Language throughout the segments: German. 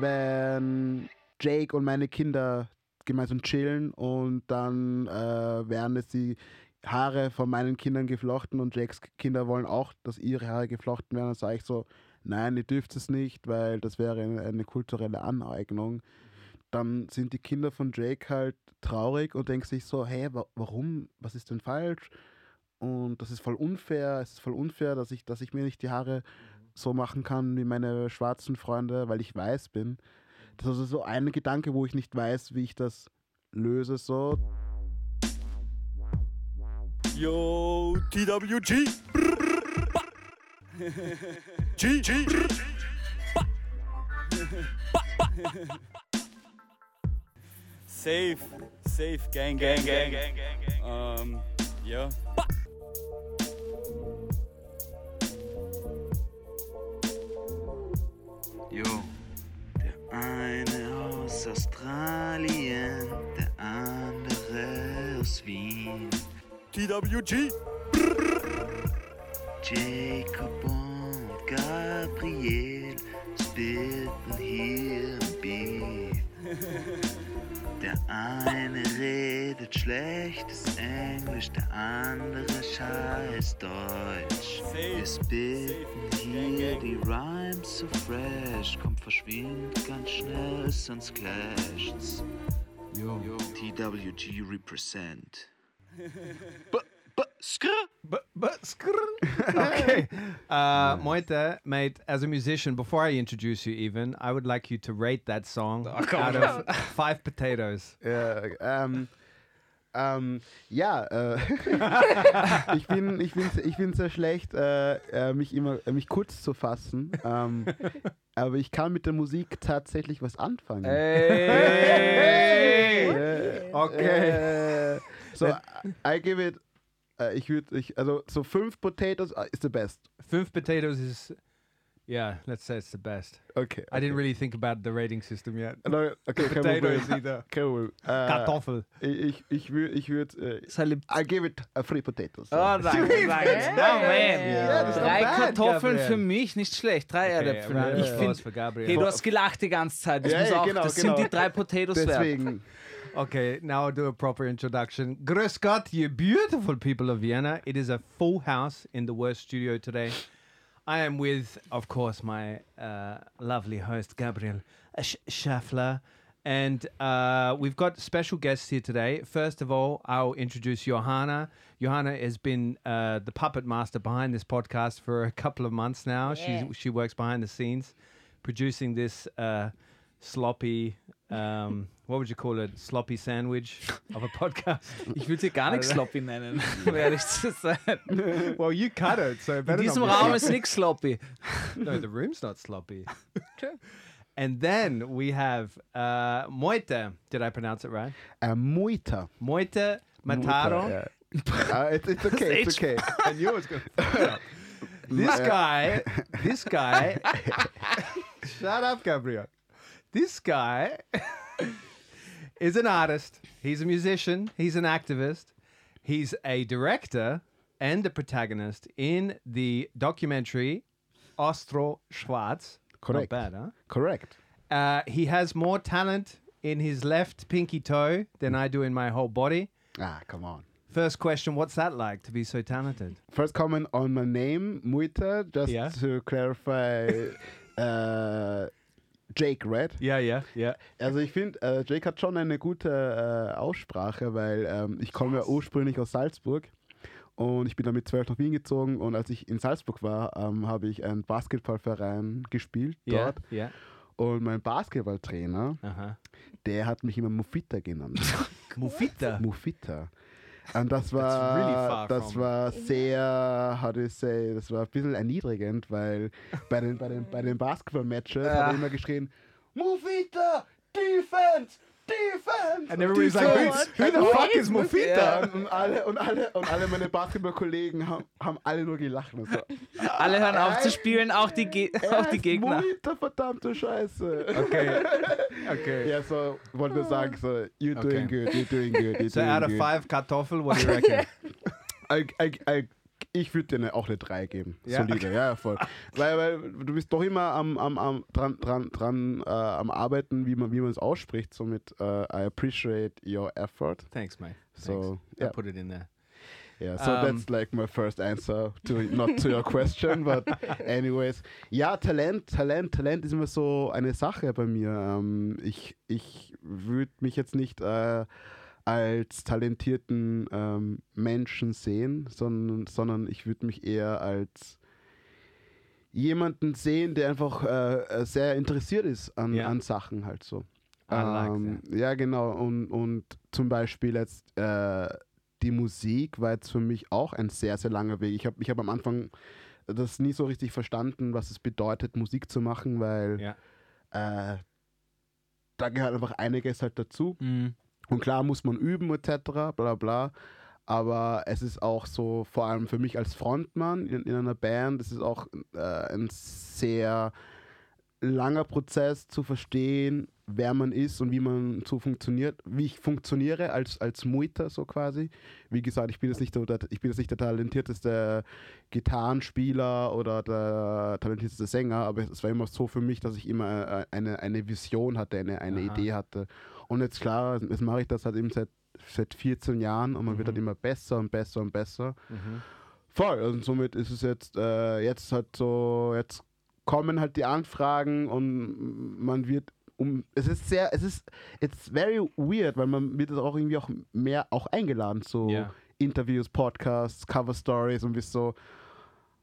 wenn Jake und meine Kinder gemeinsam chillen und dann äh, werden es die Haare von meinen Kindern geflochten und Jakes Kinder wollen auch, dass ihre Haare geflochten werden, dann sage ich so, nein, ihr dürft es nicht, weil das wäre eine, eine kulturelle Aneignung. Dann sind die Kinder von Jake halt traurig und denken sich so, hey, wa warum, was ist denn falsch? Und das ist voll unfair, es ist voll unfair, dass ich, dass ich mir nicht die Haare so machen kann wie meine schwarzen Freunde, weil ich weiß bin. Das ist also so ein Gedanke, wo ich nicht weiß, wie ich das löse. So. Yo, TWG. G, G. Safe, safe, gang, gang, gang, gang, gang, gang. Um, ja. Jo, der eine aus Australien, der andere aus Wien. TWG. Jacob und Gabriel spitten hier im Beat. Der eine redet schlechtes Englisch, der andere scheiß Deutsch. Wir spitten hier die Rhymes so fresh, kommt verschwind ganz schnell, sonst clasht's. Yo. TWG represent. Okay. Uh, Moita, mate, as a musician, before I introduce you, even, I would like you to rate that song out of five potatoes. Ja, ähm, ähm, ja, äh, ich, bin, ich, bin, ich bin sehr schlecht, äh, äh, mich immer äh, mich kurz zu fassen. Ähm, aber ich kann mit der Musik tatsächlich was anfangen. Hey! Äh, Okay. Äh, so, I give it, äh, ich würde, ich, also so fünf Potatoes äh, is the best. Fünf potatoes is, yeah, let's say it's the best. Okay. I didn't really think about the rating system yet. No, okay, kein Potatoes either. Problem. Äh, Kartoffel. Ich, ich würde, ich würde, äh, Salim. I give it a three potatoes. Oh, danke, danke. Oh, man. Das ist Drei not bad, Kartoffeln Gabriel. für mich, nicht schlecht. Drei Erdäpfel. of ich finde, for Gabriel. hey, du hast gelacht die ganze Zeit. Das, Ja, muss auch, genau, das genau. sind die drei Potatoes wert. Deswegen. Okay, now I'll do a proper introduction. Grüß Gott, you beautiful people of Vienna. It is a full house in the worst studio today. I am with, of course, my uh, lovely host, Gabriel Sch- Schaffler. And uh, we've got special guests here today. First of all, I'll introduce Johanna. Johanna has been uh, the puppet master behind this podcast for a couple of months now. She, she works behind the scenes, producing this uh, sloppy, um, what would you call it? Sloppy sandwich of a podcast. Ich würde sie gar nicht sloppy nennen, um ehrlich zu sein. well, you cut it, so it In better diesem not be Raum sloppy. ist nichts sloppy. No, the room's not sloppy. True. And then we have uh, Moita. Did I pronounce it right? Äh, Muita. Moita Mataro. Ja. Ah, it's, it's okay, it's okay. And yours going to. This guy, this guy. shut up, Gabriel. This guy is an artist. He's a musician. He's an activist. He's a director and a protagonist in the documentary Ostro Schwarz. Correct. Not bad, huh? Correct. Uh, he has more talent in his left pinky toe than I do in my whole body. Ah, come on. First question What's that like to be so talented? First comment on my name, Muita, just Yeah. to clarify. äh, Jake Red. Yeah, yeah, yeah. Also ich finde, äh, Jake hat schon eine gute äh, Aussprache, weil ähm, ich komme ja ursprünglich aus Salzburg und ich bin dann mit zwölf nach Wien gezogen und als ich in Salzburg war, ähm, habe ich einen Basketballverein gespielt dort yeah. und mein Basketballtrainer, huh. der hat mich immer Mufita genannt. Mufita. Mufita. Und das really war, far das war sehr, how do you say, das war ein bisschen erniedrigend, weil bei den, bei den, bei den Basketball-Matches hat er immer geschrien, Mufita, Defense, Defense. And everybody's like, Defense." who, who the fuck is Mufita? Und, und, alle, und, alle, und alle meine Basketballkollegen haben, haben alle nur gelacht. Und so, Alle hören auf zu Ey, spielen, auch die, Ge er auch die Gegner. Mufita, verdammte Scheiße. Okay. Okay. Ja, so, wollte nur sagen, so, you're doing Okay. good, you're doing good, you're So doing out of good. five kartoffel, what do you reckon? I, I, I, ich würde dir eine, auch eine 3 geben. Ja, Solide, ja, voll. weil, weil du bist doch immer am, am, am dran, dran, dran äh, am Arbeiten, wie man wie man es ausspricht. Somit äh, I appreciate your effort. Thanks, mate. So, Thanks. yeah. I put it in there. Yeah, so Um, that's like my first answer to not to your question, but anyways. Ja, Talent, Talent, Talent ist immer so eine Sache bei mir. Ähm, ich ich würde mich jetzt nicht äh, als talentierten ähm, Menschen sehen, sondern, sondern ich würde mich eher als jemanden sehen, der einfach äh, äh, sehr interessiert ist an, Ja. an Sachen halt so. Like Ähm, ja, genau. Und, und zum Beispiel jetzt äh, die Musik war jetzt für mich auch ein sehr, sehr langer Weg. Ich habe ich hab am Anfang das nie so richtig verstanden, was es bedeutet, Musik zu machen, weil Ja. äh, da gehört einfach einiges halt dazu. Mhm. Und klar muss man üben etc. bla bla. Aber es ist auch so, vor allem für mich als Frontmann in, in einer Band, es ist auch äh, ein sehr langer Prozess zu verstehen, wer man ist und wie man so funktioniert, wie ich funktioniere als, als Mutter so quasi. Wie gesagt, ich bin jetzt nicht der, ich bin jetzt nicht der talentierteste Gitarrenspieler oder der talentierteste Sänger, aber es war immer so für mich, dass ich immer äh, eine, eine Vision hatte, eine, eine Aha. Idee hatte. Und jetzt klar, jetzt mache ich das halt eben seit, seit 14 Jahren und man wird halt immer besser und besser und besser. Mhm. Voll, und somit ist es jetzt, äh, jetzt halt so, jetzt kommen halt die Anfragen und man wird um, es ist sehr, es ist, it's very weird, weil man wird auch irgendwie auch mehr auch eingeladen zu Ja. Interviews, Podcasts, Cover Stories und bist so,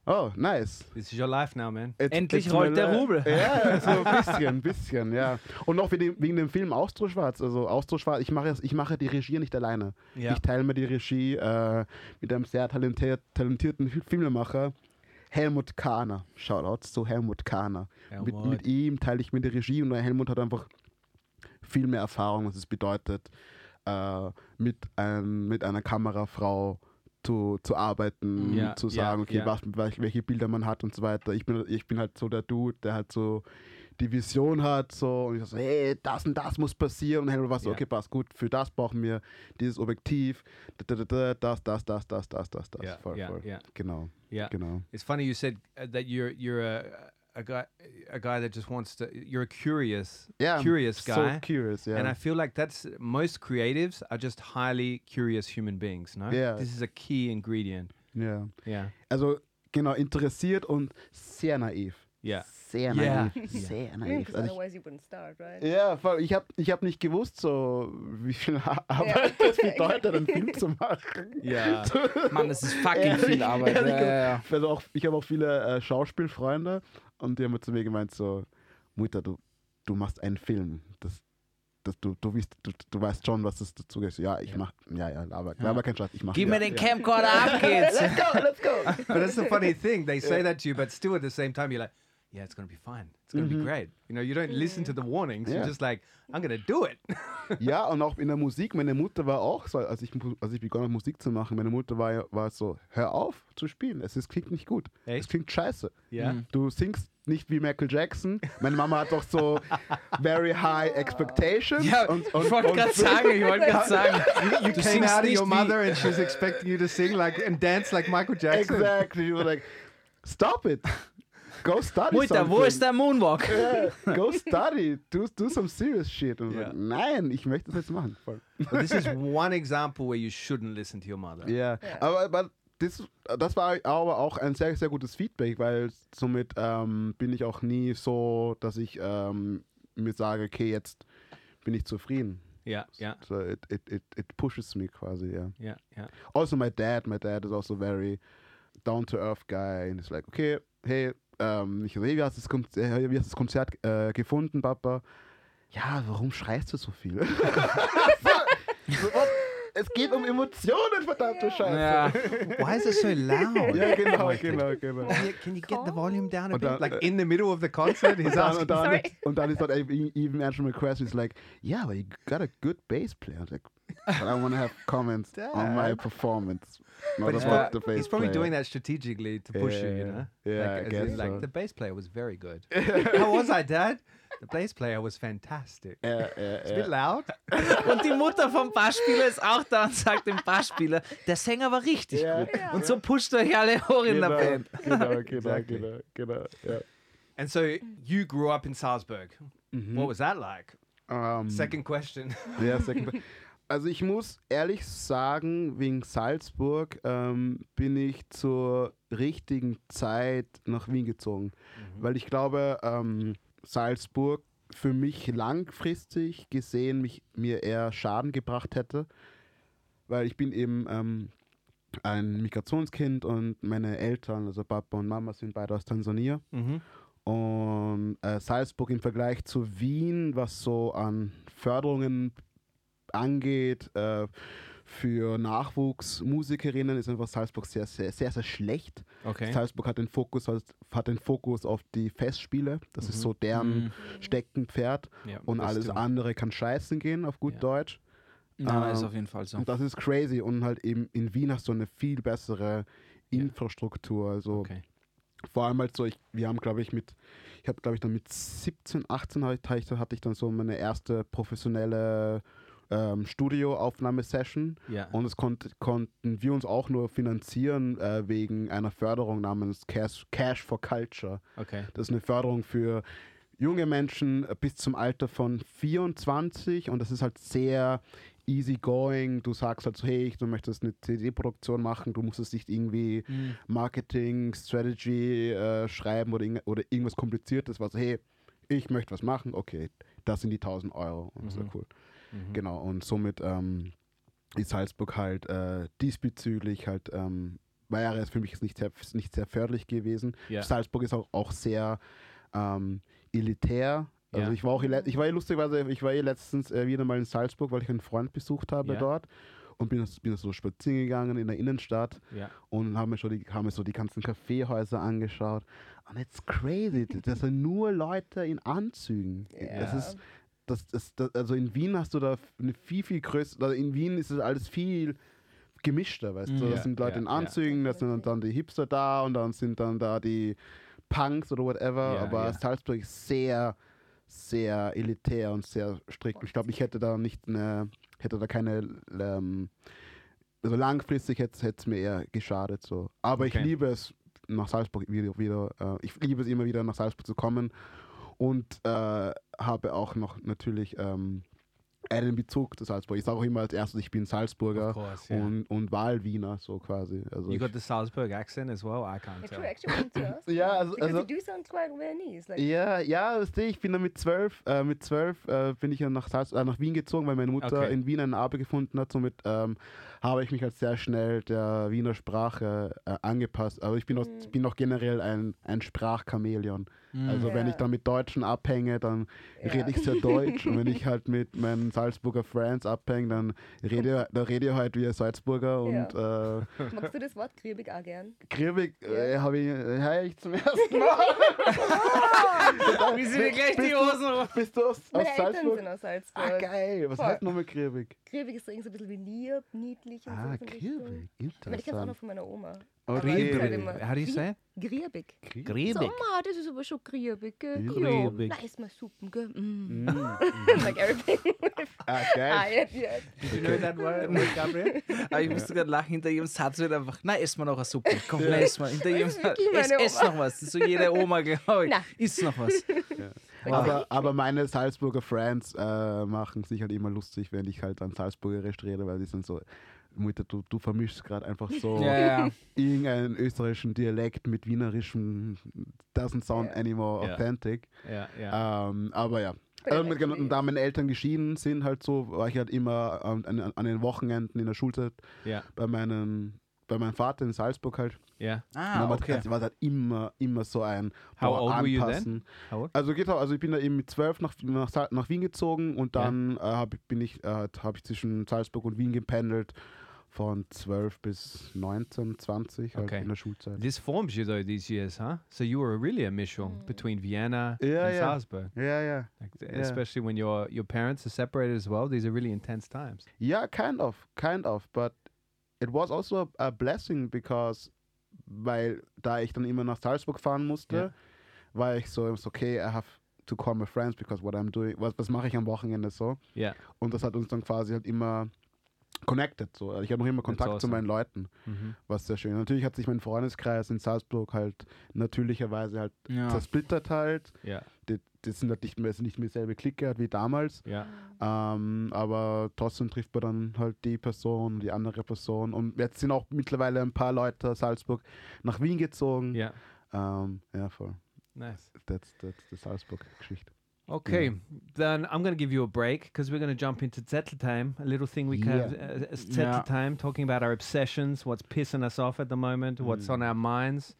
oh, nice. This is your life now, man. It's- Endlich it's rollt der Rubel. Ja, so ein bisschen, ein bisschen, ja. Und noch wegen dem, wegen dem Film Austroschwarz. Also Austroschwarz, ich mache, ich mache die Regie nicht alleine. Ja. Ich teile mir die Regie äh, mit einem sehr talentiert, talentierten Fi- Filmemacher, Helmut Kahner. Shoutouts zu Helmut Kahner. Mit, Helmut. mit ihm teile ich mir die Regie und Helmut hat einfach viel mehr Erfahrung, was es bedeutet, äh, mit, ein, mit einer Kamerafrau zu, zu arbeiten, Ja, zu ja, sagen, okay, ja. was, welche, Bilder man hat und so weiter. Ich bin, ich bin halt so der Dude, der halt so die Vision hat, so und ich so, hey, das und das muss passieren und Helmut war so, Ja. okay, passt gut, für das brauchen wir dieses Objektiv, da, da, da, da, das, das, das, das, das, das, das. Ja, voll, ja, voll. ja. Genau, Yeah. genau. It's funny you said uh, that you're you're a a guy a guy that just wants to. You're a curious Yeah, curious so guy. curious, yeah. And I feel like that's most creatives are just highly curious human beings. No, Yeah. this is a key ingredient. yeah Yeah, Also genau, interessiert und sehr naiv. yeah, Sehr Ja. naiv. Sehr Yeah, naiv. Also ich, otherwise you wouldn't start, right? ja, ich habe ich hab nicht gewusst, so wie viel Arbeit das bedeutet, einen Film zu machen. yeah. Mann, das ist fucking Ehrlich, viel Arbeit. ehrlich, Ja, ja, ja. Also auch, ich habe auch viele äh, Schauspielfreunde und die haben zu mir gemeint so, Mutter, du, du machst einen Film. Das, das, du, du, weißt, du, du weißt schon, was das dazu ist. Ja, ich mach, ja, ja, aber, aber kein Schatz, ich mach. Gib ja. mir den Camcorder ab geht's. Let's go, let's go. but that's the funny thing. They say that to you, but still at the same time, you're like, yeah, it's gonna be fine. It's gonna be great. You know, you don't listen to the warnings. Yeah. You're just like, I'm gonna do it. Ja, und auch in der Musik. Meine Mutter war auch so, als ich, als ich begonnen habe, Musik zu machen, meine Mutter war, ja- war so, hör auf zu spielen. Es ist, klingt nicht gut. Es Echt? klingt scheiße. yeah. Du singst nicht wie Michael Jackson. Meine Mama hat doch so very high expectations. Ja, und, ich wollte gerade sagen, ich wollte gerade sagen. You Du came out of your mother and she's expecting you to sing like and dance like Michael Jackson. Exactly. You were like, stop it. Go study Mutter, wo ist der Moonwalk? Yeah, go study. Do, do some serious shit. Und Ja. so, nein, ich möchte das jetzt machen. Voll. But this is one example where you shouldn't listen to your mother. Ja, aber, aber das, das war aber auch ein sehr, sehr gutes Feedback, weil somit ähm, bin ich auch nie so, dass ich ähm, mir sage, okay, jetzt bin ich zufrieden. Yeah, yeah, So it, it, it, it pushes me quasi, ja. yeah, yeah. Also my dad, my dad is also very down to earth guy and it's like, okay, hey, ähm, ich so, hey, wie hast du das, Kon äh, wie hast du das Konzert äh, gefunden, Papa? Ja, warum schreist du so viel? so? Es geht um Emotionen, verdammte Scheiße. Ja. Why is it so loud? Ja, genau, genau, genau. Can you, can you get the volume down a Und bit? dann, like äh, in the middle of the concert, he's Und dann, asking. und, dann, Sorry. und dann ist dann even even answering my question, he's like, yeah, but you got a good bass player. I was like, but I want to have comments on my performance, not But he's, about prob- the bass he's probably player. doing that strategically to push you, you know? yeah, like, I guess in, like the bass player was very good. How was I, Dad? The bass player was fantastic. Äh, äh, It's a bit loud. Und die Mutter vom Bassspieler ist auch da und sagt dem Bassspieler, der Sänger war richtig Ja. gut. Und so pusht euch alle hoch in der Band. genau, genau, Exactly. genau, genau, ja. And so you grew up in Salzburg. Mhm. What was that like? Ähm, Second question. Ja, second pa- also ich muss ehrlich sagen, wegen Salzburg ähm, bin ich zur richtigen Zeit nach Wien gezogen. Weil ich glaube, ähm, Salzburg für mich langfristig gesehen mich, mir eher Schaden gebracht hätte. Weil ich bin eben ähm, ein Migrationskind und meine Eltern, also Papa und Mama, sind beide aus Tansania. Mhm. Und äh, Salzburg im Vergleich zu Wien, was so an Förderungen angeht, äh, für Nachwuchsmusikerinnen ist einfach Salzburg sehr, sehr, sehr, sehr schlecht. Okay. Salzburg hat den Fokus, hat den Fokus auf die Festspiele. Das ist so deren Steckenpferd. Yeah, Und alles still- andere kann scheißen gehen, auf gut Ja. Deutsch. Na, ist Ähm, auf jeden Fall so. Und das ist crazy. Und halt eben in Wien hast du eine viel bessere Infrastruktur. Also Okay. vor allem halt so, ich, wir haben, glaube ich, mit, ich habe, glaube ich, dann mit 17, 18 hatte ich, hatte ich dann so meine erste professionelle ähm, Studioaufnahmesession. Yeah. Und es konnt, konnten wir uns auch nur finanzieren äh, wegen einer Förderung namens Cash, Cash for Culture. Okay. Das ist eine Förderung für junge Menschen bis zum Alter von 24 und das ist halt sehr easy going. Du sagst halt so, hey, du möchtest eine CD-Produktion machen, du musst es nicht irgendwie Marketing, Strategy äh, schreiben oder, irgend- oder irgendwas Kompliziertes, was, hey, ich möchte was machen, okay, das sind die 1000 Euro und das ist ja cool. Genau, und somit ähm, ist Salzburg halt äh, diesbezüglich halt, ähm, wäre es für mich jetzt nicht sehr, nicht sehr förderlich gewesen. Ja. Salzburg ist auch, auch sehr ähm, elitär. Also Ja. ich war auch, ich war ja lustigerweise, ich war ja letztens äh, wieder mal in Salzburg, weil ich einen Freund besucht habe Ja. dort und bin, bin so spazieren gegangen in der Innenstadt Yeah. und haben mir schon die, haben mir so die ganzen Kaffeehäuser angeschaut. Und it's crazy. Das sind nur Leute in Anzügen. Das ist, das, das, das, also in Wien hast du da eine viel, viel größere, also in Wien ist es alles viel gemischter, weißt du. Ja, Da sind Leute ja, in ja. Anzügen, da sind dann die Hipster da und dann sind dann da die Punks oder whatever. Ja, aber ja. Salzburg ist sehr, sehr elitär und sehr strikt. Ich glaube, ich hätte da nicht eine, hätte da keine, ähm, also langfristig hätte es mir eher geschadet. So. Aber Okay. ich liebe es, nach Salzburg wieder, wieder äh, ich liebe es immer wieder nach Salzburg zu kommen und äh, habe auch noch natürlich ähm, einen Bezug zu Salzburg. Ich sage auch immer als erstes, ich bin Salzburger course, yeah. und, und Wahlwiener, so quasi. Also You got the Salzburg accent as well. I can't tell. you actually. Ja, also- also- you do sound quite Viennese. Like, ja, ja, du, ich bin dann mit zwölf, äh, mit zwölf äh, bin ich ja nach, Salz, äh, nach Wien gezogen, weil meine Mutter Okay. in Wien eine Arbeit gefunden hat. Somit ähm, habe ich mich halt sehr schnell der Wiener Sprache äh, angepasst. Aber ich bin, auch, Mhm. bin auch generell ein, ein Sprachchamäleon. Also wenn ich Ja. dann mit Deutschen abhänge, dann Ja. rede ich sehr deutsch. und wenn ich halt mit meinen Salzburger Friends abhänge, dann rede, dann rede ich halt wie ein Salzburger. Und äh, Magst du das Wort kriebig auch gern? Kriebig äh, habe ich, äh, hör ich zum ersten Mal. Wie sind dir gleich die Hosen? Bist du aus, aus Meine Eltern Salzburg? sind aus Salzburg. Ah, geil. Was Voll. heißt nochmal Kriebig? Kriebig ist so irgendwie so ein bisschen wie lieb, niedlich und Ah, so. in die Richtung. Kriebig. Ich kenne es auch noch Interessant. von meiner Oma. Okay. Aber halt Griebig. immer- How do you Wie? say? Griebig. Kriebig. So, Ma, das ist aber schon griebig, gell? Griebig. Ja, na, ist mal Suppen, gell? Mm. Mm. like everything. Ah, ah, geil. yes. Did you know that word, Gabriel? Aber ich musste gerade lachen, hinter jedem Satz wird einfach, na, ess mal noch eine Suppe. Komm, na, ess mal. Hinter jedem ist Satz, ess Oma. noch was. Das ist so jede Oma, glaube ich. Na. Isst noch was. Aber, aber meine Salzburger Friends äh, machen sich halt immer lustig, wenn ich halt an Salzburgerisch rede, weil die sind so, Mutter, du, du vermischst gerade einfach so Ja, ja. irgendeinen österreichischen Dialekt mit wienerischem, doesn't sound Ja. anymore Ja. authentic. Yeah, yeah. Ähm, aber ja. Actually- und da meine Eltern geschieden sind, halt so, war ich halt immer ähm, an, an den Wochenenden in der Schulzeit Yeah, bei meinem, bei meinem Vater in Salzburg halt. yeah. Ah, Und okay. war halt immer, immer so ein How boah, old were you then? anpassen. How old? Also geht auch, also ich bin da eben mit zwölf nach, nach, nach Wien gezogen und dann äh, hab, bin ich, äh, habe ich zwischen Salzburg und Wien gependelt von 12 bis 19, 20 halt Okay. in der Schulzeit. This forms you though these years, huh? So you were really a mishal between Vienna Yeah, and yeah. Salzburg. Ja, ja. Like, Especially when your your parents are separated as well. These are really intense times. Yeah, kind of, kind of, but it was also a, a blessing because, weil da ich dann immer nach Salzburg fahren musste, Ja. war ich so, so, okay, I have to call my friends because what I'm doing, was, was mache ich am Wochenende so. Yeah. Und das hat uns dann quasi halt immer connected. So. Also Ich habe noch immer Kontakt zu awesome. meinen Leuten, Mhm. was sehr schön. Natürlich hat sich mein Freundeskreis in Salzburg halt natürlicherweise halt Ja. zersplittert halt. Yeah. Die, die sind halt nicht mehr, sind nicht mehr dieselbe Clique halt wie damals. Yeah. Ähm, aber trotzdem trifft man dann halt die Person, die andere Person. Und jetzt sind auch mittlerweile ein paar Leute aus Salzburg nach Wien gezogen. Yeah. Ähm, ja, voll. Nice. That's, that's die Salzburg-Geschichte. Okay, then I'm going to give you a break because we're going to jump into Zettel time, a little thing we can have Yeah. uh, Zettel Yeah. time, talking about our obsessions, what's pissing us off at the moment, what's on our minds.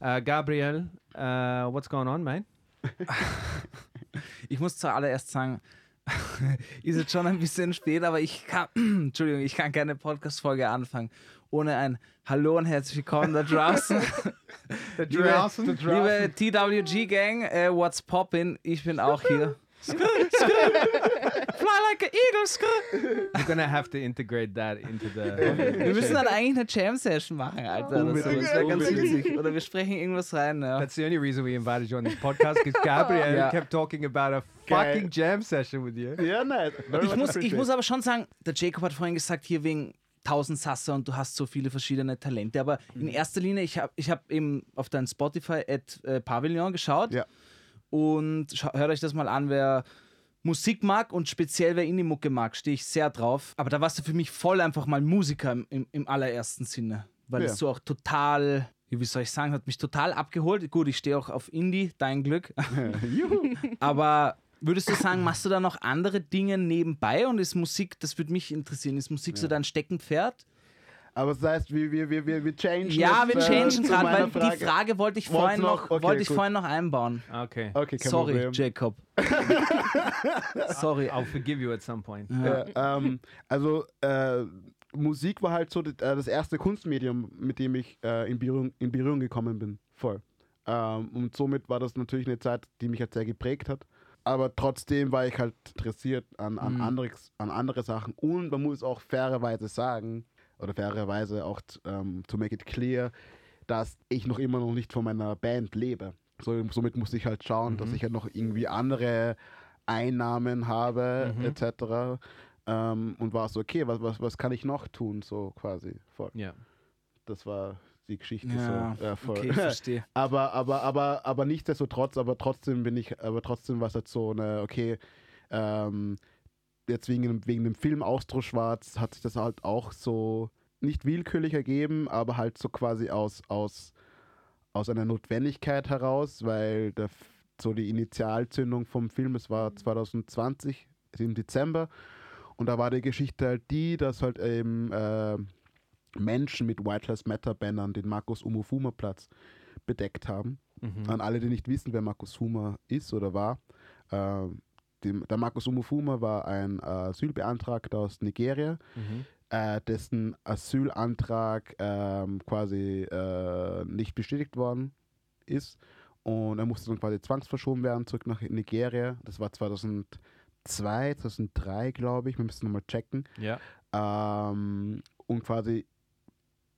Uh, Gabriel, uh, what's going on, mate? Ich muss zuallererst sagen, ist jetzt schon ein bisschen spät, aber ich kann, Entschuldigung, ich kann keine Podcast-Folge anfangen ohne ein Hallo und herzlich willkommen da draußen. liebe, liebe TWG-Gang, äh, what's poppin'? Ich bin auch hier. Skr, skr. Fly like an eagle, skr. We're going to have to integrate that into the. Wir müssen dann eigentlich eine Jam-Session machen, Alter. Oder so. Das wäre ganz witzig. Oder wir sprechen irgendwas rein. Ja. That's the only reason we invited you on this podcast because Gabriel Yeah. kept talking about a fucking jam session with you. Ja, nice. Ich muss, ich muss aber schon sagen, der Jacob hat vorhin gesagt, hier wegen 1000 Sasser und du hast so viele verschiedene Talente. Aber in erster Linie, ich habe ich hab eben auf dein Spotify at äh, geschaut Ja. und hört euch das mal an, wer Musik mag und speziell wer Indie-Mucke mag, stehe ich sehr drauf. Aber da warst du für mich voll einfach mal Musiker im, im, im allerersten Sinne, weil Ja. es so auch total, wie soll ich sagen, hat mich total abgeholt. Gut, ich stehe auch auf Indie, dein Glück. Aber würdest du sagen, machst du da noch andere Dinge nebenbei und ist Musik, das würde mich interessieren, ist Musik so dein Steckenpferd? Aber das heißt, wir, wir, wir, wir, wir changen. Ja, wir äh, changen zu gerade, weil die Frage wollte ich vorhin noch? noch, Okay, wollte ich gut. vorhin noch einbauen. Okay. Okay, kein Sorry, Problem. Jacob. Sorry. I'll forgive you at some point. Ja, ähm, also äh, Musik war halt so das, äh, das erste Kunstmedium, mit dem ich äh, in, Berührung, in Berührung gekommen bin. Voll. Ähm, und somit war das natürlich eine Zeit, die mich halt sehr geprägt hat. Aber trotzdem war ich halt interessiert an, an, Mhm. andere, an andere Sachen. Und man muss auch fairerweise sagen, oder fairerweise auch ähm, to make it clear, dass ich noch immer noch nicht von meiner Band lebe. So, somit muss ich halt schauen, dass ich halt noch irgendwie andere Einnahmen habe, etc. Ähm, und war so, okay, was, was, was kann ich noch tun, so quasi. Voll. Yeah. Das war die Geschichte Ja, so. Ja, voll. okay, verstehe. aber, aber, aber, aber nichtsdestotrotz, aber trotzdem bin ich, aber trotzdem war es halt so eine, okay, ähm, jetzt wegen, dem- wegen dem Film Austro Schwarz hat sich das halt auch so nicht willkürlich ergeben, aber halt so quasi aus, aus, aus einer Notwendigkeit heraus, weil der, so die Initialzündung vom Film, es war 2020, im Dezember, und da war die Geschichte halt die, dass halt eben äh, Menschen mit White Lives Matter Bannern den Markus Umofuma Platz bedeckt haben. Mhm. An alle, die nicht wissen, wer Markus Fuma ist oder war. ähm, dem, der Markus Umofuma war ein äh, Asylbeantragter aus Nigeria, Mhm. äh, dessen Asylantrag ähm, quasi äh, nicht bestätigt worden ist. Und er musste dann quasi zwangsverschoben werden, zurück nach Nigeria. Das war 2002, 2003, glaube ich. Wir müssen nochmal checken. Yeah. Ähm, und quasi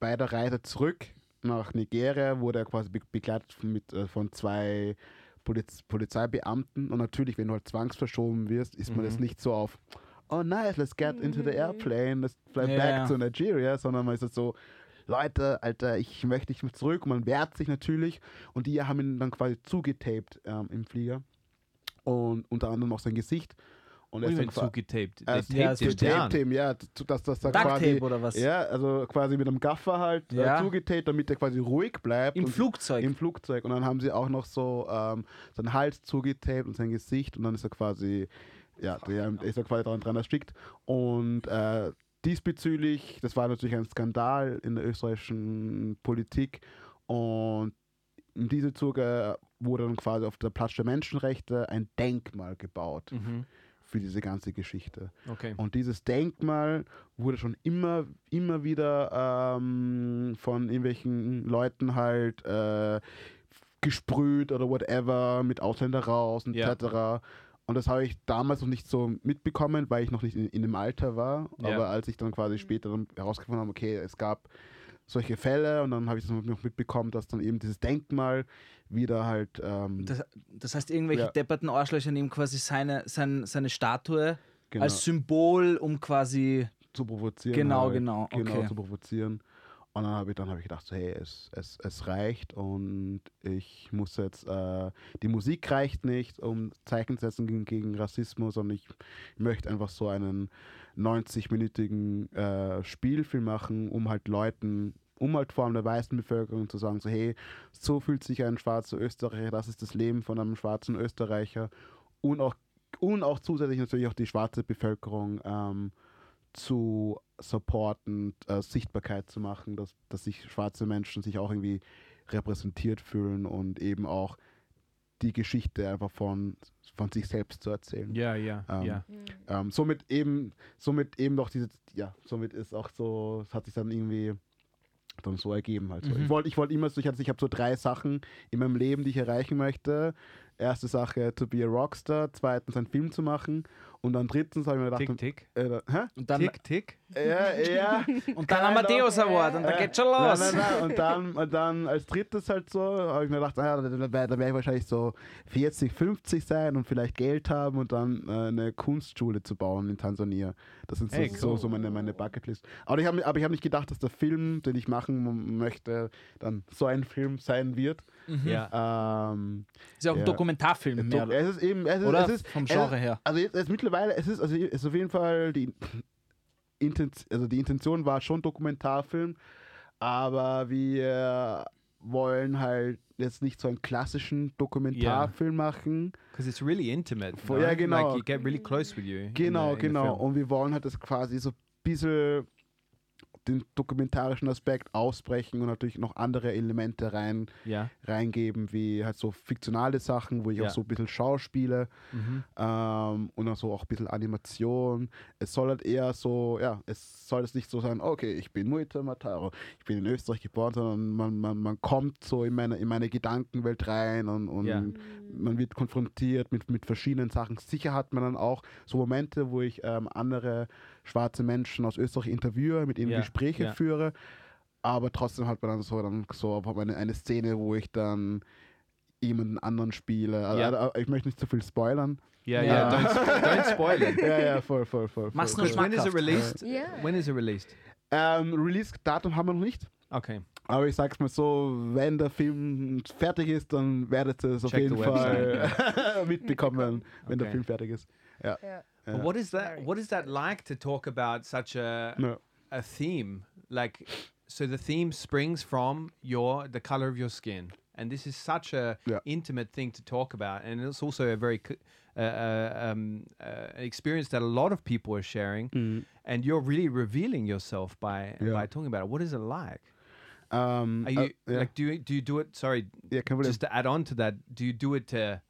bei der Reise zurück nach Nigeria wurde er quasi be begleitet von, mit, äh, von zwei Poliz Polizeibeamten. Und natürlich, wenn du halt zwangsverschoben wirst, ist man Mhm. jetzt nicht so auf, oh nice, let's get into the airplane, let's fly Ja, back to Nigeria, sondern man ist jetzt so, Leute, Alter, ich möchte nicht mehr zurück. Und man wehrt sich natürlich. Und die haben ihn dann quasi zugetaped ähm, im Flieger. Und unter anderem auch sein Gesicht. Und you ist zugetaped? er ist- ja, taped him down. him, ja, dass das da Duct quasi, Tape oder was? ja, also quasi mit einem Gaffer halt Ja. äh, zugetaped, damit er quasi ruhig bleibt. Im und- Flugzeug. Im Flugzeug. Und dann haben sie auch noch so ähm, seinen Hals zugetaped und sein Gesicht und dann ist er quasi, ja, der ist er quasi dran, dran erstickt. Und äh, diesbezüglich, das war natürlich ein Skandal in der österreichischen Politik und in diesem Zuge wurde dann quasi auf der Platz der Menschenrechte ein Denkmal gebaut Mhm. Für diese ganze Geschichte. Okay. Und dieses Denkmal wurde schon immer, immer wieder ähm, von irgendwelchen Leuten halt äh, gesprüht oder whatever, mit Ausländer raus und Ja. etc. Und das habe ich damals noch nicht so mitbekommen, weil ich noch nicht in, in dem Alter war. Ja. Aber als ich dann quasi später dann herausgefunden habe, okay, es gab solche Fälle und dann habe ich das noch mitbekommen, dass dann eben dieses Denkmal wieder halt ähm, Das, das heißt, irgendwelche Ja. depperten Arschlöcher nehmen quasi seine, sein, seine Statue genau, als Symbol, um quasi. zu provozieren. Genau, halt, genau, Genau, okay. zu provozieren. Und dann habe ich, dann hab ich gedacht, so, hey, es, es, es reicht und ich muss jetzt, äh, die Musik reicht nicht, um Zeichen zu setzen gegen, gegen Rassismus und ich möchte einfach so einen 90-minütigen äh, Spielfilm machen, um halt Leuten, um halt vor allem der weißen Bevölkerung zu sagen, so, hey, so fühlt sich ein schwarzer Österreicher, das ist das Leben von einem schwarzen Österreicher und auch, und auch zusätzlich natürlich auch die schwarze Bevölkerung ähm, zu supporten, äh, Sichtbarkeit zu machen, dass, dass sich schwarze Menschen sich auch irgendwie repräsentiert fühlen und eben auch die Geschichte einfach von, von sich selbst zu erzählen. Yeah, yeah, Um, yeah. Ähm, somit eben, somit eben doch diese, ja, somit ist auch so, es hat sich dann irgendwie dann so ergeben halt. So. Mhm. Ich wollte ich wollte immer so, ich, hatte- ich habe so drei Sachen in meinem Leben, die ich erreichen möchte. Erste Sache, to be a Rockstar, zweitens einen Film zu machen und dann drittens habe ich mir gedacht, Tick, tick. äh, hä? Und dann, Tick, tick. Ja, ja. und dann Amadeus Award und da Äh, geht schon Nein, los. nein, nein. Und dann, und dann als drittes halt so, habe ich mir gedacht, ah, da, da, da werde ich wahrscheinlich so 40, 50 sein und vielleicht Geld haben und dann äh, eine Kunstschule zu bauen in Tansania. Das sind so, Hey, so, cool. so meine, meine Bucketlist. Aber ich habe aber ich hab nicht gedacht, dass der Film, den ich machen möchte, dann so ein Film sein wird. Yeah. Ähm, Ist ja auch ein Ja. Dokumentarfilm. Mehr, es ist eben, es ist, oder es ist, vom es Genre ist, her. also jetzt, jetzt mittlerweile, es ist, also es ist auf jeden Fall die Intention, also die Intention war schon Dokumentarfilm, aber wir wollen halt jetzt nicht so einen klassischen Dokumentarfilm machen. Because it's really intimate. Voll- no? ja, genau. Like you get really close with you. in Genau, the- genau. Und wir wollen halt das quasi so ein bisschen den dokumentarischen Aspekt ausbrechen und natürlich noch andere Elemente rein, Yeah. reingeben, wie halt so fiktionale Sachen, wo ich Ja. auch so ein bisschen schauspiele. Mhm. ähm, und dann so auch ein bisschen Animation. Es soll halt eher so, ja, es soll jetzt nicht so sein, okay, ich bin Muita Mataro, ich bin in Österreich geboren, sondern man, man, man kommt so in meine, in meine Gedankenwelt rein und, und Ja. man wird konfrontiert mit, mit verschiedenen Sachen. Sicher hat man dann auch so Momente, wo ich ähm, andere schwarze Menschen aus Österreich interviewe, mit ihnen Ja, Gespräche ja. führe. Aber trotzdem hat man dann so, dann so eine, eine Szene, wo ich dann jemanden anderen spiele. Also, Ja. also, ich möchte nicht zu viel spoilern. Yeah, Ja. yeah. Don't, don't spoil it. ja, ja, voll, voll, voll. Mach's voll. nur When is it released? Ja. When is it released? Ähm, Release-Datum haben wir noch nicht. Okay. Aber ich sag's mal so, wenn der Film fertig ist, dann werdet ihr es auf Check jeden the Fall mitbekommen, wenn der Okay. Film fertig ist. Ja. But what is that? What is that like to talk about such a Ja. a theme? Like, so the theme springs from your the color of your skin, and this is such a Yeah. intimate thing to talk about, and it's also a very uh, uh, um, uh, experience that a lot of people are sharing, and you're really revealing yourself by Yeah. by talking about it. What is it like? Ähm, Are you äh, ja, like do you do you do it? Sorry, ja, kein Problem. just to add on to that, do you do it to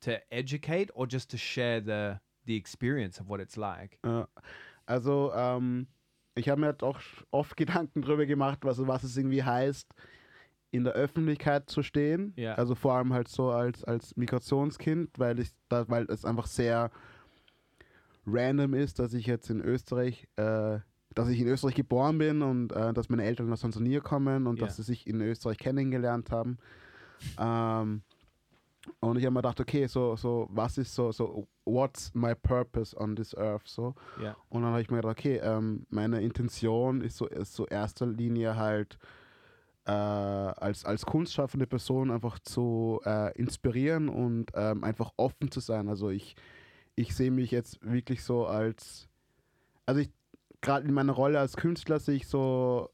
to educate or just to share the the experience of what it's like? Also, ähm, ich habe mir halt auch oft Gedanken drüber gemacht, was, was es irgendwie heißt, in der Öffentlichkeit zu stehen. Ja. Also vor allem halt so als, als Migrationskind, weil ich da, weil es einfach sehr random ist, dass ich jetzt in Österreich, äh, dass ich in Österreich geboren bin und äh, dass meine Eltern aus Tansania kommen und Ja. dass sie sich in Österreich kennengelernt haben. Ähm, und ich habe mir gedacht, okay, so, so, was ist so, so, what's my purpose on this earth, so. Yeah. Und dann habe ich mir gedacht, okay, ähm, meine Intention ist so, ist so erster Linie halt äh, als, als kunstschaffende Person einfach zu äh, inspirieren und ähm, einfach offen zu sein. Also ich, ich sehe mich jetzt wirklich so als, also ich, gerade in meiner Rolle als Künstler sehe ich so,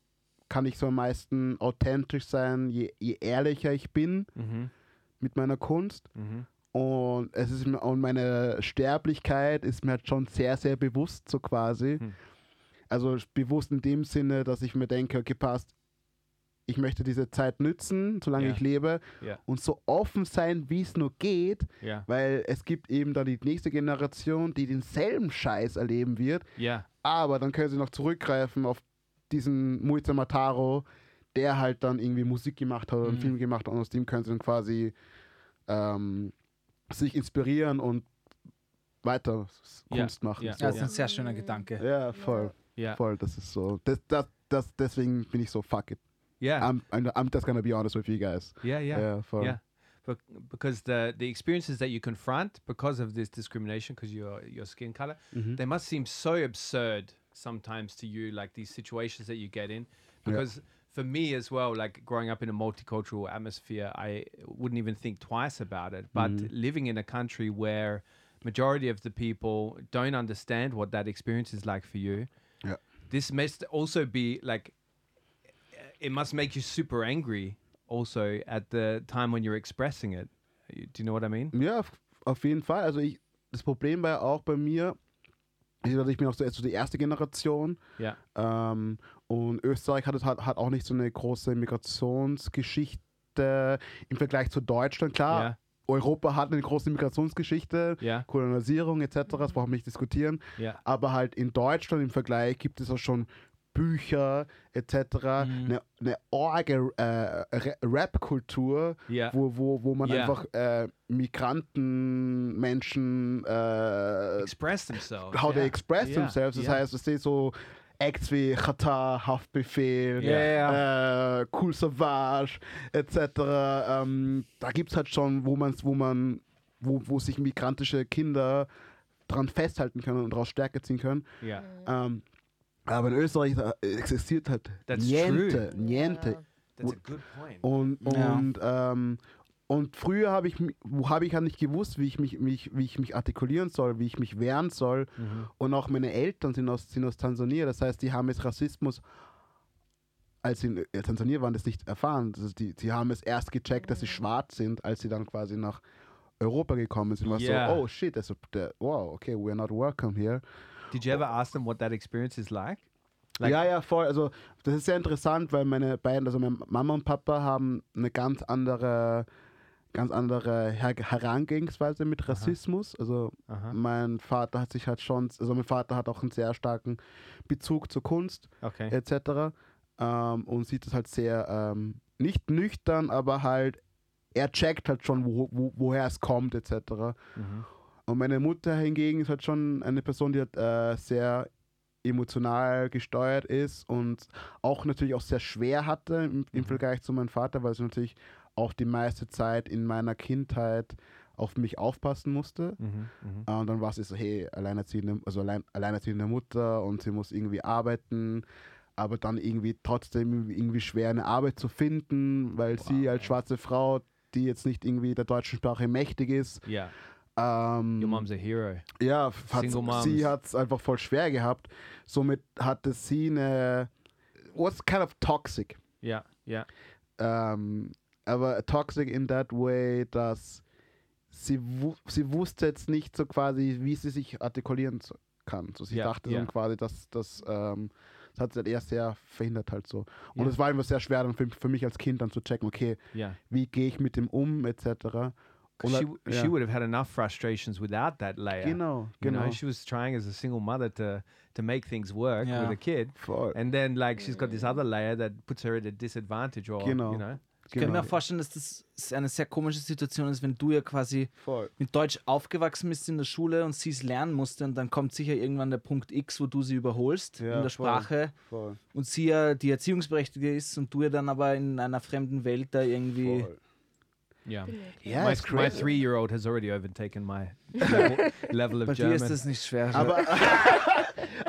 kann ich so am meisten authentisch sein, je, je ehrlicher ich bin Mm-hmm. Mit meiner Kunst. Mm-hmm. Und es ist und meine Sterblichkeit ist mir halt schon sehr, sehr bewusst, so quasi. Hm. Also bewusst in dem Sinne, dass ich mir denke, okay, passt, ich möchte diese Zeit nützen, solange Ja. ich lebe Ja. und so offen sein, wie es nur geht, Yeah. weil es gibt eben dann die nächste Generation, die denselben Scheiß erleben wird, aber dann können sie noch zurückgreifen auf diesen Muita Mataro, der halt dann irgendwie Musik gemacht hat oder einen Mhm. Film gemacht hat und aus dem können sie dann quasi ähm, sich inspirieren und weiter s- Ja, Kunst machen. ja. So. Ja, das ist ein sehr schöner Gedanke. Ja, voll, Yeah. voll, das ist so. Das, das, das, deswegen bin ich so, fuck it. Yeah. I'm, I'm, I'm just gonna be honest with you guys. yeah. Yeah. Ja, voll. Yeah. bec- because the the experiences that you confront because of this discrimination, because your your skin color, they must seem so absurd sometimes to you, like these situations that you get in. Because for me as well, like growing up in a multicultural atmosphere, I wouldn't even think twice about it. But mm-hmm. living in a country where majority of the people don't understand what that experience is like for you, Ja. this must also be like it must make you super angry also at the time when you're expressing it. Do you know what I mean? Ja, auf, jeden Fall. Also ich, das Problem war auch bei mir, ich, bin auch so, so die erste Generation Ja. ähm, und Österreich hat, hat, hat auch nicht so eine große Migrationsgeschichte im Vergleich zu Deutschland. Klar, Ja. Europa hat eine große Migrationsgeschichte, Ja. Kolonisierung etc., das brauchen wir nicht diskutieren. Ja. Aber halt in Deutschland im Vergleich gibt es auch schon Bücher etc., Mhm. eine, eine orge äh, Ra- Rap-Kultur, Ja. wo, wo, wo man Ja. einfach äh, Migranten, Menschen, äh, Express themselves. how they yeah. express Yeah, themselves. Das yeah. heißt, es ist so Acts wie Qatar, Haftbefehl, ja. äh, Cool Savage etc. Ähm, da gibt es halt schon, wo man wo man, wo, wo sich migrantische Kinder dran festhalten können und daraus Stärke ziehen können. Yeah. Ähm, aber in Österreich existiert halt That's niente, true. niente. That's a good point. Und, und, ähm, und früher habe ich, habe ich ja nicht gewusst, wie ich, mich, wie, ich, wie ich mich artikulieren soll, wie ich mich wehren soll. Mhm. Und auch meine Eltern sind aus, sind aus Tansania. Das heißt, die haben jetzt Rassismus, als sie in äh, Tansania waren, das nicht erfahren. Also die, die haben es erst gecheckt, dass sie schwarz sind, als sie dann quasi nach Europa gekommen sind. War Yeah. so, oh shit, das, der, wow, okay, we're not welcome here. Did you ever ask them what that experience is like? Like- ja, ja, voll. Also das ist sehr interessant, weil meine beiden, also meine Mama und Papa haben eine ganz andere, ganz andere Her Herangehensweise mit Rassismus. Also Aha. mein Vater hat sich halt schon, also mein Vater hat auch einen sehr starken Bezug zur Kunst Okay. etc. Ähm, und sieht es halt sehr ähm, nicht nüchtern, aber halt er checkt halt schon, wo, wo, woher es kommt etc. Mhm. Und meine Mutter hingegen ist halt schon eine Person, die halt, äh, sehr emotional gesteuert ist und auch natürlich auch sehr schwer hatte im, im Mhm. Vergleich zu meinem Vater, weil sie natürlich auch die meiste Zeit in meiner Kindheit auf mich aufpassen musste. Mhm. Mhm. Äh, Und dann war sie so, hey, alleinerziehende, also allein, alleinerziehende Mutter und sie muss irgendwie arbeiten, aber dann irgendwie trotzdem irgendwie- schwer eine Arbeit zu finden, weil sie als schwarze Frau, die jetzt nicht irgendwie der deutschen Sprache mächtig ist, Yeah. ähm, Your mom's a hero. ja, Moms. sie hat es einfach voll schwer gehabt. Somit hatte sie eine, was kind of toxic. Yeah. Yeah. Ähm, aber toxic in that way, dass sie, wu sie wusste jetzt nicht so quasi, wie sie sich artikulieren kann. So, sie Ja, dachte ja. dann quasi, dass das, ähm, das hat sie halt eher sehr verhindert halt so. Und Ja. es war immer sehr schwer dann für, für mich als Kind dann zu checken, okay, wie gehe ich mit dem um, etc. she, Und, w- she would have had enough frustrations without that layer. Genau, You genau. know, she was trying as a single mother to to make things work with a kid, Voll. and then like she's got this other layer that puts her at a disadvantage, or Genau. you know. Ich kann Genau. mir vorstellen, dass das eine sehr komische Situation ist, wenn du ja quasi Voll. mit Deutsch aufgewachsen bist in der Schule und sie es lernen musste und dann kommt sicher irgendwann der Punkt X, wo du sie überholst Ja, in der voll. Sprache Voll. und sie ja die Erziehungsberechtigte ist und du ja dann aber in einer fremden Welt da irgendwie. Voll. Yeah. Ja, my, my three-year-old has already overtaken my level, level of Bei dir German. ist das nicht schwer. Aber,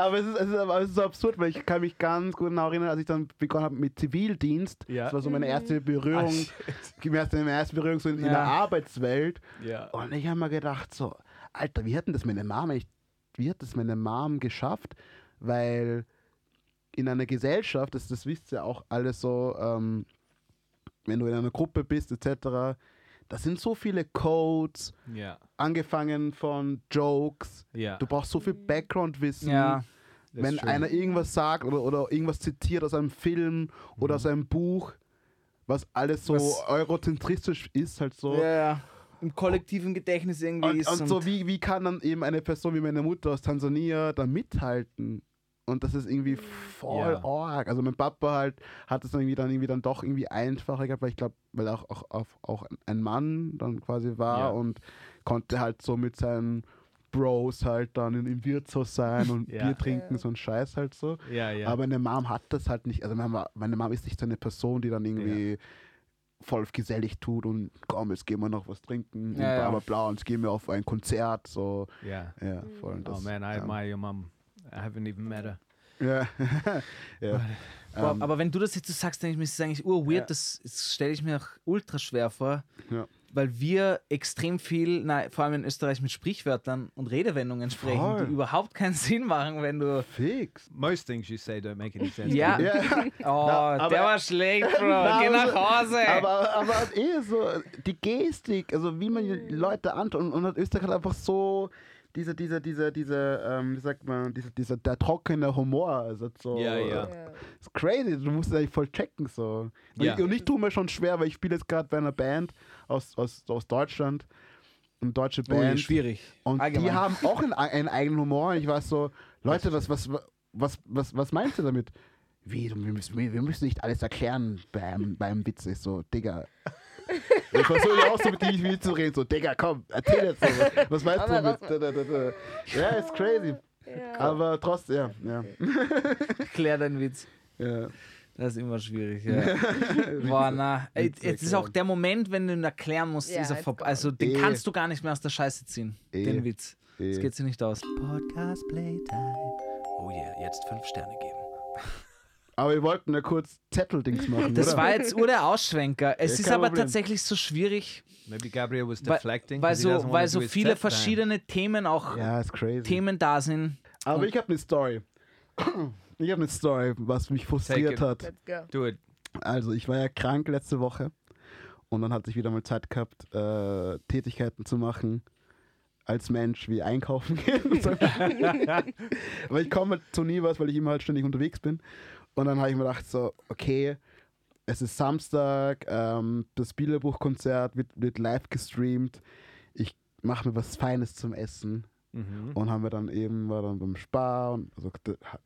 aber, es ist, es, ist, aber es ist so absurd, weil ich kann mich ganz gut noch erinnern, als ich dann begonnen habe mit Zivildienst. Ja. Das war so meine erste Berührung, Ah, meine erste, meine erste Berührung so in, in Ja. der Arbeitswelt. yeah. Und ich habe mir gedacht, so, Alter, wie hat denn das meine Mom, eigentlich- wie hat das meine Mom geschafft? Weil in einer Gesellschaft, das, das wisst ihr auch alles so, ähm, wenn du in einer Gruppe bist, etc., da sind so viele Codes, Yeah. angefangen von Jokes. Yeah. Du brauchst so viel Background-Wissen. ja, That's wenn einer irgendwas sagt oder, oder irgendwas zitiert aus einem Film oder aus einem Buch, was alles so Was- eurozentristisch ist, halt so. ja, ja. Im kollektiven Gedächtnis irgendwie Und, ist. und so, wie, wie kann dann eben eine Person wie meine Mutter aus Tansania da mithalten? Und das ist irgendwie voll Ja. arg. Also mein Papa halt hat es dann irgendwie dann irgendwie dann doch irgendwie einfacher gehabt, weil ich glaube, weil er auch, auch, auch, auch ein Mann dann quasi war Ja. und konnte halt so mit seinen Bros halt dann in, im Wirtshaus sein und Ja. Bier trinken, Ja. so ein Scheiß halt so. yeah, yeah. Aber meine Mom hat das halt nicht. Also meine, Ma- meine Mom ist nicht so eine Person, die dann irgendwie voll gesellig tut und komm, jetzt gehen wir noch was trinken und Ja, bla ja. bla bla und jetzt gehen wir auf ein Konzert. So, Yeah. ja, voll. und Oh das, man, I ja. admire your mum. I haven't even met her. Ja, ja. Boah, Ähm, aber wenn du das jetzt so sagst, denke ich mir, ist eigentlich urweird, Ja. das, das stelle ich mir auch ultra schwer vor, Ja. Weil wir extrem viel, na, vor allem in Österreich, mit Sprichwörtern und Redewendungen sprechen, Voll. die überhaupt keinen Sinn machen, wenn du. Fix. Most things you say don't make any sense. Ja, Ja. oh, aber- der war schlecht, Bro. Na, Geh nach aber- Hause. Aber, aber eh so, die Gestik, also wie man die Leute antut und, und Österreich hat einfach so diese, diese, diese, diese, ähm, wie sagt man, diese, dieser, der trockene Humor, also so, Ja, ja. Ist crazy, du musst es eigentlich voll checken, so. Und, Ja. ich, und ich tue mir schon schwer, weil ich spiele jetzt gerade bei einer Band aus, aus, aus Deutschland, eine deutsche Band. schwierig. Und die Allgemein. haben auch einen, einen eigenen Humor. Ich war so, Leute, was, was, was, was, was meinst du damit? Wie, du- wir müssen, wir müssen nicht alles erklären beim, beim Witz. Ich so, Digga. Ich versuche auch so mit dir wie zu reden. So, Digga, komm, erzähl jetzt so. Was meinst du Aber mit. was- da, da, da, da. Ja, ist crazy. Ja. Aber trotzdem, ja. ja, Klär deinen Witz. ja. Das ist immer schwierig, ja. Boah, na. Ey, Jetzt ist auch der Moment, wenn du ihn erklären musst, Ja, ist er vorbei. Also den Eh. kannst du gar nicht mehr aus der Scheiße ziehen. Eh. Den Witz. Das Eh. geht sich nicht aus. Podcast Playtime. Oh yeah, jetzt fünf Sterne geben. Aber wir wollten ja kurz Zetteldings machen. Das oder? war jetzt nur der Ausschwenker. Es Ja, ist aber Problem. tatsächlich so schwierig, Maybe Gabriel was weil, deflecting. weil so, weil so viele verschiedene Themen auch Ja, ist crazy. Themen da sind. Aber ich habe eine Story. Ich habe eine Story, was mich frustriert hat. Let's go. Do it. Also, ich war ja krank letzte Woche und dann hatte ich wieder mal Zeit gehabt, äh, Tätigkeiten zu machen als Mensch, wie einkaufen gehen. Aber ich komme zu nie was, weil ich immer halt ständig unterwegs bin. Und dann habe ich mir gedacht, so, okay, es ist Samstag, ähm, das Bilderbuchkonzert wird, wird live gestreamt. Ich mache mir was Feines zum Essen. Mhm. Und haben wir dann eben, war dann beim Spar und also,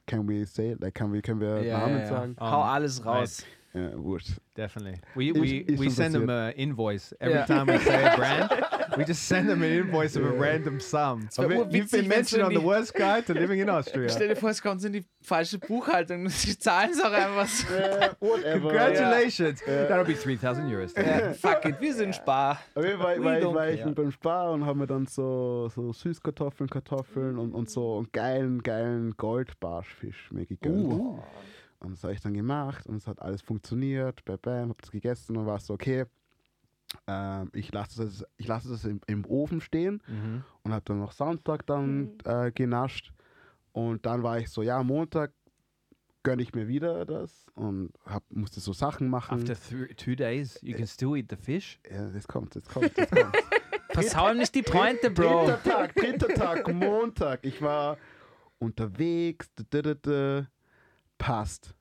can we say, like, can we, können wir Namen sagen? Hau Um, alles raus. Ja, wurscht. Definitely. We we, ist we schon send them an invoice every Yeah. time we say a brand. We just send them an invoice of a random sum. wär You've been mentioned on the worst guide to living in Austria. Stell dir vor, es kommt in die falsche Buchhaltung. Sie zahlen es auch einfach so. Äh, whatever. Congratulations. That'll be 3,000 euros. Ja, fuck it, wir sind Spar. Auf jeden Fall war, ich- don't war ich beim Spar und haben mir dann so, so Süßkartoffeln, Kartoffeln und, und so einen geilen, geilen Goldbarschfisch mir gegönnt. Uh. Und das habe ich dann gemacht und es hat alles funktioniert. Bam, bam, hab das gegessen und war so, okay, ähm, ich lasse das, ich lasse das im, im Ofen stehen Mhm. und habe dann noch Sonntag dann äh, genascht. Und dann war ich so, ja, Montag gönne ich mir wieder das und hab, musste so Sachen machen. After th- two days, you can still eat the fish. ja, jetzt kommt, jetzt kommt, jetzt kommt. Versau ihm nicht die Pointe, Bro. Dritter Tag, dritter Tag, Montag. Ich war unterwegs. d- d- d- d- Passt.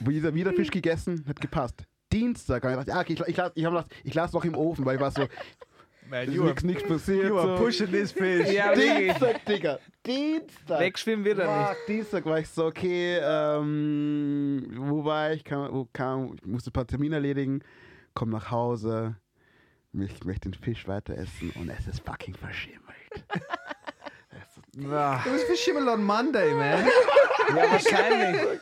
Wieder, wieder Fisch gegessen, hat gepasst. Dienstag, hab ich gedacht, ja, okay, ich, ich, lasse ich, gedacht, ich lasse noch im Ofen, weil ich war so, Man, ist you are, nichts nichts passiert. you are so. pushing this fish. Ja. Dienstag, Digga, Dienstag. Wegschwimmen wird er nicht. Dienstag war ich so, okay, ähm, wo war ich? Kam, wo kam, ich musste ein paar Termine erledigen, komm nach Hause, ich möchte den Fisch weiter essen und es ist fucking verschimmelt. Ah, It was for Shimmel on Monday, man. Ja, wahrscheinlich.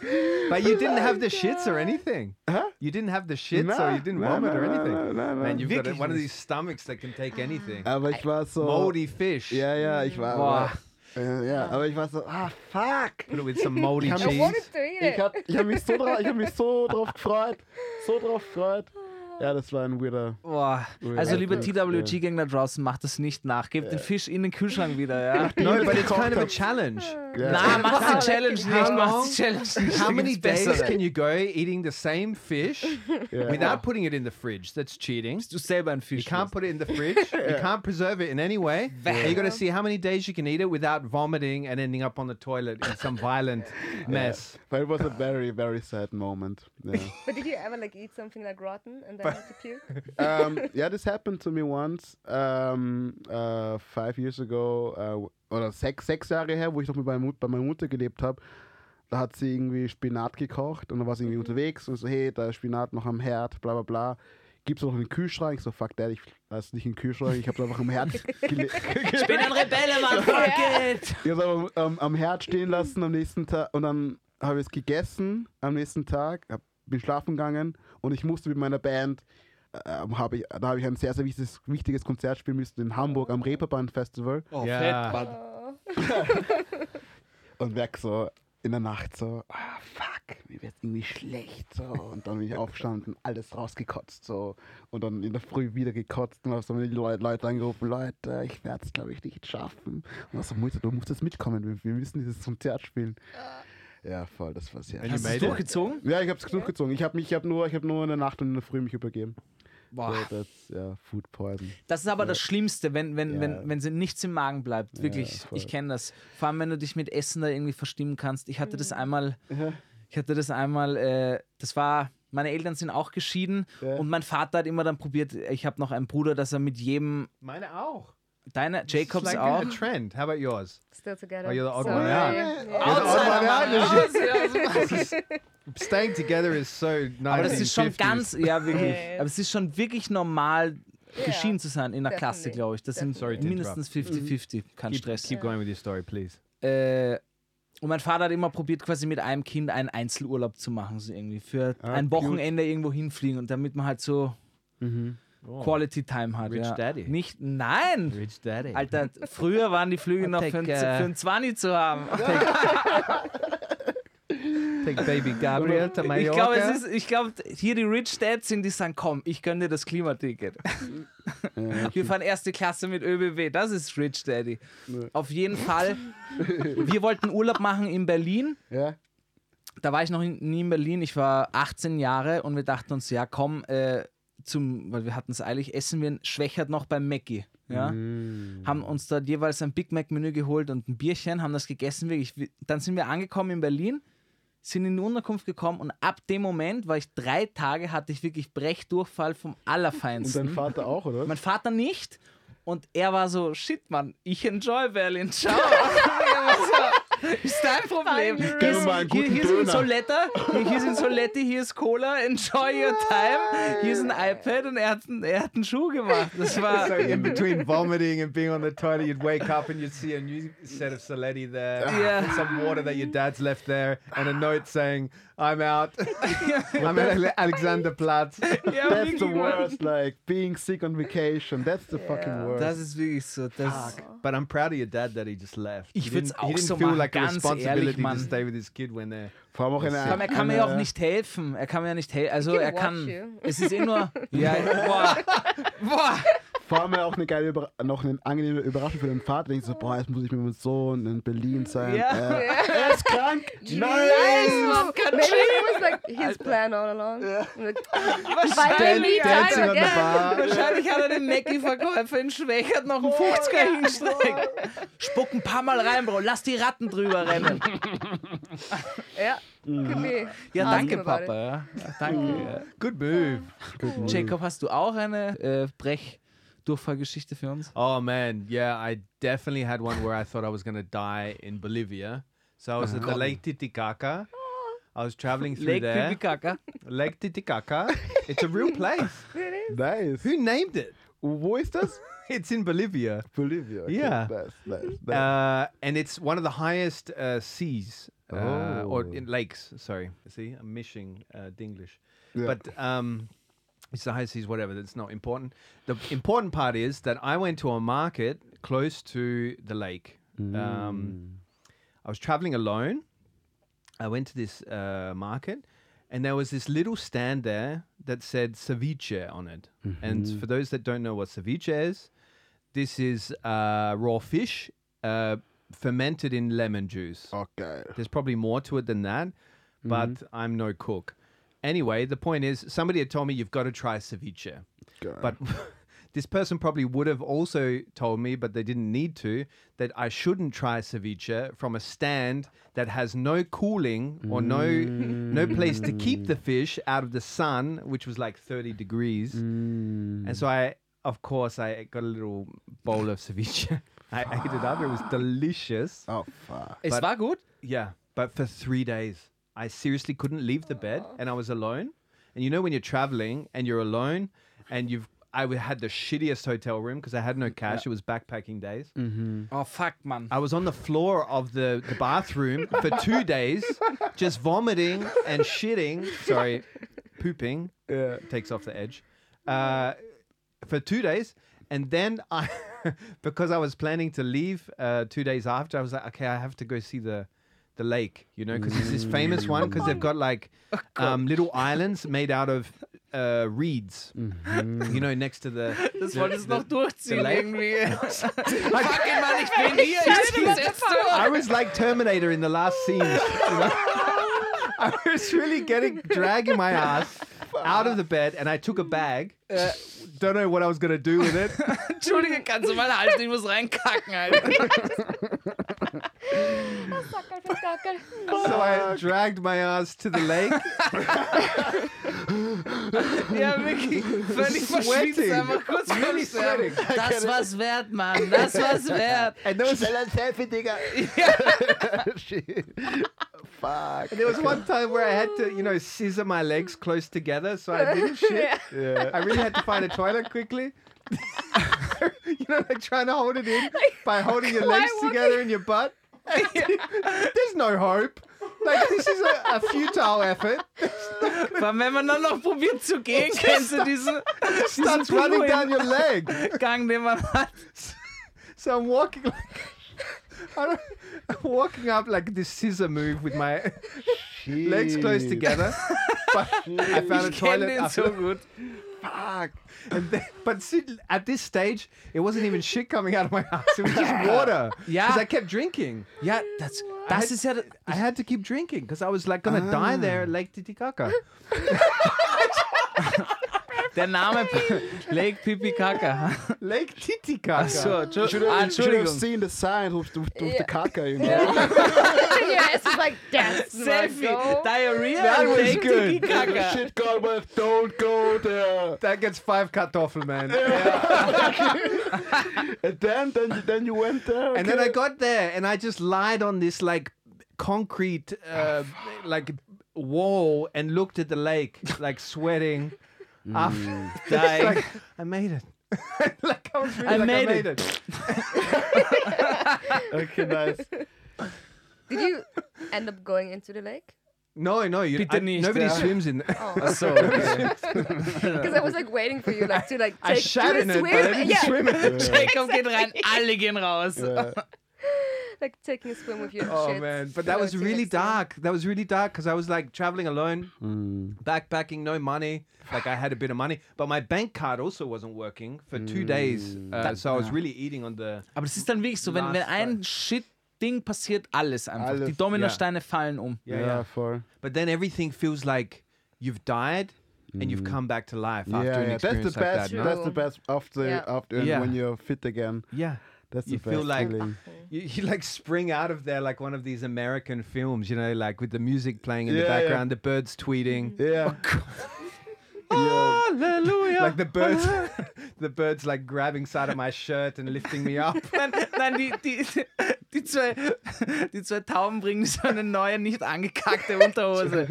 but you didn't have the shits or anything. Huh? You didn't have the shits Nah, or you didn't nah, vomit nah, or nah, anything. nah, nah, nah. Man, you've got Wirklich one of these stomachs that can take anything. Aber ich war so. Moldy fish. Ja, ja, ich war. Boah. Äh, ja, aber ich war so, ah, fuck. Put it with some moldy Ich I cheese. wanted to eat Ich it. hab, ich hab mich so drauf, ich hab mich so drauf gefreut. So drauf gefreut. Ja, das war ein weirder. Boah. Ui, Also, liebe Alter. TWG-Gänger draußen, macht das nicht nach. Gebt den Fisch in den Kühlschrank wieder, ja? No, but it's kind of a challenge. Ja. Na, mach die Challenge nicht. How Mach long? die Challenge nicht. How many gibt's days bessere. can you go eating the same fish Ja. without putting it in the fridge? That's cheating. du selber ein You can't put it in the fridge. You can't preserve it in any way. And you got to see how many days you can eat it without vomiting and ending up on the toilet in some violent mess. But it was a very, very sad moment. Yeah. But did you ever like eat something like rotten and then have to puke? um, yeah, this happened to me once, um, uh, five years ago, uh, oder sechs, sechs Jahre her, wo ich noch mit meiner Mut bei meiner Mutter gelebt habe. Da hat sie irgendwie Spinat gekocht und dann war sie irgendwie unterwegs und so, hey, da ist Spinat noch am Herd, bla bla bla. Gibt's noch in den Kühlschrank? Ich so, fuck that, ich lass nicht in den Kühlschrank, ich hab's einfach am Herd gelegt. Ich bin ein Rebelle, Mann, fuck it! Ich habe es am, am Herd stehen lassen am nächsten Tag und dann habe ich es gegessen am nächsten Tag, habe bin schlafen gegangen und ich musste mit meiner Band, ähm, habe ich, da habe ich ein sehr, sehr wichtiges, wichtiges Konzert spielen müssen in Hamburg am Reeperbahn Festival Oh, Ja. fett, Mann. und merk so in der Nacht so, ah, fuck, mir wird irgendwie schlecht so und dann bin ich aufgestanden, alles rausgekotzt so und dann in der Früh wieder gekotzt und habe so die Leute, Leute angerufen, Leute, ich werde es glaube ich nicht schaffen und so, Mutter, du musst jetzt mitkommen, wir, wir müssen dieses Konzert spielen. Ja, voll, das war you Hast du es durchgezogen? Ja, ich habe es durchgezogen. Ich habe mich, ich habe nur, ich habe nur in der Nacht und in der Früh mich übergeben. Boah. So, das, ja, Food Poison. Das ist aber das Schlimmste, wenn, wenn, Ja. wenn, wenn nichts im Magen bleibt. Wirklich, voll. ich kenne das. Vor allem, wenn du dich mit Essen da irgendwie verstimmen kannst. Ich hatte das einmal, ich hatte das einmal, äh, das war, meine Eltern sind auch geschieden Ja. und mein Vater hat immer dann probiert, ich habe noch einen Bruder, dass er mit jedem, Meine auch. Deiner, It's Jacobs like auch. a trend. How about yours? Still together. Oh, you're the odd So, one out. yeah, yeah. Staying together is so nice. Aber das ist schon ganz, ja wirklich, aber es ist schon wirklich normal, Ja. geschieden zu sein in der Klasse, Definitely. glaube ich. Das sind Sorry to mindestens 50-50, kein Keep, Stress. keep going with your story, please. Äh, und mein Vater hat immer probiert, quasi mit einem Kind einen Einzelurlaub zu machen, so irgendwie. Für Ah, ein cute. Wochenende irgendwo hinfliegen und damit man halt so Oh, Quality Time hat. Rich ja. Daddy. Nicht, nein! Rich Daddy. Alter, früher waren die Flüge noch für, ein- take, uh, für ein 20 zu haben. Take baby Gabriel Ich glaube, es ist, ich glaube, hier die Rich Dads sind, die sagen, komm, ich gönne dir das Klimaticket. Wir fahren erste Klasse mit ÖBB, das ist Rich Daddy. Auf jeden Fall, wir wollten Urlaub machen in Berlin. Ja, da war ich noch nie in Berlin. Ich war 18 Jahre und wir dachten uns, ja komm, äh, zum, weil wir hatten es eilig, essen wir ein Schwächert noch beim Mackie. Ja? Haben uns dort jeweils ein Big Mac Menü geholt und ein Bierchen, haben das gegessen. Wirklich. Wir- Dann sind wir angekommen in Berlin, sind in die Unterkunft gekommen und ab dem Moment war ich drei Tage, hatte ich wirklich Brechdurchfall vom und Allerfeinsten. dein Vater auch, oder? Mein Vater nicht. Und er war so, shit, Mann, ich enjoy Berlin. Ciao. War so, ist dein Problem. Hier, mir ist- mal einen hier, hier sind Döner. Soletta, hier, hier sind Soletti, hier ist Cola, enjoy your time. Hier ist ein iPad und er hat, einen- er hat einen Schuh gemacht. Das war. So in between vomiting and being on the toilet, you'd wake up and you'd see a new set of Saletti there, Yeah. some water that your dad's left there, and a note saying, "I'm out. I'm at Ale- Alexanderplatz." Ja, That's the worst, like being sick on vacation. That's the fucking Ja. worst. Das ist wirklich so. Das, But I'm proud of your dad that he just left. Ich He würd's didn't- auch He didn't so feel machen, like a responsibility ehrlich, to stay with his kid when they're. Vor allem auch aber er kann mir ja auch nicht helfen. Er kann mir ja nicht helfen. Also er kann. Es ist eh nur. Ja, boah. Boah. Vor allem auch eine geile, Über noch eine angenehme Überraschung für den Vater. Denkst so, boah, jetzt muss ich mit meinem Sohn in Berlin sein. Ja. Äh, er ist krank. Nice, man. Maybe it was like his plan all along. Like, the again. bar. Wahrscheinlich hat er den Mackie-Verkäufer in Schwächert noch einen 50er hingestreckt. Spuck ein paar Mal rein, Bro. Lass die Ratten drüber rennen. Could be. Ja, danke, Papa. Ja. Danke. Ja. Good move. Jacob, hast du auch eine äh, Brech-Durchfallgeschichte für uns? Oh man, yeah, I definitely had one where I thought I was gonna die in Bolivia. So I was at the Lake Titicaca. I was traveling through Lake there. Titicaca. Lake Titicaca. It's a real place. Nice. Who named it? Wo ist das? It's in Bolivia. Bolivia. Okay. Yeah. Nice, nice, nice. Uh, and it's one of the highest uh, seas uh, or Oh. in lakes. Sorry, see, I'm missing uh, Dinglish, Yeah. but um, it's the highest. Whatever, that's not important. The important part is that I went to a market close to the lake. Um, I was traveling alone. I went to this uh, market, and there was this little stand there that said ceviche on it. And for those that don't know what ceviche is, this is uh, raw fish uh, fermented in lemon juice. Okay. There's probably more to it than that, but I'm no cook. Anyway, the point is, somebody had told me you've got to try ceviche. geil. But this person probably would have also told me, but they didn't need to, that I shouldn't try ceviche from a stand that has no cooling or no mm. no place to keep the fish out of the sun, which was like 30 degrees. Mm. And so I, of course, I got a little bowl of ceviche. I ate it up. It was delicious. oh, fuck. Es But- war gut. Yeah, but for three days, I seriously couldn't leave the bed, and I was alone. And you know when you're traveling and you're alone, and you've I w- had the shittiest hotel room because I had no cash. It was backpacking days. Oh, fuck, Mann. I was on the floor of the, the bathroom for two days, just vomiting and shitting. Sorry, pooping. Yeah. Takes off the edge. Uh, for two days. And then I, because I was planning to leave uh, two days after, I was like, okay, I have to go see the the lake, you know, because it's this famous one because they've got like um, little islands made out of uh, reeds, you know, next to the. Das the- wolltest du noch durchziehen Lake? irgendwie. Fucking Mann, ich bin hier. Ich bin jetzt I was like Terminator in the last scene. you know? I was really getting dragging my ass out of the bed, and I took a bag. don't know what I was gonna do with it. Entschuldige, kannst du mal halten? Ich muss reinkacken, Alter. Sackerl für Sackerl. so I dragged my ass to the lake. Ja, wirklich. Völlig verschwitzt, Sweating. einfach kurz Really vor Sterben. sweating. Das war's wert, Mann. Das war's wert. And there was Schnell ein Selfie, Digga. Shit. Fuck. there was one time where I had to, you know, scissor my legs close together so I didn't shit. Yeah. I really had to find a toilet quickly. you know, like trying to hold it in by holding your legs would together in your butt. There's no hope. Like this is a, a futile effort. Vor allem, wenn man dann noch probiert zu gehen, kennst du diesen, diesen Starts running down your leg. Gang, den man hat. So I'm walking like I don't, I'm walking up like this scissor move with my legs close together. But I found a Ich kenn toilet den after so gut. Fuck. And then, but see, at this stage, it wasn't even shit coming out of my ass. It was just water. Yeah. Because I kept drinking. Yeah, that's das ist ja... I had to keep drinking because I was like gonna die ah. there at Lake Titicaca. Der Name Lake Pipikaka. Lake Titicaca. So, You should Entschu- ah, have, you should have seen the sign with, with, with Yeah. the caca, you know. yeah, it's just like that's my Selfie, goal. Diarrhea That and was Lake good. Titicaca. Shit, God, but don't go there. That gets five kartoffel, man. Yeah. And then, then, you- then you went there. And then I got there and I just lied on this like concrete uh, like wall and looked at the lake, like sweating. Mm. After, Dying. like, I made it. like I was really I like, made I made it. it. Okay, nice. Did you end up going into the lake? No, no, you, Bitte I- nobody ja. swims in there. Oh, Ach so, because I was like waiting for you, like to like I take shat do a in it, but I didn't yeah, swim in it. Jacob geht rein, alle gehen raus. Yeah. Like taking a swim with your Oh shit. man, but that was really dark. That was really dark because I was like traveling alone, backpacking, no money. Like I had a bit of money, but my bank card also wasn't working for two days. Uh, so I was really eating on the. Aber das ist dann wirklich so, wenn, wenn Last ein Shit-Ding passiert, alles einfach. Alles, Die Dominosteine fallen um. Yeah, Yeah, yeah. for. But then everything feels like you've died and you've come back to life after Yeah, an yeah. That's the like best. that. no? That's the best after Yeah. after Yeah. when you're fit again. Yeah. That's the You feel like- feeling. You, you like spring out of there like one of these American films, you know, like with the music playing in the Yeah, yeah. background, the birds tweeting. Mm-hmm. Yeah. Oh, Halleluja. Like the birds, the birds like grabbing side of my shirt and lifting me up. Nein, nein die, die, die, zwei, die zwei Tauben bringen so eine neue, nicht angekackte Unterhose.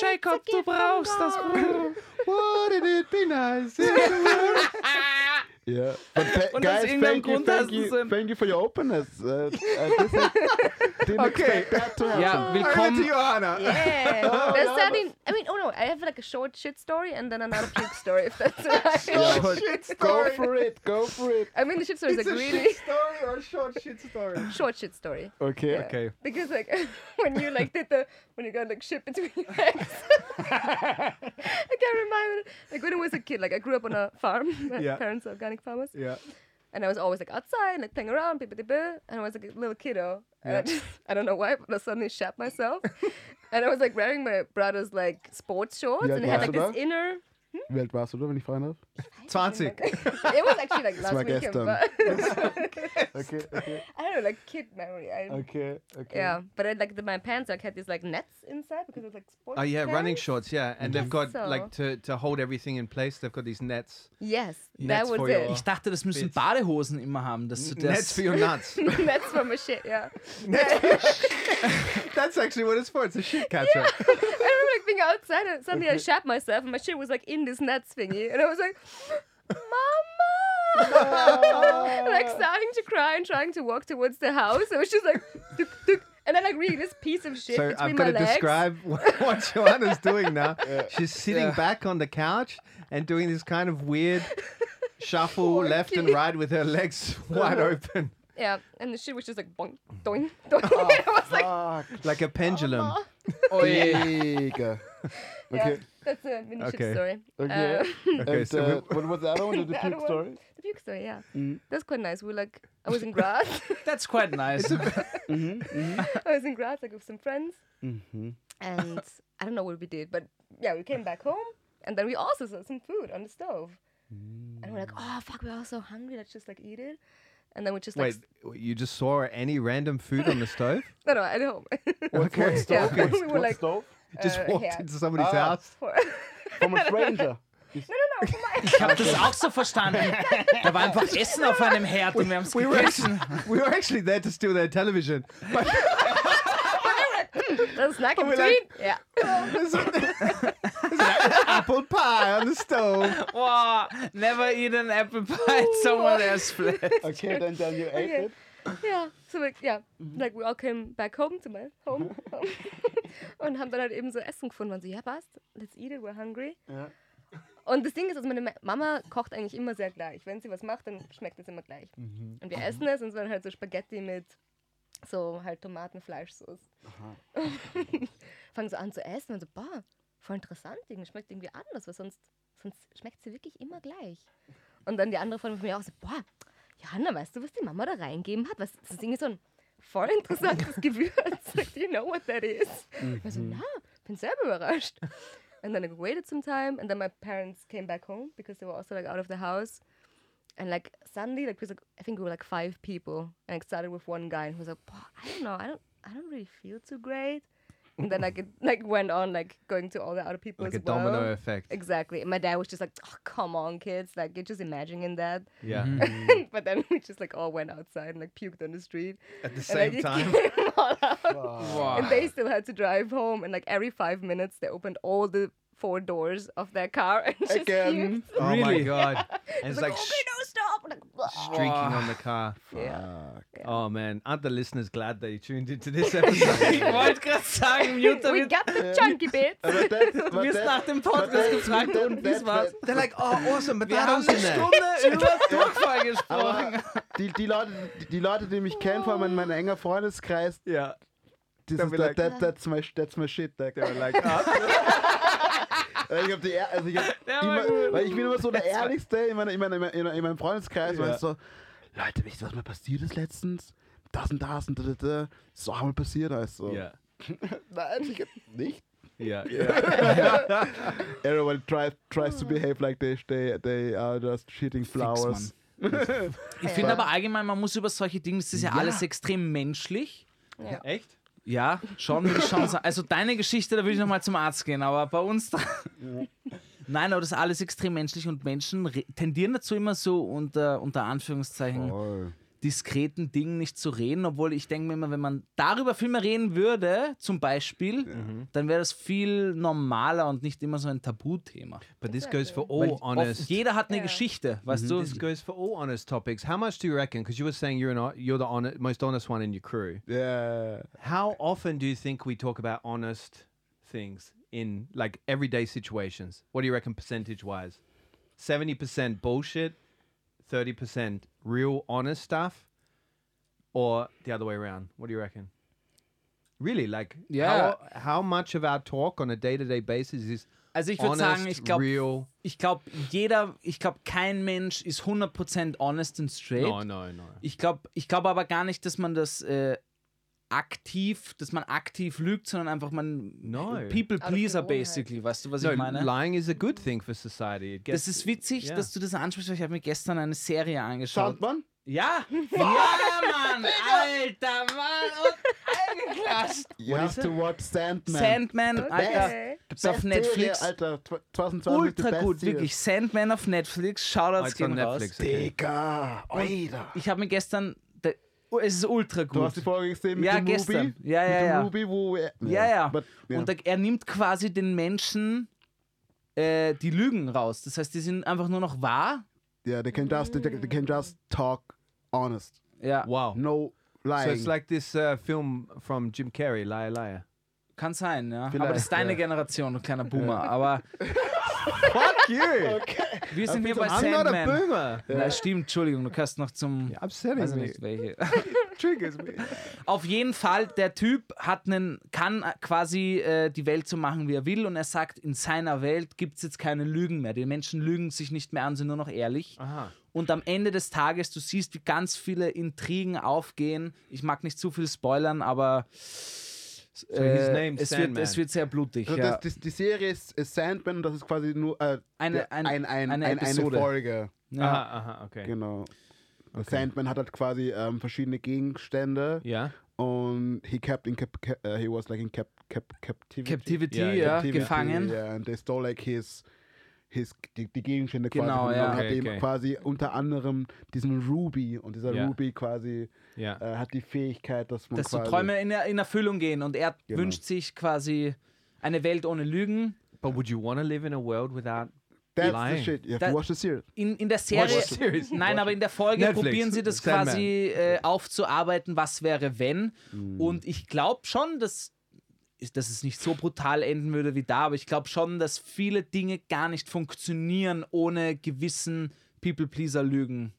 Jacob, du brauchst das. Wouldn't it be nice? Yeah. But th- guys, thank you, thank you, thank you for your openness. Uh, uh, this is, didn't Okay. expect that to happen. Ja, Over willkommen. Johanna. Yeah. Does that mean? I mean, oh no, I have like a short shit story and then another puke story. If that's right. Yeah, shit story. Go for it. Go for it. I mean, the shit story is like a really shit story or short shit story? short shit story. Okay. Yeah. Okay. Because like when you like did the when you got like shit between your legs. I can't remember. Like when I was a kid, like I grew up on a farm. My Yeah. parents are organic farmers, Yeah. And I was always like outside, like playing around, blah, blah, blah, and I was like a little kiddo. And I just I don't know why, but I suddenly shat myself, and I was like wearing my brother's like sports shorts, Yeah, and it had like this inner Wie alt warst du da, wenn ich fragen darf? 20. it was actually like last war weekend. gestern. But Okay, okay, I don't know, like kid memory. I, okay, okay. Yeah, but I, like the, my pants like had these like nets inside because it was like sports. Oh yeah, running shorts. Yeah, and they've got So. like to to hold everything in place. They've got these nets. Yes, Nets that was for it. Ich dachte, das müssen Bits. Badehosen immer haben, dass du Nets das. for your nuts. Nets for my shit. Yeah. That's actually what it's for. It's a shit catcher. I remember like being outside and suddenly I shat myself and my shit was like in this nets thingy and I was like, Mama! like starting to cry and trying to walk towards the house. I was just like, tuk, tuk. and then like really this piece of shit So between I've my got to describe what, what Joanna's doing now. She's sitting back on the couch and doing this kind of weird shuffle left and right with her legs uh-huh. wide open, Yeah, and the shit was just like boing, doing, oh, doing. I was like, Fuck. like a pendulum. Oh je. Mega. Yeah, Okay. that's a mini Okay. shit story. Okay. Uh, Okay, and, so uh, we- what was the other one? The The puke other one? story? the puke story, yeah. Mm. That's quite nice. We were like, I was in Graz. That's quite nice. I was in Graz like with some friends, Mm-hmm. and I don't know what we did, but yeah, we came back home, and then we also saw some food on the stove, and we're like, oh fuck, we're all so hungry, let's just like eat it, and then we just like, Wait, you just saw any random food on the stove? no, no, at home. Okay. yeah, What, we were what like, stove? Just uh, walked into somebody's Ah. house. From a stranger. no, no, Ich habe das auch so verstanden. Da war einfach Essen auf einem Herd und wir haben es We were, gegessen. actually, we were actually there to steal their television. But the snack in we're between. like- yeah. there's, there's an apple pie on the stove. Wow, never eat an apple pie at someone else's plate. Okay, then, then you ate Okay. it. Ja, so ja, like we all came back home to my home und haben dann halt eben so Essen gefunden. Und so, ja, passt, let's eat it, we're hungry. Ja. Und das Ding ist, also meine Ma- Mama kocht eigentlich immer sehr gleich. Wenn sie was macht, dann schmeckt es immer gleich. Und wir essen es und es waren halt so Spaghetti mit so halt Tomaten, Fleischsoße. Fangen so an zu essen und so, boah, voll interessant, irgendwie schmeckt irgendwie anders, weil sonst, sonst schmeckt sie wirklich immer gleich. Und dann die andere von mir auch so, boah, Johanna, weißt du, was die Mama da reingeben hat? Was, das ist irgendwie so ein voll interessantes Gewürz. Do you know what that is? Ich war so, na, bin selber überrascht. And then I waited some time, and then my parents came back home because they were also like out of the house. And like suddenly, like, was, like I think we were like five people, and it started with one guy, and he was like, "Boah, I don't know, I don't, I don't really feel too great." And then like it like went on like going to all the other people Like as a domino effect. Exactly. And my dad was just like, oh, come on, kids. Like, you're just imagining that. Yeah. Mm-hmm. but then we just like all went outside and like puked on the street. At the And same like, time. came all out. Wow. And they still had to drive home. And like every five minutes, they opened all the four doors of their car and just Again. puked. Oh my Really? god. And It's it's like, like oh, okay, no, stop. Like, blah. Streaking on the car. yeah. Oh man, aren't the listeners glad they tuned into this episode? Ich wollte gerade sagen, Mute We got the chunky bits. That, Du wirst that, nach dem Podcast that- gefragt that- und that- war's? They're like, oh awesome, but Wir that haben was eine in there. Stunde über Durchfall gesprochen. Die, die, Leute, die, die Leute, die mich kennen, vor allem in meinem engen Freundeskreis, Yeah. das ist that, like- that, that's, my, that's my shit. That, They were like, ah. Ich hab die, also ich, hab immer, weil ich bin immer so der Das Ehrlichste in, meiner, in, meiner, in, in meinem Freundeskreis. Ja. Ja. so, Leute, wisst ihr, was mir passiert ist letztens? Das und das und da, da, da. Das ist auch mal passiert. Also. yeah. Nein, ich, nicht. Yeah. Yeah. Everyone tries, tries to behave like they, they, they are just shitting flowers. Ich finde aber allgemein, man muss über solche Dinge, das ist ja, Ja. alles extrem menschlich. Echt? Ja, schon würde ich schon sagen. Also deine Geschichte, da würde ich nochmal zum Arzt gehen, aber bei uns. Da Nein, aber das ist alles extrem menschlich und Menschen re- tendieren dazu immer so unter, unter Anführungszeichen Voll. Diskreten Dingen nicht zu reden, obwohl ich denke mir immer, wenn man darüber viel mehr reden würde, zum Beispiel, dann wäre das viel normaler und nicht immer so ein Tabuthema. But this goes for all Weil honest. jeder hat eine Ja. Geschichte, weißt du? This goes for all honest topics. How much do you reckon? Because you were saying you're an, you're the honest, most honest one in your crew. Yeah. How often do you think we talk about honest things in like everyday situations? What do you reckon percentage wise? 70% bullshit, 30% real honest stuff, or the other way around? What do you reckon? Really, like Yeah. how, how much of our talk on a day to day basis is Also ich würde sagen, ich glaube, real? ich glaube, jeder, ich glaube, kein Mensch ist 100% honest and straight. No, no, no. Ich glaube ich glaub aber gar nicht, dass man das äh, aktiv, dass man aktiv lügt, sondern einfach man No. People Pleaser basically, weißt du, was No, ich meine? lying is a good thing for society. It Das gets- ist witzig, Ja. dass du das ansprichst, weil ich habe mir gestern eine Serie angeschaut. Sandmann? Ja, ja, Mann, alter Mann, und eingeklatscht. You have to watch Sandman. Sandman, Alter, Okay. ist auf Netflix. Serie, Alter, tw- 2020 the Ultra best gut, Serie. wirklich. Sandman auf Netflix, Shoutouts gehen raus. Okay. Digga, Alter. Ich habe mir gestern, es ist ultra Du hast die gut. Folge gesehen mit Ja, dem gestern. Ruby? Ja, ja, mit dem ja. Ruby, wo er, Ja, ja. But, ja. Und da, er nimmt quasi den Menschen äh, die Lügen raus. Das heißt, die sind einfach nur noch wahr. yeah, they can just they, they can just talk honest. Ja, Wow. No lying. So it's like this uh, film from Jim Carrey, Liar Liar. kann sein, ja. Aber Vielleicht, das ist deine ja. Generation, du kleiner Boomer. Aber Fuck you! wir sind hier bei I'm not a Sandman. boomer. Na, stimmt, Entschuldigung, du kannst noch zum. You're upsetting Weiß me. nicht welche. Triggers me. Auf jeden Fall, der Typ hat einen, kann quasi äh, die Welt so machen, wie er will. Und er sagt, in seiner Welt gibt es jetzt keine Lügen mehr. Die Menschen lügen sich nicht mehr an, sind nur noch ehrlich. Aha. Und am Ende des Tages, du siehst, wie ganz viele Intrigen aufgehen. Ich mag nicht zu viel spoilern, aber his äh, name's es, wird, Sandman. es wird sehr blutig. also ja. das, das, die Serie ist, ist Sandman und das ist quasi nur äh, Eine- ein- ein, ein, eine ein, Episode. Folge. ja. Aha, aha, okay. Genau. Sandman hat halt quasi ähm, verschiedene Gegenstände Yeah. und he kept in cap, cap, uh, he was like in cap, cap, captivity. Captivity, Ja, ja, Captivity, gefangen. Yeah, and they stole like his his die, die Gegenstände Genau, quasi ja. und hat Okay, ihm okay. quasi unter anderem diesen Ruby und dieser Ja. Ruby quasi Yeah. äh, hat die Fähigkeit, dass man Dass so Träume in, in Erfüllung gehen. Und er Genau. wünscht sich quasi eine Welt ohne Lügen. But would you want to live in a world without That's lying? the shit. You have to watch the series. In, in der Serie. Watch the series. Nein, aber in der Folge Netflix, probieren sie das Sandman. quasi äh, aufzuarbeiten, was wäre, wenn. Mm. Und ich glaube schon, dass, ist- dass es nicht so brutal enden würde wie da, aber ich glaube schon, dass viele Dinge gar nicht funktionieren ohne gewissen People-Pleaser-Lügen.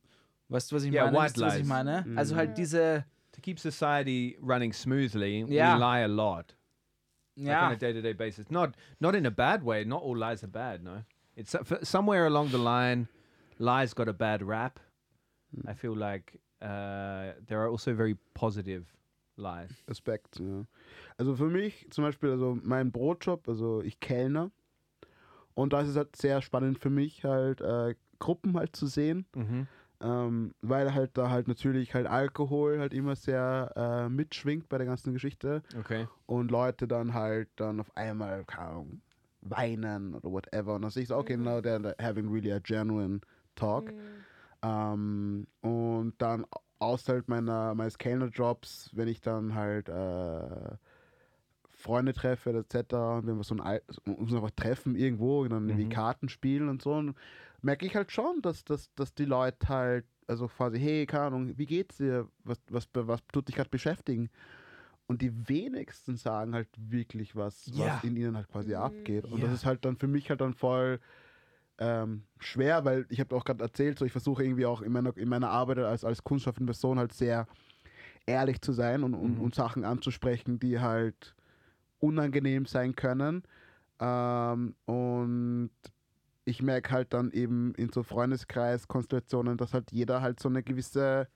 Weißt du, was ich Ja, meine? white was ich lies. meine? Also halt diese, to keep society running smoothly? Yeah. We lie a lot. like on a day-to-day basis. Not not in a bad way. Not all lies are bad. No, it's uh, f- somewhere along the line, lies got a bad rap. I feel like uh, there are also very positive lies. Respekt. Ja. Also für mich zum Beispiel, also mein Brotjob, also ich Kellner. Und da ist es halt sehr spannend für mich, halt äh, Gruppen halt zu sehen. Mm-hmm. Ähm, weil halt da halt natürlich halt Alkohol halt immer sehr äh, mitschwingt bei der ganzen Geschichte. Okay. Und Leute dann halt dann auf einmal, Ahnung, weinen oder whatever. Und dann sehe ich so, okay, now they're having really a genuine talk. Ähm, und dann außerhalb meiner, meines Kellnerjobs, wenn ich dann halt äh, Freunde treffe etc., und wenn wir so ein Al- uns einfach treffen irgendwo und dann irgendwie Mhm. Karten spielen und so, und merke ich halt schon, dass, dass, dass die Leute halt, also quasi, hey, keine Ahnung, wie geht's dir? Was, was, was tut dich gerade beschäftigen? Und die wenigsten sagen halt wirklich was, Ja. was in ihnen halt quasi abgeht. Und Ja. das ist halt dann für mich halt dann voll ähm, schwer, weil ich habe auch gerade erzählt, so ich versuche irgendwie auch in meiner, in meiner Arbeit als, als kunstschaffende Person halt sehr ehrlich zu sein und, und, Mhm. und Sachen anzusprechen, die halt unangenehm sein können. Ähm, und ich merke halt dann eben in so Freundeskreis-Konstellationen, dass halt jeder halt so eine gewisse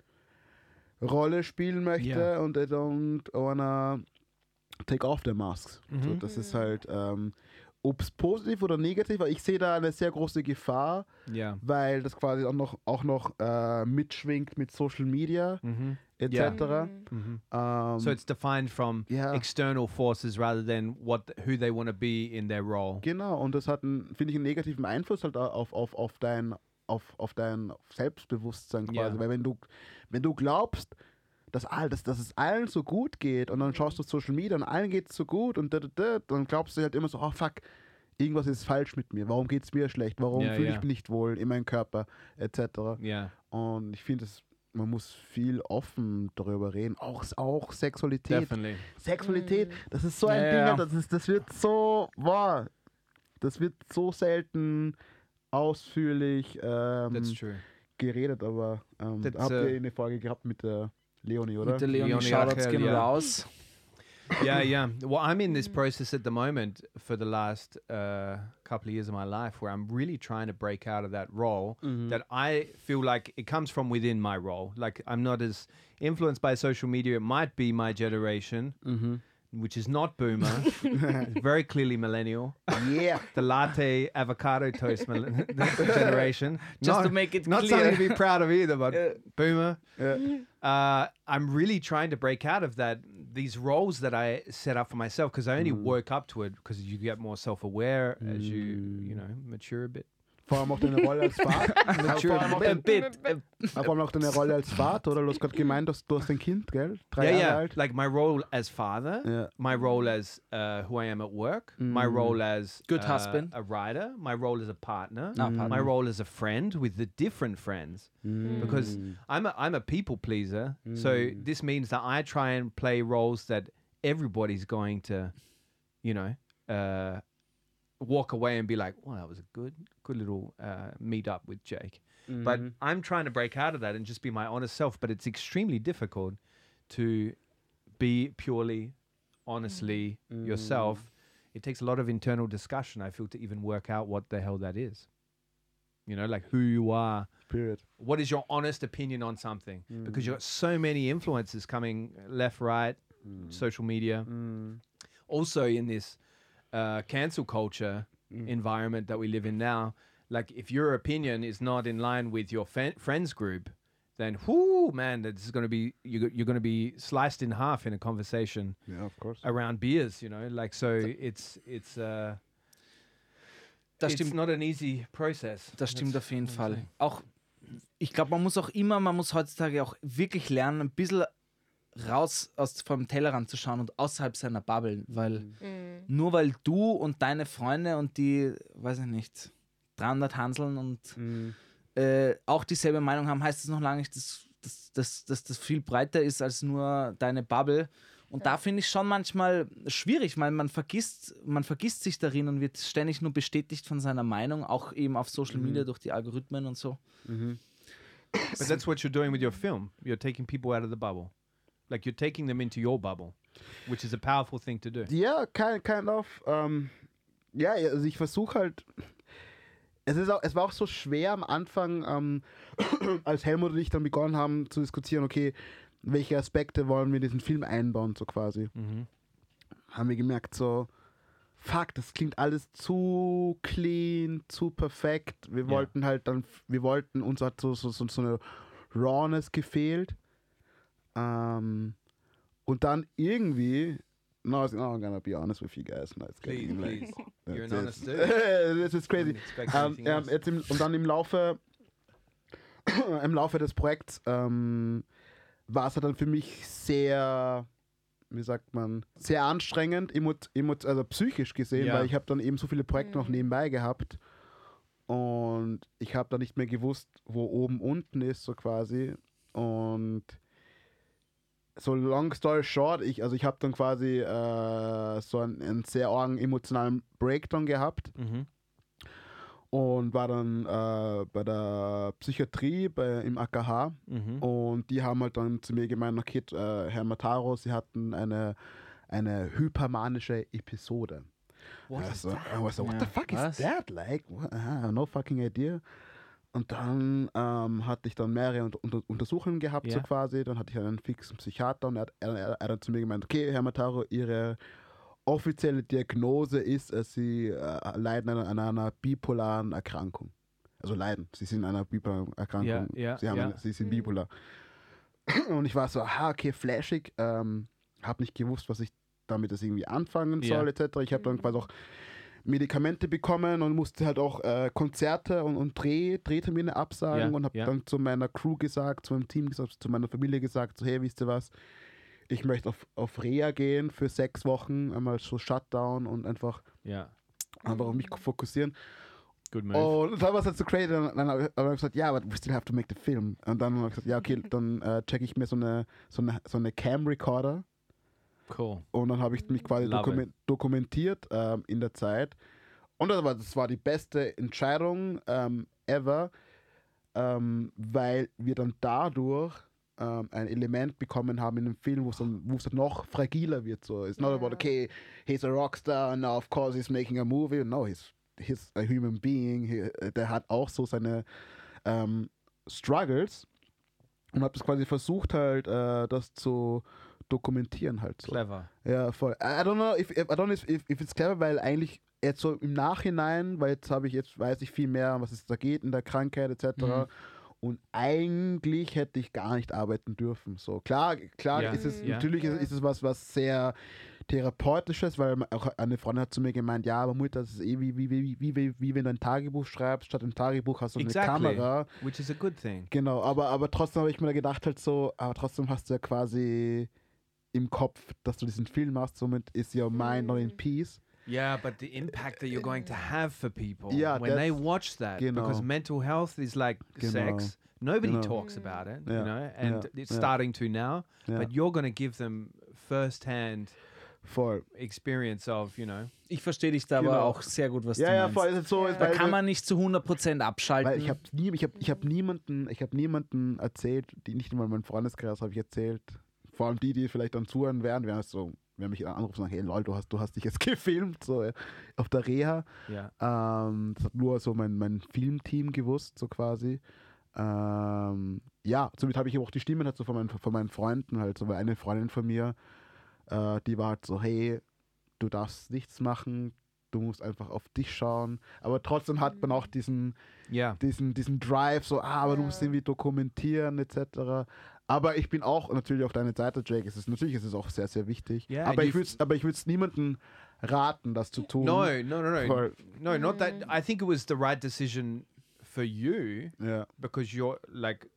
Rolle spielen möchte Ja. und they don't wanna take off their masks. So, Mhm. das ist halt, ähm, ob es positiv oder negativ, aber ich sehe da eine sehr große Gefahr, Yeah. weil das quasi auch noch, auch noch äh, mitschwingt mit Social Media Mm-hmm. Etc. Mm-hmm. Ähm, So it's defined from ja. external forces rather than what who they want to be in their role. Genau, und das hat, einen, finde ich, einen negativen Einfluss halt auf, auf, auf dein auf, auf dein Selbstbewusstsein quasi. Ja. Weil wenn du, wenn du glaubst, dass, all, dass, dass es allen so gut geht und dann schaust du Social Media und allen geht es so gut und da, da, da, dann glaubst du halt immer so, oh fuck, irgendwas ist falsch mit mir. Warum geht es mir schlecht? Warum Ja, fühle ich mich nicht wohl in meinem Körper etc. Yeah. Und ich finde, es- man muss viel offen darüber reden. Auch, auch Sexualität. Definitely. Sexualität, das ist so ein Ja, Ding, das, ist, das wird so, boah, das wird so selten ausführlich ähm, That's true. geredet, aber ähm, That's, habt äh, ihr eine Folge gehabt mit der Leonie, oder? Mit der Leonie Leonie Shoutouts gehen ja. raus. Yeah, yeah. Well, I'm in this process at the moment for the last uh, couple of years of my life where I'm really trying to break out of that role that I feel like it comes from within my role. Like I'm not as influenced by social media. It might be my generation, which is not boomer, very clearly millennial. Yeah. The latte avocado toast millen- generation. Just not, to make it not clear. something to be proud of either, but Yeah. boomer Yeah. uh, I'm really trying to break out of that these roles that I set up for myself because I only mm. work up to it because you get more self aware as you you mm. know mature a bit. Vor allem auch deine Rolle als Vater. vor, allem auch dein, vor allem auch deine Rolle als Vater, oder? Du hast gerade gemeint, dass du hast ein Kind, gell? Drei yeah, Jahre yeah. alt. Like my role as father, Yeah. my role as uh, who I am at work, my role as Good uh, husband. a writer, my role as a partner, No, partner. my role as a friend with the different friends. Because I'm a I'm a people pleaser, so this means that I try and play roles that everybody's going to, you know, uh, walk away and be like, "Well, that was a good, good little uh, meet up with Jake." But mm-hmm. I'm trying to break out of that and just be my honest self. But it's extremely difficult to be purely, honestly mm-hmm. yourself. It takes a lot of internal discussion. I feel to even work out what the hell that is. You know, like who you are. Period. What is your honest opinion on something? Because mm-hmm. you've got so many influences coming left, right, mm. social media. Mm. Also, in this uh, cancel culture environment that we live in now, like if your opinion is not in line with your fan- friends group, then whoo, man, this is going to be you, you're going to be sliced in half in a conversation Ja, of course. around beers. You know, like so it's it's uh, Das it's stimmt. not an easy process. Das stimmt That's auf jeden what I'm Fall. saying. Auch, ich glaube, man muss auch immer, man muss heutzutage auch wirklich lernen, ein bisschen raus aus vom Tellerrand zu schauen und außerhalb seiner Bubble, weil Mhm. nur weil du und deine Freunde und die, weiß ich nicht, 300 Hanseln und äh, auch dieselbe Meinung haben, heißt das noch lange nicht, dass, dass, dass, dass das viel breiter ist als nur deine Bubble. Und da finde ich schon manchmal schwierig, weil man vergisst, man vergisst sich darin und wird ständig nur bestätigt von seiner Meinung, auch eben auf Social Media durch die Algorithmen und so. But that's what you're doing with your film. You're taking people out of the bubble, like you're taking them into your bubble, which is a powerful thing to do. Ja, kind, kind of. Ähm, ja, also ich versuche halt. Es, ist auch, es war auch so schwer am Anfang, ähm, als Helmut und ich dann begonnen haben zu diskutieren, okay, welche Aspekte wollen wir in diesen Film einbauen, so quasi. Haben wir gemerkt, so, fuck, das klingt alles zu clean, zu perfekt. Wir Ja. wollten halt dann, wir wollten, uns hat so, so, so, so eine Rawness gefehlt. Ähm, und dann irgendwie, no, I'm gonna be honest with you guys. No, it's Please, getting please. You're an honest dude. This is crazy. Didn't expect Ähm, ähm, jetzt im, und dann im Laufe, im Laufe des Projekts ähm, war es halt dann für mich sehr, wie sagt man, sehr anstrengend, emo, emo, also psychisch gesehen, Ja. weil ich habe dann eben so viele Projekte noch nebenbei gehabt und ich habe dann nicht mehr gewusst, wo oben unten ist, so quasi. Und so long story short, ich, also ich habe dann quasi äh, so einen, einen sehr argen emotionalen Breakdown gehabt Mhm. und war dann äh, bei der Psychiatrie bei, im AKH Mhm. und die haben halt dann zu mir gemeint, okay, äh, Herr Mataro, Sie hatten eine, eine hypermanische Episode. also, I was like, what the fuck Was? is that? Like, what? I have no fucking idea. Und dann ähm, hatte ich dann mehrere unter, unter, Untersuchungen gehabt, so Ja. quasi. Dann hatte ich einen fixen Psychiater und er, hat- er, er, er hat zu mir gemeint, okay, Herr Mataro, Ihre offizielle Diagnose ist, dass Sie äh, leiden an, an einer bipolaren Erkrankung. Also leiden. Sie sind an einer bipolaren Erkrankung. Ja, ja, Sie, haben. Eine, Sie sind bipolar. Und ich war so, aha, okay, flashig. Ähm, habe nicht gewusst, was ich damit das irgendwie anfangen soll, etc. Ich habe dann quasi auch Medikamente bekommen und musste halt auch äh, Konzerte und, und Dreh, Drehtermine absagen Ja, und habe ja. dann zu meiner Crew gesagt, zu meinem Team gesagt, zu meiner Familie gesagt, so hey, wisst ihr was, ich möchte auf, auf Reha gehen für sechs Wochen, einmal so Shutdown und einfach, Yeah. einfach auf mich fokussieren. Good move. Und dann war es halt so crazy, dann, dann habe ich gesagt, ja, but we still have to make the film. Und dann habe ich gesagt, ja, okay, dann äh, checke ich mir so eine, so eine, so eine Cam-Recorder Cool. und dann habe ich mich quasi Love dokumen dokumentiert ähm, in der Zeit. Und das war, das war die beste Entscheidung ähm, ever, ähm, weil wir dann dadurch ähm, ein Element bekommen haben in dem Film, wo es dann, wo es dann noch fragiler wird. So, it's not about okay, he's a rockstar and now of course he's making a movie. No, he's he's a human being. He, der hat auch so seine ähm, Struggles und habe das quasi versucht halt, äh, das zu dokumentieren halt so. Clever. Ja, voll. I don't know if, if I don't know if, if, it's clever, weil eigentlich jetzt so im Nachhinein, weil jetzt habe ich jetzt weiß ich viel mehr, was es da geht in der Krankheit etc. Mhm. Und eigentlich hätte ich gar nicht arbeiten dürfen. So klar, klar Ja. ist es Ja. natürlich ist, ist es was, was sehr therapeutisches, weil auch eine Freundin hat zu mir gemeint, ja, aber Mutter, das ist eh wie, wie, wie, wie, wie, wie wenn du ein Tagebuch schreibst, statt im Tagebuch hast du Exactly. eine Kamera. Which is a good thing. Genau, aber, aber trotzdem habe ich mir da gedacht, halt so, aber trotzdem hast du ja quasi im Kopf, dass du diesen Film machst, somit ist your mind not in peace. Yeah, but the impact that you're going to have for people Yeah, when they watch that, Genau. because mental health is like Genau. sex. Nobody Genau. talks about it, Yeah, you know, and yeah, it's yeah. starting to now. But you're going to give them first-hand voll. experience of, you know. Ich verstehe dich da aber Genau. auch sehr gut, was Ja, du ja, meinst. voll. Ist es so, Da weil, kann man nicht zu 100% abschalten. weil ich habe nie, ich habe, ich habe niemanden, ich habe niemanden erzählt, die nicht mal meinen Freundeskreis habe ich erzählt. Vor allem die, die vielleicht dann zuhören werden, werden so, wenn mich anrufen und sagen, hey lol, du hast, du hast dich jetzt gefilmt, so äh, auf der Reha. Yeah. Ähm, das hat nur so mein, mein Filmteam gewusst, so quasi. Ähm, ja, somit habe ich auch die Stimmen halt so von meinen, von meinen Freunden halt so, weil eine Freundin von mir, äh, die war halt so, hey, du darfst nichts machen, du musst einfach auf dich schauen. Aber trotzdem hat man auch diesen, Yeah. diesen, diesen Drive, so, ah, aber du musst irgendwie dokumentieren, etc. Aber ich bin auch natürlich auf deiner Seite, Jake. Es ist, natürlich ist es auch sehr, sehr wichtig. Ja, aber ich würde es aber ich würd's niemandem raten, das zu tun. No, no, no, no. Voll. No, not that. I think it was the right decision for you Ja. because you're like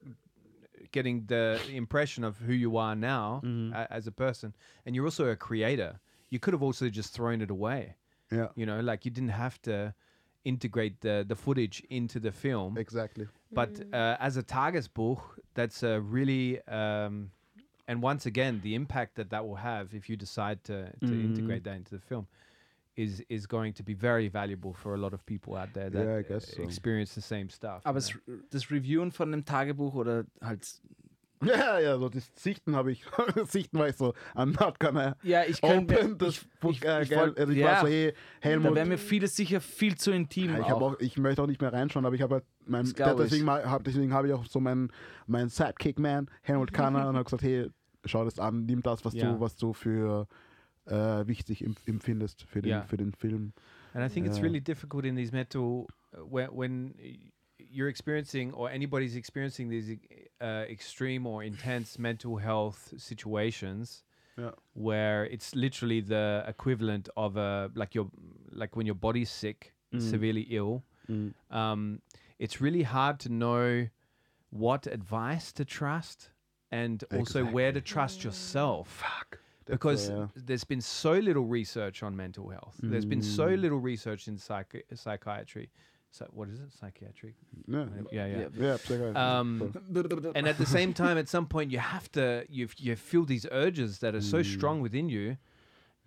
getting the impression of who you are now Mm-hmm. a- as a person and you're also a creator you could have also just thrown it away Ja, you know like you didn't have to integrate the the footage into the film exactly. but uh, as a tagesbuch that's a really um, and once again the impact that that will have if you decide to, to Mm-hmm. integrate that into the film is is going to be very valuable for a lot of people out there that Yeah, I guess uh, so. experience the same stuff aber you das, das Reviewen von dem Tagebuch oder halt. Ja, ja, so das Sichten habe ich, Sichten war ich so, I'm not gonna Ja, ich open das ich, Book. ich, äh, ich wollt- also ich ja, war so, hey, da Helmut, wäre mir vieles sicher viel zu intim. Ja, ich, auch. auch, ich möchte auch nicht mehr reinschauen, aber ich habe halt mein, deswegen, hab, habe ich auch so meinen mein Sidekick-Man, Helmut Kanner, und habe gesagt, hey, schau das an, nimm das, was Ja. du, was du für äh, wichtig em- empfindest für den, Ja. für den Film. And I think it's Yeah. really difficult in these mental uh, when when you're experiencing or anybody's experiencing these uh, extreme or intense mental health situations Ja. where it's literally the equivalent of a like your like when your body's sick, severely ill. Mhm. Um, it's really hard to know what advice to trust and also where to trust yourself Fuck. because yeah. there's been so little research on mental health. There's been so Mm. little research in psychi- psychiatry. So what is it? Psychiatric? Ja, Yeah, yeah. ja, Psycho- Um, and at the same time, at some point, you have to you you feel these urges that are so strong within you,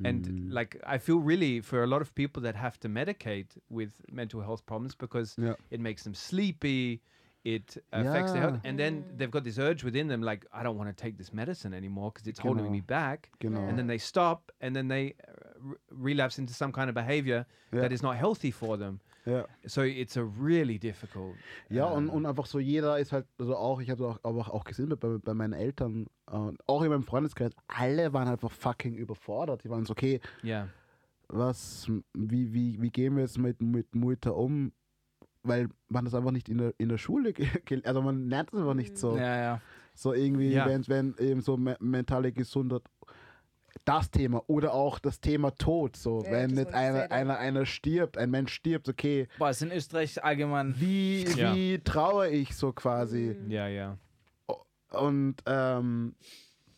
and like I feel really for a lot of people that have to medicate with mental health problems because Ja. it makes them sleepy. It affects their health, and then they've got this urge within them, like I don't want to take this medicine anymore because it's holding me back Genau. and then they stop and then they uh, relapse into some kind of behavior Ja. that is not healthy for them ja. so it's a really difficult Ja, und, um, und einfach so jeder ist halt, also auch, ich habe auch, aber auch gesehen bei, bei meinen Eltern, äh, auch in meinem Freundeskreis, alle waren einfach fucking überfordert. Die waren so, okay, yeah was, wie, wie, wie gehen wir jetzt mit, mit Mutter um? Weil man das einfach nicht in der, in der Schule, also man lernt es einfach nicht so. Ja, ja. So irgendwie, Ja. wenn, wenn eben so me mentale Gesundheit, das Thema oder auch das Thema Tod, so, Ja, wenn jetzt einer, einer, einer stirbt, ein Mensch stirbt, okay, Boah, ist in Österreich allgemein. wie, Ja. wie trauere ich so quasi? yeah yeah und ähm,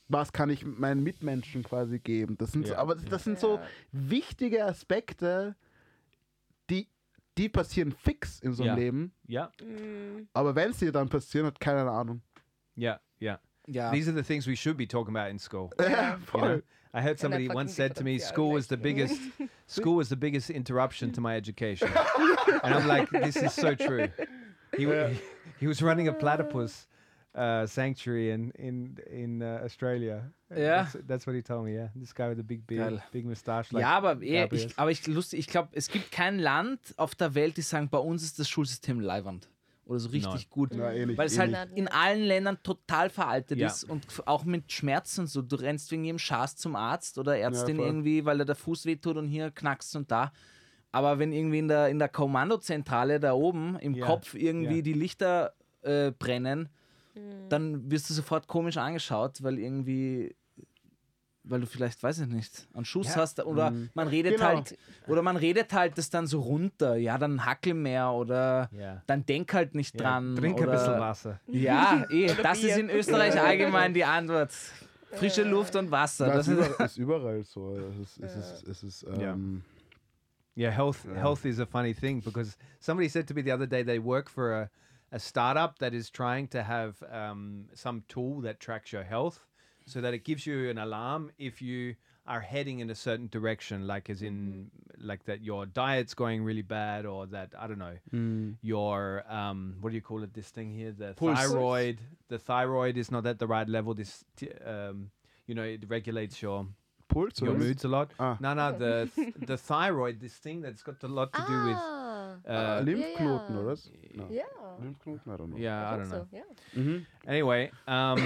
was kann ich meinen Mitmenschen quasi geben? Das sind, so, Ja, aber das, das sind so wichtige Aspekte, die, die passieren fix in so einem Ja. Leben. yeah Aber wenn sie dann passieren, hat keiner eine Ahnung. yeah yeah these are the things we should be talking about in school Ja, you know? i heard somebody fucking once said to me differenzieren, school was the biggest school was the biggest interruption to my education and i'm like this is so true he, wa- he was running a platypus uh, sanctuary in in in uh, Australia. Yeah. that's, that's what he told me. Yeah, this guy with the big beard, Geil. big mustache. Like ja, aber, eh, Gabriel's. ich, aber ich, lustig, ich glaube, es gibt kein Land auf der Welt, die sagen, bei uns ist das Schulsystem leiwand. Oder so richtig Nein. gut. Ja, ähnlich, Weil es ähnlich. halt in allen Ländern total veraltet Ja. ist und auch mit Schmerzen und so. Du rennst wegen jedem Schaß zum Arzt oder Ärztin voll. irgendwie, weil dir der Fuß wehtut und hier knackst und da. Aber wenn irgendwie in der, in der Kommandozentrale da oben im Ja. Kopf irgendwie Ja. die Lichter äh, brennen, dann wirst du sofort komisch angeschaut, weil irgendwie, weil du vielleicht, weiß ich nicht, einen Schuss Ja. hast oder man redet Genau. halt, oder man redet halt das dann so runter, ja, dann hackel mehr oder Yeah. dann denk halt nicht Yeah, dran. Drink oder, ein bisschen Wasser. ja, eh, das ist in Österreich allgemein die Antwort. Frische Luft und Wasser. Das Das ist, ist, überall, ist überall so. Es ist, es ist, es ist Ja. ähm, Yeah, health health is a funny thing because somebody said to me the other day they work for a, a startup that is trying to have um, some tool that tracks your health so that it gives you an alarm if you are heading in a certain direction, like as in like that your diet's going really bad or that I don't know your um, what do you call it this thing here the Pulse. thyroid the thyroid is not at the right level this t- um, you know it regulates your Puls your moods a lot. Ah. No, no, the the thyroid, this thing that's got a lot to do with. Ah, Ah, Uh, Lymphknoten, ja. oder? No. ja. Lymphknoten, I don't know. yeah, I think don't know. so, ja. Mhm. Anyway, um,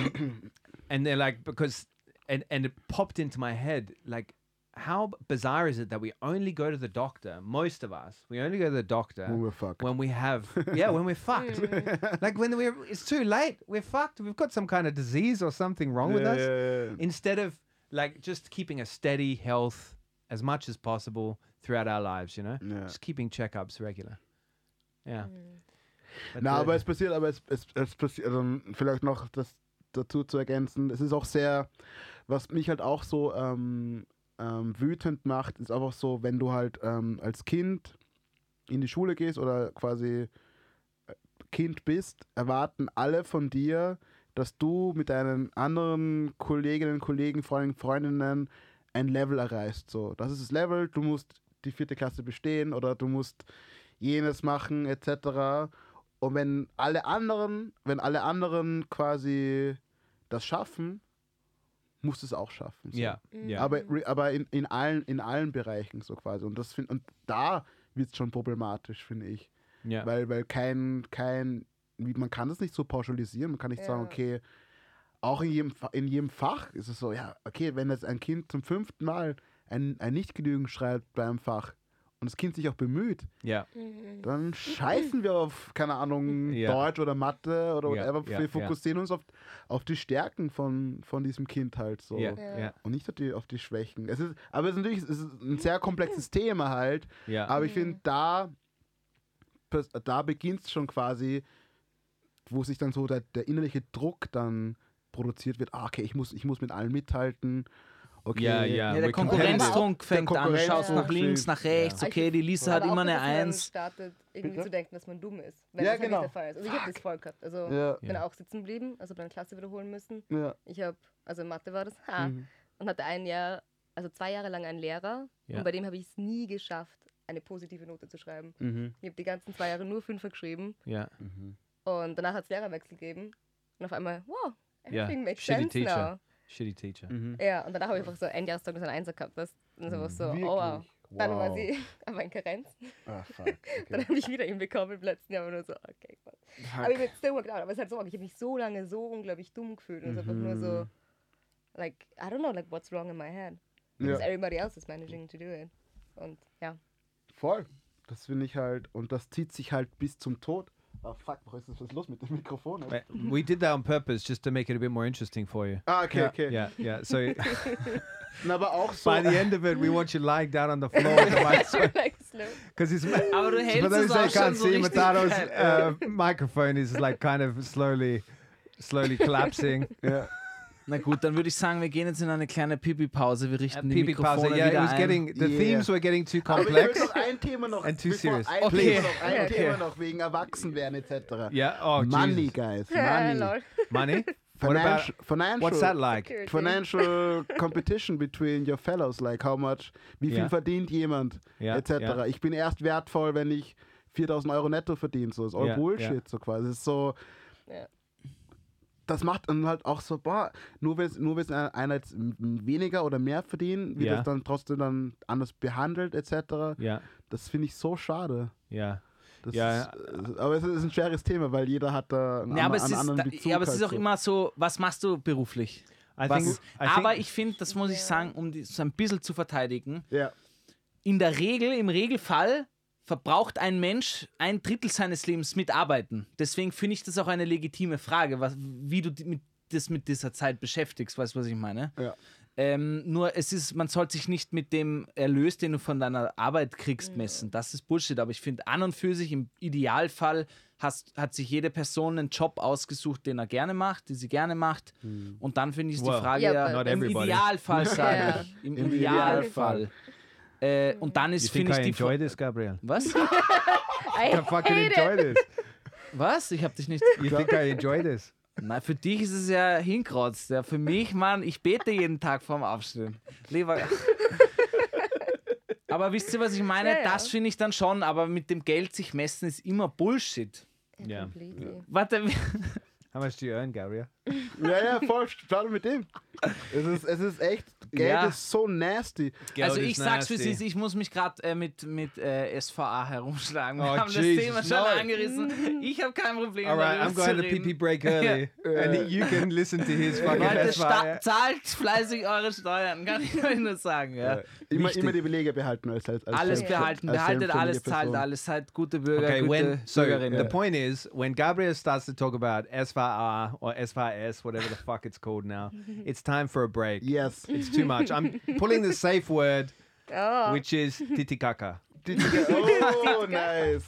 and they're like because, and and it popped into my head like, how bizarre is it that we only go to the doctor? Most of us, we only go to the doctor When we're fucked. when we have yeah when we're fucked. like when we're it's too late, we're fucked. We've got some kind of disease or something wrong with Yeah, us. yeah, yeah. instead of like just keeping a steady health as much as possible throughout our lives, you know, Ja. just keeping checkups regular. Yeah. But, Na, uh, aber es passiert, aber es, es, es passiert, also vielleicht noch das dazu zu ergänzen, es ist auch sehr, was mich halt auch so ähm, ähm, wütend macht, ist einfach so, wenn du halt ähm, als Kind in die Schule gehst oder quasi äh, Kind bist, erwarten alle von dir, dass du mit deinen anderen Kolleginnen, Kollegen, Freunden, Freundinnen ein Level erreichst. So, das ist das Level, du musst die vierte Klasse bestehen oder du musst jenes machen, etc. Und wenn alle anderen, wenn alle anderen quasi das schaffen, musst du es auch schaffen. So. yeah, yeah, Aber, aber in, in, allen, in allen Bereichen so quasi. Und, das find, und da wird es schon problematisch, finde ich. yeah, Weil, weil kein, kein, wie, man kann das nicht so pauschalisieren. Man kann nicht sagen, Ja. okay, auch in jedem, in jedem Fach ist es so, ja, okay, wenn jetzt ein Kind zum fünften Mal ein, ein Nicht-Genügen schreibt beim Fach und das Kind sich auch bemüht, yeah, dann scheißen wir auf, keine Ahnung, Ja. Deutsch oder Mathe oder Ja, whatever. ja, wir ja. fokussieren uns auf, auf die Stärken von, von diesem Kind halt so. Ja. Und nicht auf die, auf die Schwächen. Es ist, aber es ist natürlich es ist ein sehr komplexes Thema halt. Aber ich finde, da, pers- da beginnt es schon quasi, wo sich dann so der, der innerliche Druck dann produziert wird. Ah, okay, ich muss, ich muss mit allen mithalten. Okay, Ja, ja. ja, der Konkurrenzdruck fängt an. Du schaust nach links, nach rechts. Ja. Okay, die Lisa hat immer eine Eins. startet, irgendwie Bitte? zu denken, dass man dumm ist. Wenn Ja, das genau. nicht der Fall ist. Also ich habe das voll gehabt. Also Ja, bin Ja. auch sitzen geblieben, also bei einer Klasse wiederholen müssen. ja. Ich habe, also in Mathe war das, ha, Mhm. und hatte ein Jahr, also zwei Jahre lang einen Lehrer. Ja. Und bei dem habe ich es nie geschafft, eine positive Note zu schreiben. Mhm. Ich habe die ganzen zwei Jahre nur Fünfer geschrieben. yeah, Und danach hat es Lehrerwechsel gegeben. Und auf einmal, wow, Ja, everything makes shitty sense teacher. now. Shitty teacher. Mhm. Ja, und danach habe ich einfach so ein Jahreszeugnis an Einser gehabt. Das, und das war so, Wirklich? oh wow. Dann war sie aber in Karenz. Ah, fuck. Dann Okay. habe ich wieder ihn bekommen im letzten Jahr. Und nur so, okay, Gott. Aber ich bin still worked out. Aber es ist halt so, ich habe mich so lange so unglaublich dumm gefühlt. Und es ist einfach nur so, like, I don't know, like, what's wrong in my head? Because Ja. everybody else is managing to do it. Und ja. Voll. Das finde ich halt, und das zieht sich halt bis zum Tod. Ah, fuck, was ist, was los mit dem Mikrofon? We did that on purpose just to make it a bit more interesting for you. Ah, okay, okay. Yeah, yeah. So Na, aber auch so. by the end of it, we want you lying down on the floor with the mic like, because it's. Aber du For hältst those es that auch schon can't so see, richtig Mataro's uh, microphone is like kind of slowly, slowly collapsing. ja. Na gut, dann würde ich sagen, wir gehen jetzt in eine kleine Pipi-Pause. Wir richten die Pipi Mikrofone pause. Yeah, it wieder was ein. getting the Yeah. themes were getting too Aber ich complex. noch ein Thema noch. And too serious. Ein Okay. Thema noch, ein Okay. Thema noch wegen Erwachsenwerden etc. Yeah. Oh, Money, Jesus. guys. Money. Money. What about Financial, what's that like? Security. financial competition between your fellows, like how much, wie viel Ja. verdient jemand, etc. Ich bin erst wertvoll, wenn ich 4000 Euro netto verdiene, so ist all Bullshit, so quasi. Es ist so. Das macht dann halt auch so, boah, nur weil nur weil's einer jetzt weniger oder mehr verdient, wird Ja. das dann trotzdem dann anders behandelt etc. Ja, Das finde ich so schade. ja. Das Ja. ist, aber es ist ein schweres Thema, weil jeder hat da einen, Ja, aber anderen- es einen ist, anderen da, Bezug. ja, aber es ist auch so. immer so, was machst du beruflich? Was, think, I aber think, ich finde, das muss ich sagen, um so ein bisschen zu verteidigen, Ja. in der Regel, im Regelfall, verbraucht ein Mensch ein Drittel seines Lebens mit Arbeiten. Deswegen finde ich das auch eine legitime Frage, was, wie du mit, das mit dieser Zeit beschäftigst. Weißt du, was ich meine? Ja. Ähm, nur es ist, man sollte sich nicht mit dem Erlös, den du von deiner Arbeit kriegst, messen. Das ist Bullshit. Aber ich finde, an und für sich, im Idealfall hast, hat sich jede Person einen Job ausgesucht, den er gerne macht, die sie gerne macht. Und dann finde ich Well, die Frage Ja, ja, im everybody. Idealfall, sage ich. Im, Im Idealfall. Äh, und dann ist, finde I ich, die enjoy Fra- this, Gabriel? Was? I I fucking hate it. enjoy this. Was? Ich habe dich nicht. You think I enjoy this? Na, für dich ist es ja hinkrotzt. Ja, für mich, Mann, ich bete jeden Tag vorm Aufstehen. Lieber. aber wisst ihr, was ich meine? Ja, ja. Das finde ich dann schon, aber mit dem Geld sich messen ist immer Bullshit. Yeah. Completely. Warte, wie- How much do you earn, Gabriel? Ja, ja, voll, schade mit dem. Es ist, es ist echt, Geld Ja. ist so nasty. also ich sag's es ist, ich muss mich gerade äh, mit, mit äh, SVA herumschlagen. Wir Oh, haben Jesus, das Thema schon no. angerissen. Ich habe kein Problem All right, darüber I'm going to pee break early, and you can listen to his fucking Leute, sta- zahlt fleißig eure Steuern, kann ich euch nur sagen. Ja. Immer, Wichtig. immer die Belege behalten als, als Alles behalten, als behaltet alles, zahlt Person. alles, seid gute Bürger, Okay, gute when so Bürgerinnen. the point is when Gabriel starts to talk about SVR or SVS, whatever the fuck it's called now, it's time for a break. Yes. It's too much. I'm pulling the safe word, Oh, which is titikaka. oh, nice.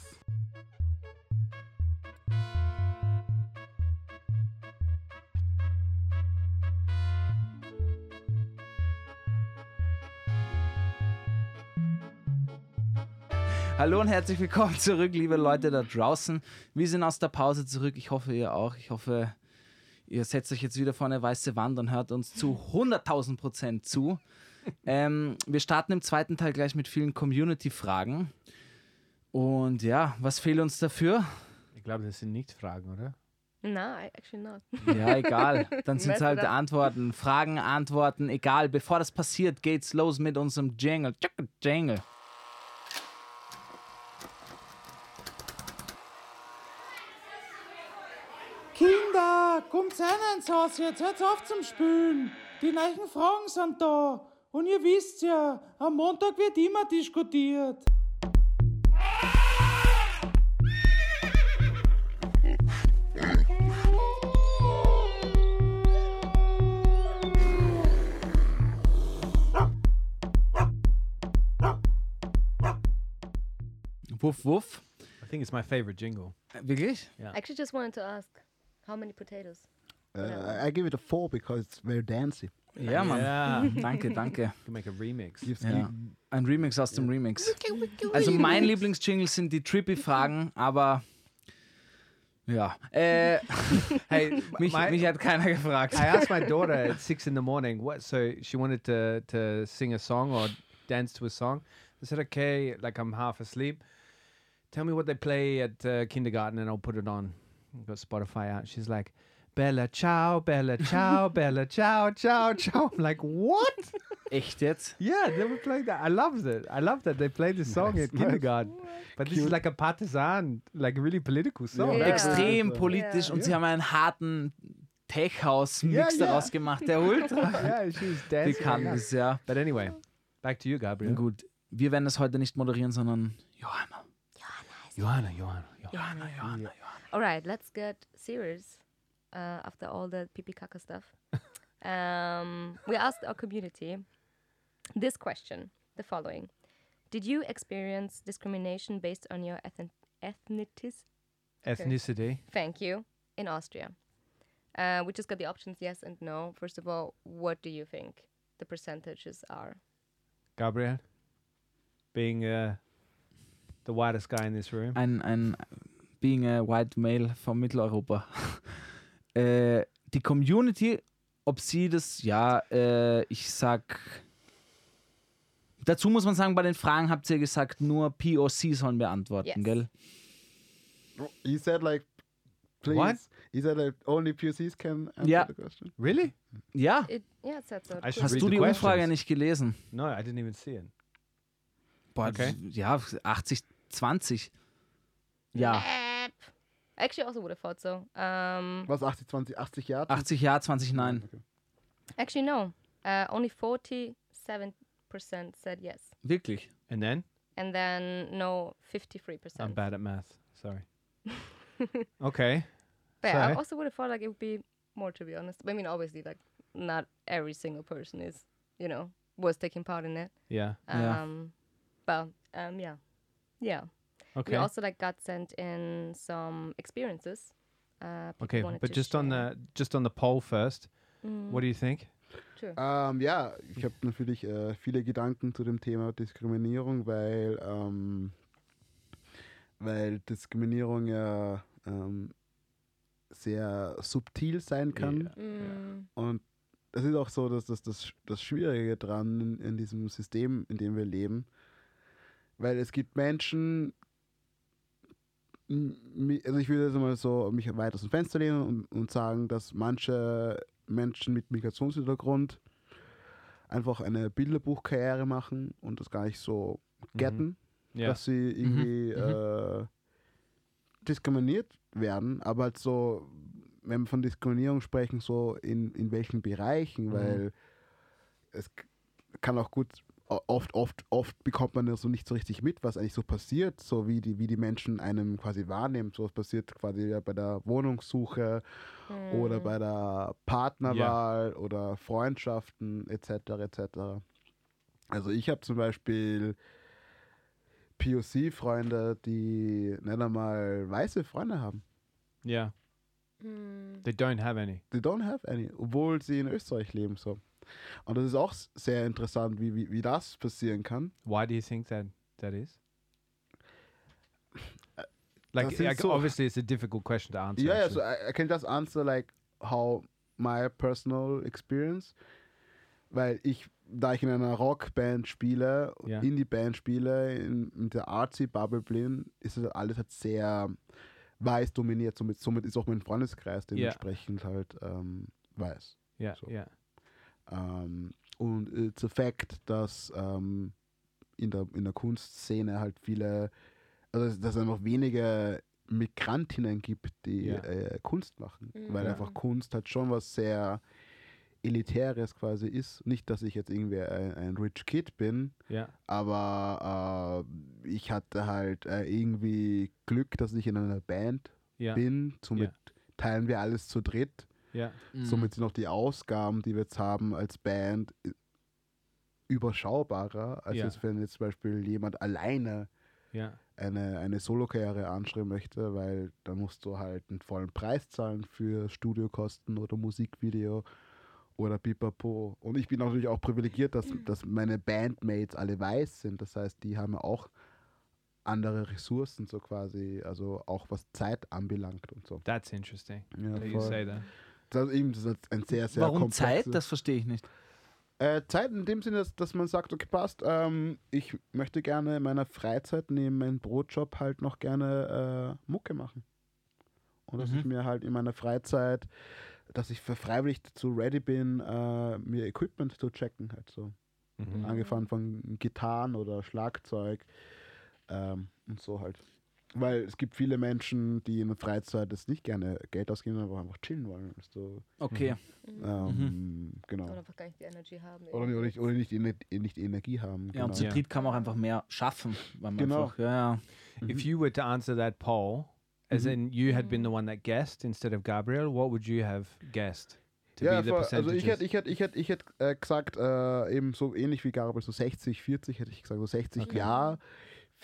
Hallo und herzlich willkommen zurück, liebe Leute da draußen. Wir sind aus der Pause zurück. Ich hoffe, ihr auch. Ich hoffe, ihr setzt euch jetzt wieder vor eine weiße Wand und hört uns zu 100.000 Prozent zu. Ähm, wir starten im zweiten Teil gleich mit vielen Community-Fragen. Und ja, was fehlt uns dafür? Ich glaube, das sind nicht Fragen, oder? no, I- actually not. Ja, egal. Dann sind es halt? Antworten, Fragen, Antworten, egal. Bevor das passiert, geht's los mit unserem Jingle. Jingle. Rein ins Haus jetzt, hört auf zum Spülen. Die neuen Fragen sind da. Und ihr wisst ja, am Montag wird immer diskutiert. Wuff, wuff. I think it's my favorite jingle. Wirklich? I actually just wanted to ask, how many potatoes? Uh, I give it a four because it's very dancey. Ja, Mann. Yeah, you Danke, danke. can make a remix. Gives Ja. Ein Remix aus dem Remix. Also mein Lieblingsjingle sind die Trippy-Fragen, aber ja. Äh, Hey, mich, my- mich hat keiner gefragt. I asked my daughter at six in the morning what so she wanted to to sing a song or dance to a song. I said, okay, like I'm half asleep. Tell me what they play at uh, kindergarten and I'll put it on. Got Spotify out. She's like, Bella ciao, Bella ciao, Bella ciao, ciao, ciao. I'm like, what? Echt jetzt? Yeah, they were playing that. I loved it. I love that they played this song at kindergarten. But this is like a partisan, like really political song. Yeah. Extrem Ja. politisch und sie haben einen harten Tech-House-Mix daraus gemacht, der ultra yeah, she was dancing. bekannt ist, ja. But anyway, back to you, Gabriel. Gut, wir werden das heute nicht moderieren, sondern Johanna. Johanna, Johanna, Johanna. Johanna, Johanna. All right, let's get serious uh, after all the pipi kaka stuff. um, we asked our community this question, the following. Did you experience discrimination based on your ethn- ethnicity? Ethnicity. Thank you. In Austria. Uh, we just got the options yes and no. First of all, what do you think the percentages are? Gabriel, being uh, the whitest guy in this room. And, ein Being a White Male von Mitteleuropa. äh, die Community, ob sie das, ja, äh, ich sag. Dazu muss man sagen, bei den Fragen habt ihr gesagt, nur POC sollen beantworten, Yes. gell? He said like Please. What? Is that a, only POCs can answer Yeah. the question? Really? Ja. It, yeah, it said so. Hast du die questions. Umfrage nicht gelesen? No, I didn't even see it. Boah, Okay. ja, 80, 20. Ja, Yep. Actually, also would have thought so. Um, Was, 80, 20, 80 Jahre? 80 ja, 20 nein. Okay. actually, no. Uh, only 47% said yes. Wirklich. And then? And then no, 53%. I'm bad at math. Sorry. okay. But yeah, I also would have thought like it would be more, to be honest. I mean, obviously, like not every single person is, you know, was taking part in it. Yeah. Yeah. Um, but um, yeah, yeah. Okay. We also like got sent in some experiences. Uh, okay. But just on share. the just on the poll first. Mm, What do you think? sure. Ähm, ja, ich habe natürlich äh, viele Gedanken zu dem Thema Diskriminierung, weil, ähm, weil Diskriminierung ja ähm, sehr subtil sein kann. Mm, Und das ist auch so, dass das, das, das Schwierige dran in, in diesem System, in dem wir leben. Weil es gibt Menschen, also ich würde jetzt mal so mich weit aus dem Fenster lehnen und, und sagen, dass manche Menschen mit Migrationshintergrund einfach eine Bilderbuchkarriere machen und das gar nicht so getten, Yeah. dass sie irgendwie Äh, diskriminiert werden, aber halt so, wenn wir von Diskriminierung sprechen, so in, in welchen Bereichen, Mhm. weil es kann auch gut, oft, oft, oft bekommt man das so nicht so richtig mit, was eigentlich so passiert, so wie die, wie die Menschen einen quasi wahrnehmen. So was passiert quasi ja bei der Wohnungssuche oder mm, bei der Partnerwahl oder Freundschaften etc. etc. Also ich habe zum Beispiel POC-Freunde, die nicht einmal weiße Freunde haben. Yeah. mm, They don't have any. They don't have any, obwohl sie in Österreich leben. So. Und das ist auch sehr interessant, wie, wie, wie das passieren kann. Why do you think that that is? Like, das sind like, so- obviously, it's a difficult question to answer. Yeah, yeah, actually. so I, I can just answer like how my personal experience, weil ich, da ich in einer Rockband spiele, Ja. Indie-Band spiele, in, in der Artsy-Bubble bin, ist es alles halt sehr weiß dominiert. Somit, somit ist auch mein Freundeskreis Ja. dementsprechend halt ähm, weiß. yeah, so. Ähm, und it's a fact, dass ähm, in, der, in der Kunstszene halt viele, also dass- es einfach wenige Migrantinnen gibt, die Ja. äh, Kunst machen. Mhm. Weil Ja. einfach Kunst halt schon was sehr Elitäres quasi ist. Nicht, dass ich jetzt irgendwie ein, ein Rich Kid bin, yeah, aber äh, ich hatte halt äh, irgendwie Glück, dass ich in einer Band yeah, bin. Somit teilen wir alles zu dritt. Mhm. Somit sind auch die Ausgaben, die wir jetzt haben als Band, überschaubarer, als Ja. jetzt, wenn jetzt zum Beispiel jemand alleine yeah, eine, eine Solo-Karriere anstreben möchte, weil dann musst du halt einen vollen Preis zahlen für Studiokosten oder Musikvideo oder pipapo. Und ich bin natürlich auch privilegiert, dass, dass meine Bandmates alle weiß sind. Das heißt, die haben ja auch andere Ressourcen so quasi, also auch was Zeit anbelangt und so. That's interesting. Ja, you say that. Das ist eben das ist ein sehr, sehr Warum Zeit? Das verstehe ich nicht. Äh, Zeit in dem Sinne, dass, dass man sagt, okay, passt, ähm, ich möchte gerne in meiner Freizeit neben meinem Brotjob halt noch gerne äh, Mucke machen. Und dass Mhm. ich mir halt in meiner Freizeit, dass ich für freiwillig dazu ready bin, äh, mir Equipment zu checken. Halt so. Mhm. Angefangen von Gitarren oder Schlagzeug ähm, und so halt. Weil es gibt viele Menschen, die in der Freizeit jetzt nicht gerne Geld ausgeben, aber einfach chillen wollen. So, Okay. ähm, Genau. Und einfach gar nicht die Energy haben. Oder, oder, nicht, oder nicht, die Ener- nicht die Energie haben. Ja, und zu dritt kann man auch einfach mehr schaffen. Weil man Genau. Einfach, ja, ja. If you were to answer that poll, as Mhm. in you had been the one that guessed instead of Gabriel, what would you have guessed to Ja, be the voll. also ich hätte ich hätte, ich hätte, ich hätte äh, gesagt, äh, eben so ähnlich wie Gabriel, so 60, 40 hätte ich gesagt, so 60 Okay. ja,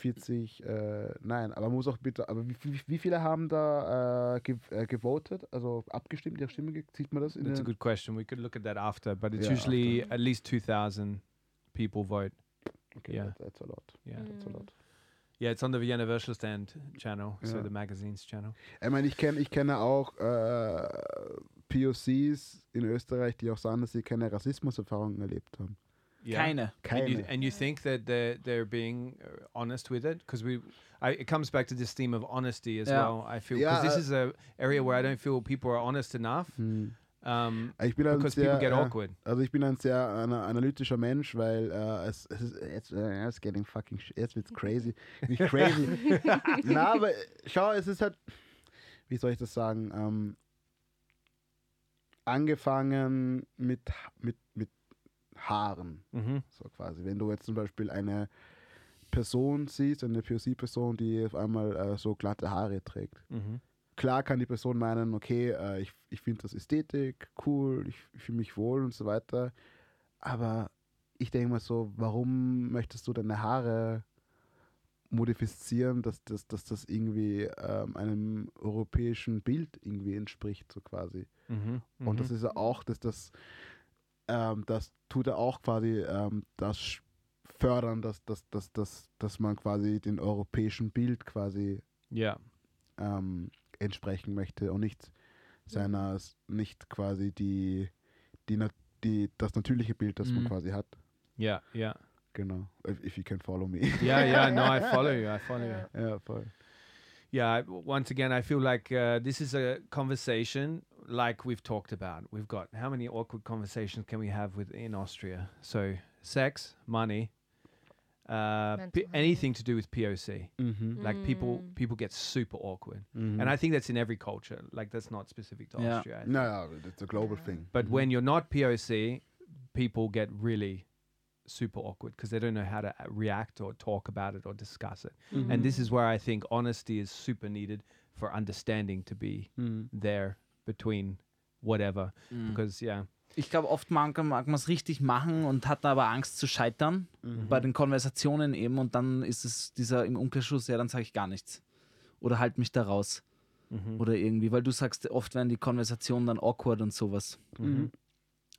40 äh, nein. Aber man muss auch bitte, aber wie, wie, wie viele haben da äh, ge äh, gewotet, also abgestimmt, ihre Stimme, sieht man das? In That's a good question. We could look at that after, but it's Yeah, usually at least 2,000 people vote. okay, yeah. that- that's a lot. Yeah. That's a lot. Yeah, it's on the Vienna Virtual Stand channel, so Yeah. the magazine's channel. Ich meine, ich kenne ich kenne auch äh, POCs in Österreich, die auch sagen, dass sie keine Rassismuserfahrungen erlebt haben. Yeah. Keine. And Keine. you, and you think that they're they're being uh, honest with it because we, I, it comes back to this theme of honesty as Yeah. well. I feel because Yeah, this uh, is a area where I don't feel people are honest enough. Hm. Um, Ich bin ein because sehr, people get äh, awkward. Also ich bin ein sehr ana analytischer Mensch, weil äh, es, es ist jetzt äh, it's getting fucking sh- jetzt wird's crazy, nicht crazy. Na, aber schau, es ist halt, wie soll ich das sagen? Ähm, angefangen mit mit mit Haaren, hmm so quasi. Wenn du jetzt zum Beispiel eine Person siehst, eine POC-Person, die auf einmal äh, so glatte Haare trägt. hmm Klar kann die Person meinen, okay, äh, ich, ich finde das Ästhetik cool, ich, ich fühle mich wohl und so weiter. Aber ich denke mal so, warum möchtest du deine Haare modifizieren, dass, dass, dass das irgendwie ähm, einem europäischen Bild irgendwie entspricht, so quasi. hmm Und das ist ja auch, dass das, ähm, das tut er auch quasi ähm, das fördern, dass, dass, dass, dass, dass man quasi den europäischen Bild quasi yeah, ähm, entsprechen möchte und nicht seiner, nicht quasi die, die, na- die, das natürliche Bild, das man Mhm. quasi hat. yeah, yeah, Genau. If, if you can follow me. yeah, yeah. No, I follow you. I follow you. ja, voll. Yeah, I- once again, I feel like uh, this is a conversation like we've talked about. We've got how many awkward conversations can we have with in Austria? So sex, money, uh, p- anything to do with POC. Mhm. Like people, Mm. people get super awkward, Mhm. and I think that's in every culture. Like that's not specific to Yeah. Austria. No, it's a global Yeah. thing. But Mhm. when you're not POC, people get really super awkward because they don't know how to uh, react or talk about it or discuss it. Mhm. And this is where I think honesty is super needed for understanding to be Mhm. there between whatever. Mhm. Because yeah, Ich glaube, oft mag, mag man es richtig machen und hat aber Angst zu scheitern Mhm. bei den Konversationen eben und dann ist es dieser im Umkehrschluss, ja, dann sage ich gar nichts. Oder halt mich da raus. Mhm. Oder irgendwie, weil du sagst, oft werden die Konversationen dann awkward und sowas. Mhm.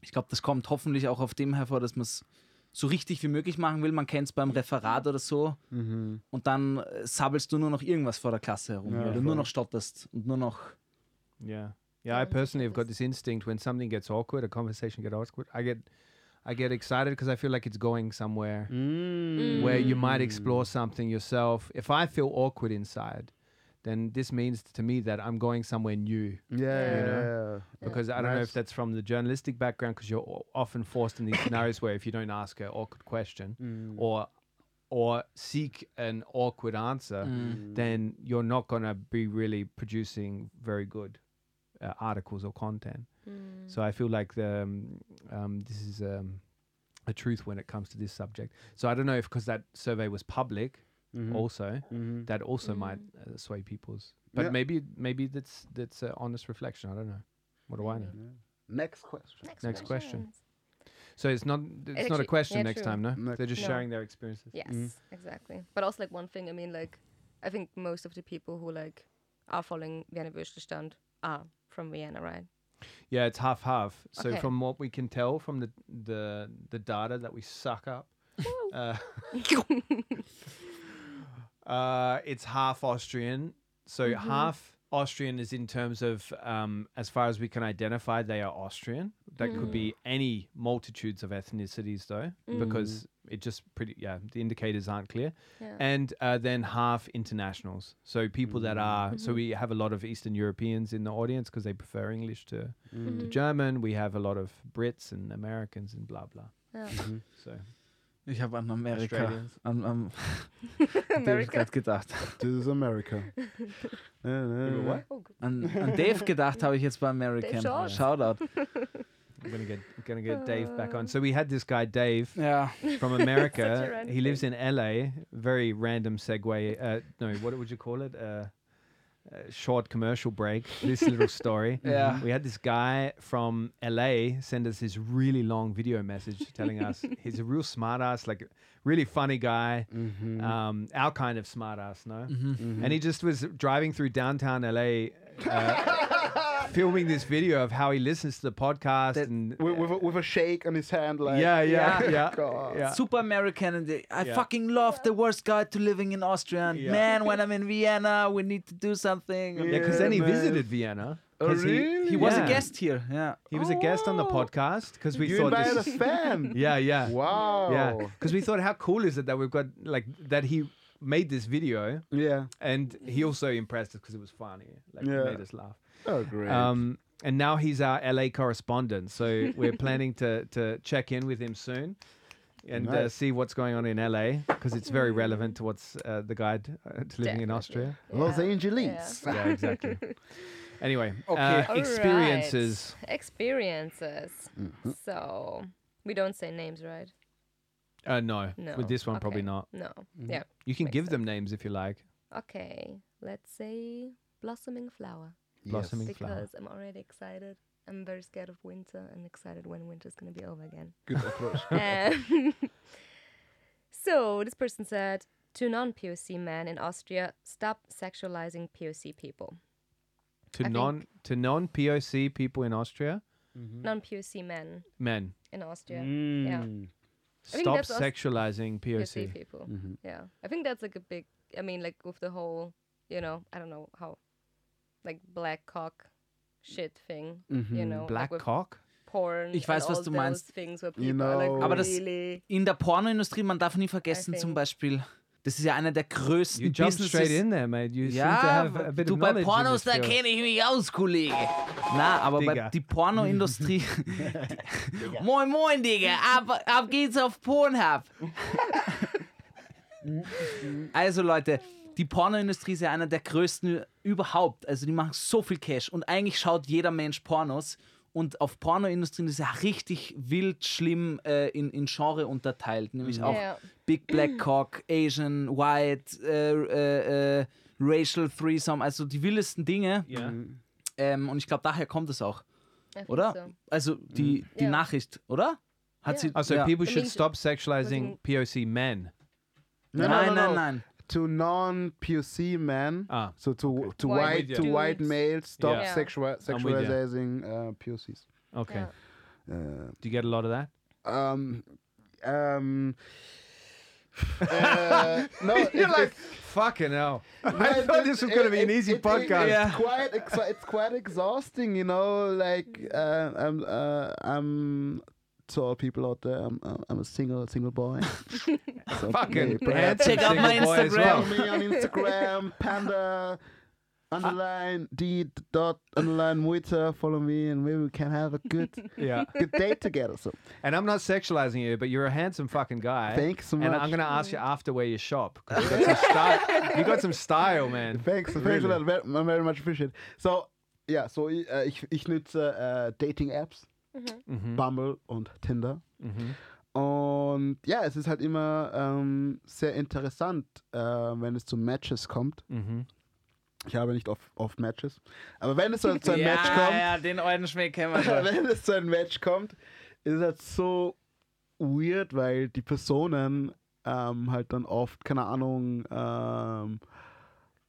Ich glaube, das kommt hoffentlich auch auf dem hervor, dass man es so richtig wie möglich machen will. Man kennt es beim Referat oder so Mhm. und dann äh, sabbelst du nur noch irgendwas vor der Klasse herum, Ja, weil du voll. nur noch stotterst und nur noch. yeah, yeah. I personally have got this instinct when something gets awkward, a conversation gets awkward. I get, I get excited because I feel like it's going somewhere Mhm. where you might explore something yourself. If I feel awkward inside, then this means to me that I'm going somewhere new. Yeah, You know? yeah. because I don't know if that's from the journalistic background because you're often forced in these scenarios where if you don't ask an awkward question Mhm. or or seek an awkward answer, Mm. then you're not going to be really producing very good uh, articles or content. Mm. So I feel like the um, um, this is um, a truth when it comes to this subject. So I don't know if because that survey was public Mhm. also Mhm. that also Mm. might uh, sway people's. But Yeah. maybe maybe that's that's an honest reflection. I don't know. What do I know? Yeah. Next question. Next question. questions. So it's not it's not a question yeah, next true. time, no? Next- They're just No. sharing their experiences. Yes, Mm. exactly. But also like one thing, I mean, like I think most of the people who like are following the Vienna Würstelstand are from Vienna, right? Yeah, it's half half. So Okay. from what we can tell from the the the data that we suck up, uh, uh, it's half Austrian. So Mm-hmm. half Austrian is in terms of um, as far as we can identify, they are Austrian. That could be Mm. any multitudes of ethnicities, though, because it just pretty yeah the indicators aren't clear. yeah. and uh, then half internationals. So people that are so we have a lot of Eastern Europeans in the audience because they prefer English to, to German. We have a lot of Brits and Americans and blah blah. yeah. So Ich habe an Amerika, Australians. an, an Dave America. gerade gedacht. This is America. What? Oh. An, an Dave gedacht habe ich jetzt bei American. Shorts. Shoutout. I'm gonna get gonna get Dave back on. So we had this guy Dave Ja. from America. he lives in LA. Very random segue. Uh, no, what would you call it? Uh, uh, short commercial break. This little story. Yeah. We had this guy from LA send us this really long video message telling us he's a real smartass, like really funny guy, Mhm. um, our kind of smartass, no? Mhm. And he just was driving through downtown LA, uh, filming this video of how he listens to the podcast and With, with, a, with a shake on his hand, like yeah, yeah, Yeah. yeah, God. yeah. Super American. And they, I Yeah. fucking love the worst guide to living in Austria. And Yeah. man, when I'm in Vienna, we need to do something. Yeah, because then he man. visited Vienna. Oh, 'cause he, really? He was Yeah. a guest here. Yeah. he was a guest on the Oh. podcast because we You thought invited a this. fan. Yeah, yeah, Wow. yeah. Because we thought, how cool is it that we've got like that he made this video Yeah. and he also impressed us because it was funny. Like Yeah. it made us laugh. Oh, great. Um, and now he's our LA correspondent, so we're planning to to check in with him soon and uh, see what's going on in LA because it's very relevant to what's uh, the guide uh, to living in Definitely. Austria. Los Angeles. Yeah. Yeah, exactly. anyway, Okay. uh, experiences. right. Experiences. Mm-hmm. So we don't say names, right? Uh, no, No. with this one probably not. No. Mm-hmm. Yeah. You can Makes give them names if you like. Okay. Let's say blossoming flower Blossoming Yes. flower. because I'm already excited. I'm very scared of winter and excited when winter's gonna be over again. Good approach. Um, so this person said to non-POC men in Austria, stop sexualizing POC people. To I non to non POC people in Austria, Non-POC men men, in Austria. Mm. Yeah. stop that's Aust- sexualizing POC POC. people. Mm-hmm. Yeah, I think that's like a big. I mean, like with the whole, you know, I don't know how, like black cock, shit thing. You know, Black like cock. porn. Ich weiß, was du meinst. You are like know- Aber das-. In der Pornoindustrie, man darf nie vergessen, zum Beispiel, das ist ja einer der größten You straight Businesses. in there, mate. You seem to Ja, have a bit du of bei Pornos, da kenne ich mich aus, Kollege. Na, aber bei, Digga. die Pornoindustrie. moin, moin, Digga. Ab, ab geht's auf Pornhub. also, Leute, die Pornoindustrie ist ja einer der größten überhaupt. Also, die machen so viel Cash und eigentlich schaut jeder Mensch Pornos. Und auf Pornoindustrien ist ja richtig wild schlimm äh, in, in Genre unterteilt. Nämlich auch Ja. Big Black Cock, Asian, White, äh, äh, äh, Racial Threesome, also die wildesten Dinge. Yeah. Ähm, und ich glaube, daher kommt es auch, I think oder? So. Also die, die Ja. Nachricht, oder? Hat Ja. sie. So ja. people should stop sexualizing wasn't- POC men. Nein, nein, nein. To non-POC men, Ah, so to to White white to white males, stop Yeah. sexual I'm with ya. sexualizing uh, POCs. okay. Yeah. Uh, Do you get a lot of that? um, um, uh, no, You're it- like, it- fucking hell. I thought it- this was going to be an easy it- it- podcast. It's quite ex- it's quite exhausting, you know. Like uh, I'm uh, I'm to all people out there. I'm I'm- I'm a single single boy. So, Fucking hey, perhaps Check out my single boy as Instagram. well. me on Instagram, panda underline d dot underline muita. Follow me, and maybe we can have a good Yeah. good date together. So And I'm not sexualizing you, but you're a handsome fucking guy. thanks so much. and I'm going to ask you after where you shop. You got, some style, you got some style, man. Thanks, thanks Really? a lot. Very, very much appreciate. So, ja, so ich, äh, ich, ich nutze uh, äh, Dating-Apps, Mhm. Bumble und Tinder. Mhm. Und ja, es ist halt immer ähm, sehr interessant, äh, wenn es zu Matches kommt. Mhm. Ich habe nicht oft, oft Matches. Aber wenn es so zu einem ja, Match kommt, ja, den alten Schmäh kennen wir schon. wenn es zu einem Match kommt, ist es halt so weird, weil die Personen ähm, halt dann oft, keine Ahnung, ähm,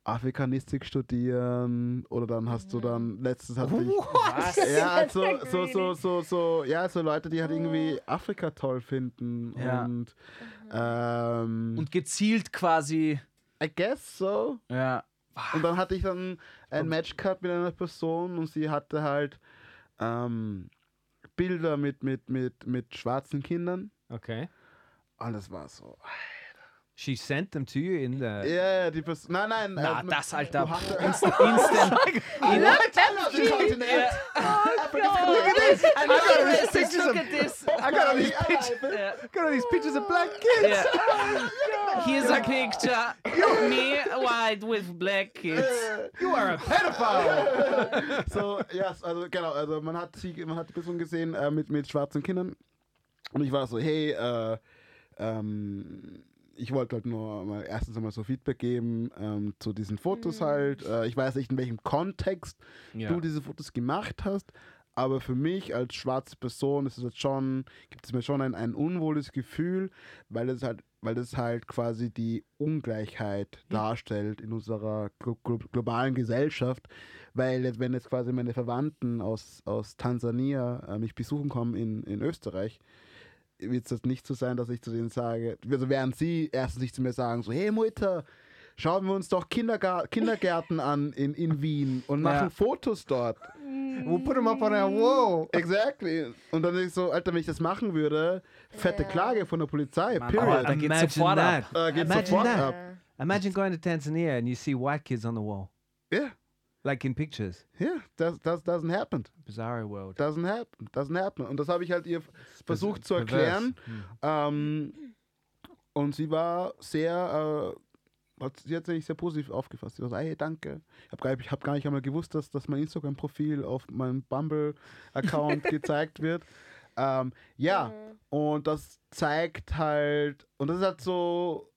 Afrikanistik studieren oder dann hast du dann, letztens hatte ich, Was? ja, halt so, so, so, so, so, ja, so Leute, die halt irgendwie Afrika toll finden Ja. und ähm, Und gezielt quasi. I guess so. Ja. Und dann hatte ich dann ein Match gehabt mit einer Person und sie hatte halt ähm, Bilder mit, mit, mit, mit schwarzen Kindern. Okay. Und das war so. She sent them to you in the. Ja, ja, die Person. Nein, nein. Na, äh, das, Alter. Hatte, Instant. Another continent. Africa's continent. I got these pictures Look of- at this. I got all these pictures. Yeah. Got all these pictures of black kids. Yeah. Here's a picture. Me, white with black kids. You are a pedophile. so, ja, also genau, also man hat sie, man hat die Person gesehen äh, mit, mit schwarzen Kindern und ich war so, hey, äh, ähm, ich wollte halt nur mal erstens einmal so Feedback geben ähm, zu diesen Fotos halt. Äh, ich weiß nicht, in welchem Kontext Ja. du diese Fotos gemacht hast, aber für mich als schwarze Person ist es jetzt schon, gibt es mir schon ein, ein unwohles Gefühl, weil es halt, weil das halt quasi die Ungleichheit darstellt in unserer glo glo globalen Gesellschaft. Weil jetzt, wenn jetzt quasi meine Verwandten aus, aus Tansania äh, mich besuchen kommen in, in Österreich, wird es das nicht so sein, dass ich zu denen sage, also während sie erstens nicht zu mir sagen, so, hey Mutter, schauen wir uns doch Kindergar Kindergärten an in, in Wien und machen Ja. Fotos dort. We'll put them up on our wall. Exactly. Und dann denke ich so, Alter, wenn ich das machen würde, fette Ja. Klage von der Polizei, Mann, period. aber da geht's Imagine sofort ab. that. Äh, geht Imagine sofort that. ab. Ja. Imagine going to Tanzania and you see white kids on the wall, Yeah, like in pictures. yeah, that, that doesn't happen. Bizarro world. Doesn't happen. Doesn't happen. Und das habe ich halt ihr versucht zu erklären. Hm. Ähm, und sie war sehr, äh, hat, sie hat sich sehr positiv aufgefasst. Sie war so, hey, danke. Ich habe gar, ich hab gar nicht einmal gewusst, dass, dass mein Instagram-Profil auf meinem Bumble-Account gezeigt wird. Ähm, ja, und das zeigt halt, und das ist halt so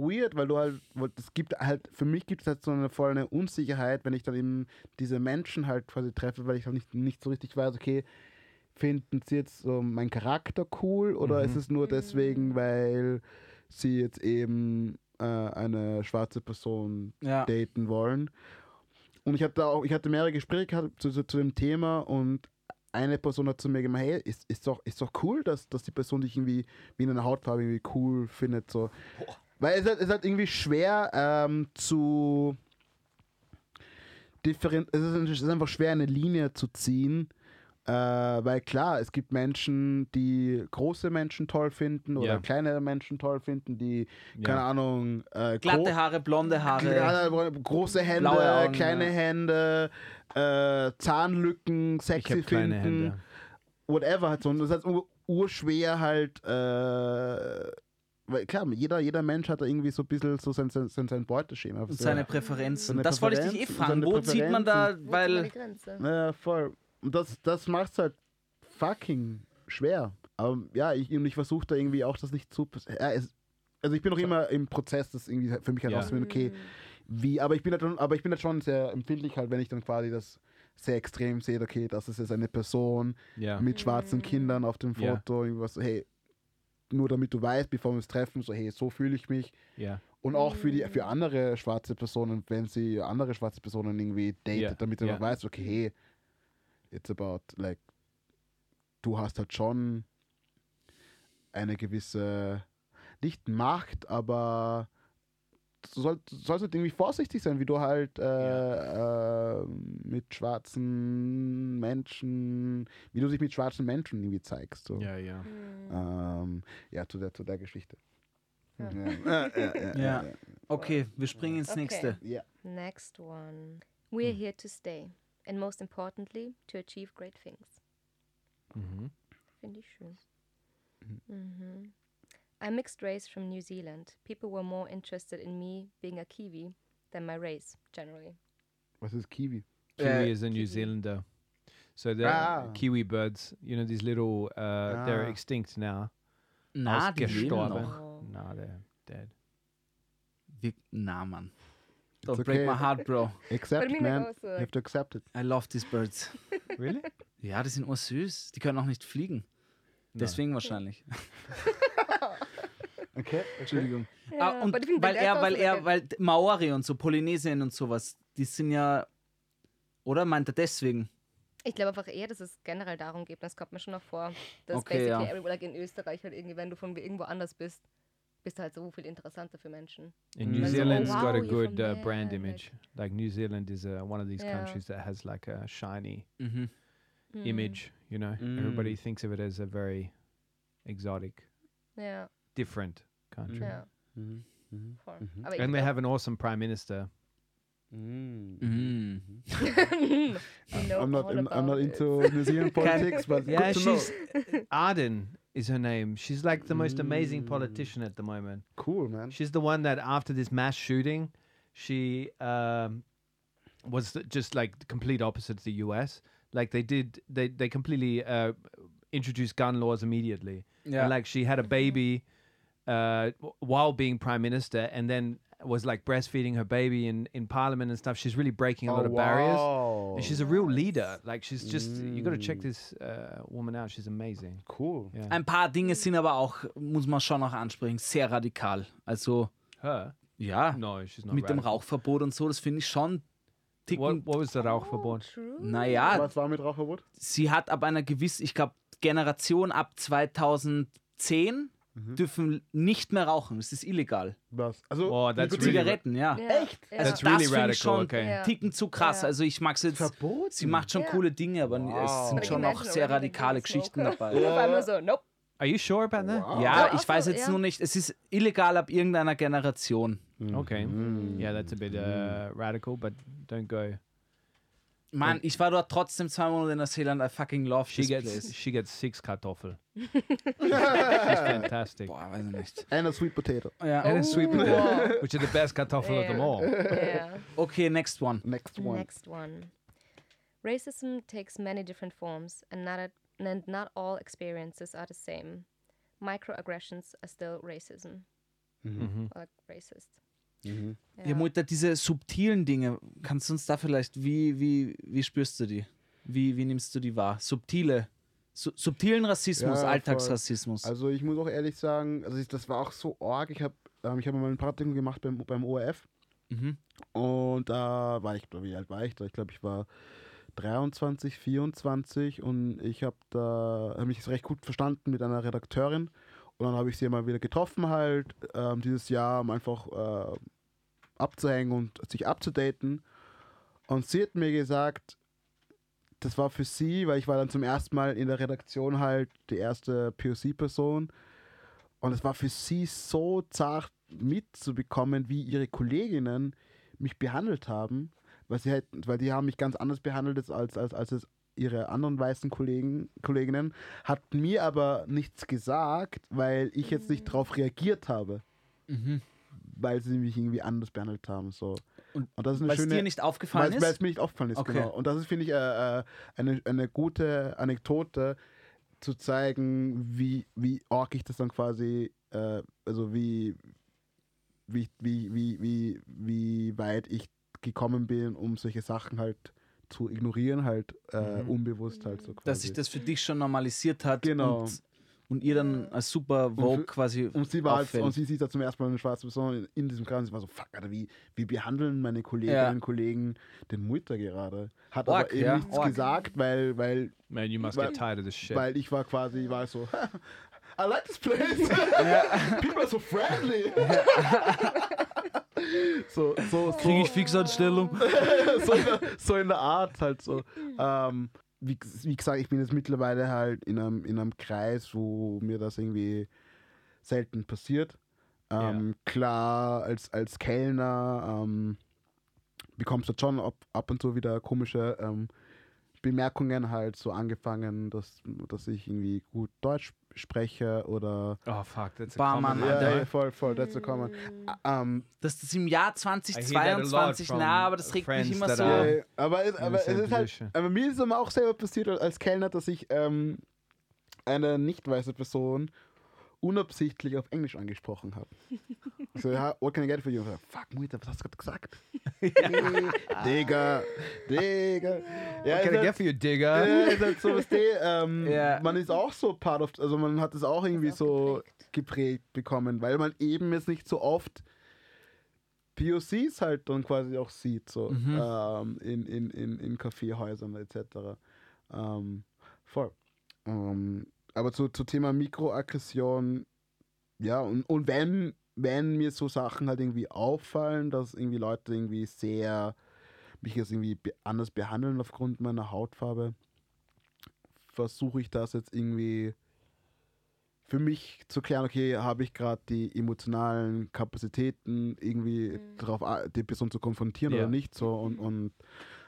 weird, weil du halt, weil es gibt halt, für mich gibt es halt so eine voll eine Unsicherheit, wenn ich dann eben diese Menschen halt quasi treffe, weil ich halt nicht, nicht so richtig weiß, okay, finden sie jetzt so meinen Charakter cool oder ist es nur deswegen, weil sie jetzt eben äh, eine schwarze Person Ja. daten wollen. Und ich hatte auch, ich hatte mehrere Gespräche gehabt zu, zu, zu dem Thema und eine Person hat zu mir gemeint, hey, ist, ist, doch, ist doch cool, dass, dass die Person dich irgendwie wie in einer Hautfarbe irgendwie cool findet. So. Weil es ist halt, es ist irgendwie schwer ähm, zu differen es, ist, es ist einfach schwer, eine Linie zu ziehen. Äh, weil klar, es gibt Menschen, die große Menschen toll finden oder Ja. kleine Menschen toll finden, die, keine Ja. Ahnung, äh, Glatte Haare, blonde Haare. große Hände, Augen, kleine ja. Hände, äh, Zahnlücken, Ich sexy habe kleine finden, Hände. whatever halt so. Und das ist halt ur urschwer halt, äh, weil klar, jeder, jeder Mensch hat da irgendwie so ein bisschen so sein, sein, sein, sein Beuteschema. Und seine Präferenzen. Seine das wollte ich dich eh Präferenzen, fragen. Wo zieht man da, weil die Grenze? Ja, voll. Und das, das macht es halt fucking schwer. Aber ja, ich, und ich versuche da irgendwie auch das nicht zu. Ja, es, also ich bin noch immer im Prozess, das irgendwie für mich halt Ja. okay, wie, aber ich bin halt schon, aber ich bin halt schon sehr empfindlich halt, wenn ich dann quasi das sehr extrem sehe, okay, das ist jetzt eine Person Ja. mit schwarzen Kindern auf dem Ja. Foto, irgendwas so, hey, nur damit du weißt, bevor wir uns treffen, so, hey, so fühle ich mich. Ja. Und auch für, die, für andere schwarze Personen, wenn sie andere schwarze Personen irgendwie datet, Ja, damit du ja. noch weißt, okay, hey, it's about, like, du hast halt schon eine gewisse, nicht Macht, aber du soll, du sollst halt irgendwie vorsichtig sein, wie du halt äh, äh, mit schwarzen Menschen, wie du dich mit schwarzen Menschen irgendwie zeigst. So. Ja, ja. Ähm, ja, zu der, zu der Geschichte. Ja. Ja, ja, ja, ja, Ja. Okay, wir springen ins Okay. nächste. ja. Next one. We're here to stay. And most importantly, to achieve great things. Mhm. Finde ich schön. Mhm. I'm mixed race from New Zealand. People were more interested in me being a Kiwi than my race, generally. Was ist Kiwi? Kiwi Äh, is a New Kiwi. Zealander. So the Ah. Kiwi birds, you know, these little, uh, they're Ah. extinct now. Na, die leben Ausgestorben. noch. No, they're dead. Wir, na, Mann. Don't It's break okay. my heart, bro. Accept man. also, You have to accept it. I love these birds. Really? Ja, die sind ursüß. Die können auch nicht fliegen. Deswegen wahrscheinlich. Okay. Entschuldigung. Ja, ah, und weil er, also weil er, a- weil Maori und so, Polynesien und sowas, die sind ja, oder meint er deswegen? Ich glaube einfach eher, dass es generell darum geht, das kommt mir schon noch vor, dass Okay, basically ja. everywhere, like in Österreich halt irgendwie, wenn du von irgendwo anders bist, bist du halt so viel interessanter für Menschen. And Mm. New oh, Zealand's got wow, a you're good uh, brand image. Like New Zealand is uh, one of these Yeah. countries that has like a shiny Mhm. Hm. image. You know, Mm. everybody thinks of it as a very exotic, Ja, different country. ja, voll. Mhm. Aber ich And they have an awesome prime minister. Mm. Know I'm not, all in, I'm not it. into New Zealand politics, but Yeah, good to know. she's Arden is her name. She's like the most amazing politician at the moment. Cool, man. She's the one that after this mass shooting, she um, was th- just like the complete opposite to the US. Like they did, they they completely uh, introduced gun laws immediately. Ja. And like she had a baby uh, while being prime minister, and then was like breastfeeding her baby in in parliament and stuff. She's really breaking a lot of barriers. wow. And she's a real leader. Like she's just you got to check Mm. this uh, woman out. She's amazing. cool. Yeah. Ein paar Dinge sind aber auch, muss man schon noch ansprechen, sehr radikal. Also, Her? ja, No, she's not. mit dem radical. Rauchverbot und so, das finde ich schon ticken. What, what was the Rauchverbot? Oh. Naja, Was war mit Rauchverbot? sie hat ab einer gewissen, ich glaube, Generation ab 2010 dürfen nicht mehr rauchen. Das ist illegal. Was? Also, Oh, that's Nikotin- Zigaretten, ja. Ja, Echt? Ja. Also That's das really finde ich radical, schon okay. Ja. Ticken zu krass. Ja. Also ich mag es jetzt. Verboten? Sie macht schon Ja. coole Dinge, aber es Wow. sind Like schon auch sehr radikale Geschichten smoker. dabei. Und auf einmal so, nope. Are you sure about that? Wow. Ja, Ja, ich weiß jetzt ja. nur nicht. Es ist illegal ab irgendeiner Generation. Okay. Mhm. Yeah, that's a bit uh, radical, but don't go. Mann, ich war dort trotzdem zwei Monate in Neuseeland. I fucking love She this gets place. she gets six kartoffel. She's fantastic. Boah, weiß ich nicht. And a sweet potato. Ja. And a sweet Oh. potato, which are the best kartoffel of them all. Yeah. Okay, next one. Next one. Next one. Racism takes many different forms, and not, a, and not all experiences are the same. Microaggressions are still racism. Mm -hmm. Or like racist. Mhm. Ja, Mutter, diese subtilen Dinge, kannst du uns da vielleicht, wie, wie, wie spürst du die? Wie, wie nimmst du die wahr? Subtile, su subtilen Rassismus, Ja, voll. Alltagsrassismus. Also ich muss auch ehrlich sagen, also ich, das war auch so arg. Ich habe ähm, ich hab mal ein Praktikum gemacht beim, beim ORF mhm. und da war ich, wie alt war ich da? Ich glaube, ich war 23, 24 und ich habe da hab mich recht gut verstanden mit einer Redakteurin und dann habe ich sie mal wieder getroffen halt ähm, dieses Jahr, um einfach äh, abzuhängen und sich abzudaten. Und sie hat mir gesagt, das war für sie, weil ich war dann zum ersten Mal in der Redaktion halt die erste POC-Person und es war für sie so zart mitzubekommen, wie ihre Kolleginnen mich behandelt haben, weil sie halt, weil die haben mich ganz anders behandelt als, als, als, es ihre anderen weißen Kollegen, Kolleginnen, hat mir aber nichts gesagt, weil ich jetzt nicht darauf reagiert habe, Mhm. Weil sie mich irgendwie anders behandelt haben. So. Und das ist eine Weil es schöne, dir nicht aufgefallen weil, weil ist? es mir nicht aufgefallen ist, Okay. genau. Und das ist, finde ich, äh, äh, eine, eine gute Anekdote, zu zeigen, wie, wie arg ich das dann quasi, äh, also wie, wie, wie, wie, wie, wie weit ich gekommen bin, um solche Sachen halt zu ignorieren, halt äh, Mhm. unbewusst halt so quasi. Dass sich das für dich schon normalisiert hat Genau. und, und ihr dann als super Vogue für- quasi und sie war als, auffällt. und sie sieht da zum ersten Mal eine schwarze Person in, in diesem Kreis und sie war so, fuck, Alter, wie, wie behandeln meine Kolleginnen Ja. und Kollegen den Mutter gerade? Hat Org, aber eben ja, nichts org. gesagt, weil, weil, Man, you must Weil- get tired of this shit. weil ich war quasi, war so, I like this place. People are so friendly. so, so, so. Kriege ich Fixanstellung? so, in der, so in der Art halt so. Ähm, wie, wie gesagt, ich bin jetzt mittlerweile halt in einem, in einem Kreis, wo mir das irgendwie selten passiert. Ähm, Klar, als, als Kellner ähm, bekommst du schon ab, ab und zu wieder komische ähm, Bemerkungen halt so angefangen, dass, dass ich irgendwie gut Deutsch spreche oder oh fuck, that's a Barmann, common ja, Alter. ja, voll, voll, that's a common. Ähm, Das ist im Jahr I hear that a lot 2022, from na, aber das regt mich immer that so. Ja, aber es, aber es ist halt, aber mir ist es auch selber passiert als Kellner, dass ich ähm, eine nicht weiße Person unabsichtlich auf Englisch angesprochen habe. Ich so, ja, what can I get for you? Und so, Fuck, Mutter, was hast du gerade gesagt? Digga, Digga. Ja, What can I get halt, for you, digger? ja, ist halt so, was die, ähm, Ja. man ist auch so part of, also man hat es auch irgendwie auch so geprägt. geprägt bekommen, weil man eben jetzt nicht so oft POCs halt dann quasi auch sieht, so Mhm. ähm, in, in, in, in Kaffeehäusern etc. Ähm, voll. Ähm, aber zu, zu Thema Mikroaggression, ja, und, und wenn, wenn mir so Sachen halt irgendwie auffallen, dass irgendwie Leute irgendwie sehr mich jetzt irgendwie be anders behandeln aufgrund meiner Hautfarbe, versuche ich das jetzt irgendwie für mich zu klären, okay, habe ich gerade die emotionalen Kapazitäten, irgendwie Mhm. darauf die Person zu konfrontieren Ja. oder nicht so und, und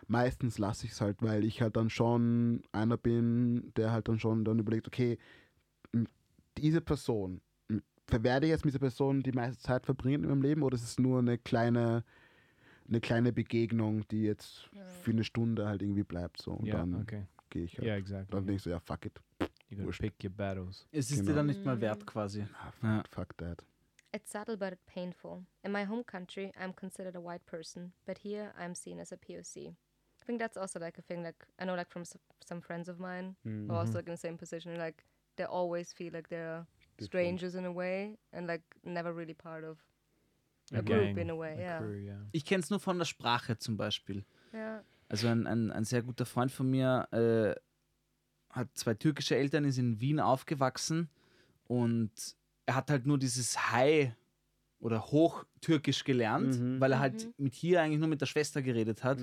meistens lasse ich es halt, weil ich halt dann schon einer bin, der halt dann schon dann überlegt, okay, diese Person, werde ich jetzt mit dieser Person die meiste Zeit verbringen in meinem Leben oder ist es nur eine kleine eine kleine Begegnung, die jetzt für eine Stunde halt irgendwie bleibt so und Yeah, dann okay. gehe ich halt. Yeah, exactly. Dann denke ich so, ja, fuck it. You gotta pick your battles. Es ist dir Genau. dann nicht mal wert quasi. Ah, fuck, Ja. fuck that. It's subtle but painful. In my home country, I'm considered a white person, but here I'm seen as a POC. I think that's also like a thing. Like I know, like from s- some friends of mine who are also like in the same position. Like they always feel like they're strangers in a way, and like never really part of a, group gang, in a way. a yeah. crew, yeah. Ich kenne es nur von der Sprache zum Beispiel. Yeah. Also ein, ein, ein sehr guter Freund von mir äh, hat zwei türkische Eltern, ist in Wien aufgewachsen und er hat halt nur dieses High oder Hochtürkisch gelernt, Mhm. weil er halt mit hier eigentlich nur mit der Schwester geredet hat.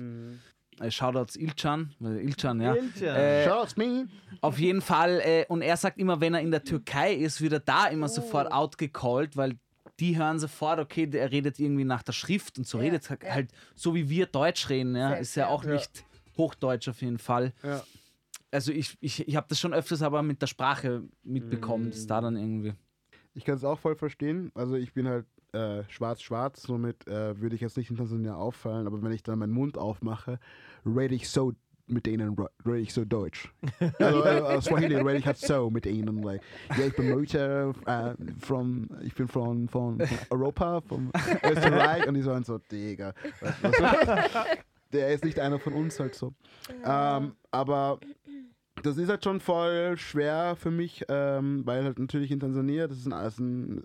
Äh, Shoutouts Ilcan, weil Ilcan, ja. Äh, Shouts me. auf jeden Fall. Äh, und er sagt immer, wenn er in der Türkei ist, wird er da immer sofort outgecallt, weil die hören sofort, okay, der redet irgendwie nach der Schrift und so Ja, redet halt, ja. halt so wie wir Deutsch reden. Ja, ist ja ja. auch nicht Hochdeutsch auf jeden Fall. Ja. Also ich, ich, ich habe das schon öfters aber mit der Sprache mitbekommen, dass da dann irgendwie. Ich kann es auch voll verstehen. Also ich bin halt äh, schwarz-schwarz, somit äh, würde ich jetzt nicht in Tansania auffallen, aber wenn ich dann meinen Mund aufmache, rede ich so mit denen, rede ich so deutsch. also äh, Swahili rede ich halt so mit ihnen. Like, ja, ich bin Mutter, äh, from, ich bin von, von, Europa, von Österreich und die sagen so, Digga, der ist nicht einer von uns halt so. Ähm, aber das ist halt schon voll schwer für mich, ähm, weil halt natürlich in Tansania, das ist ein, also ein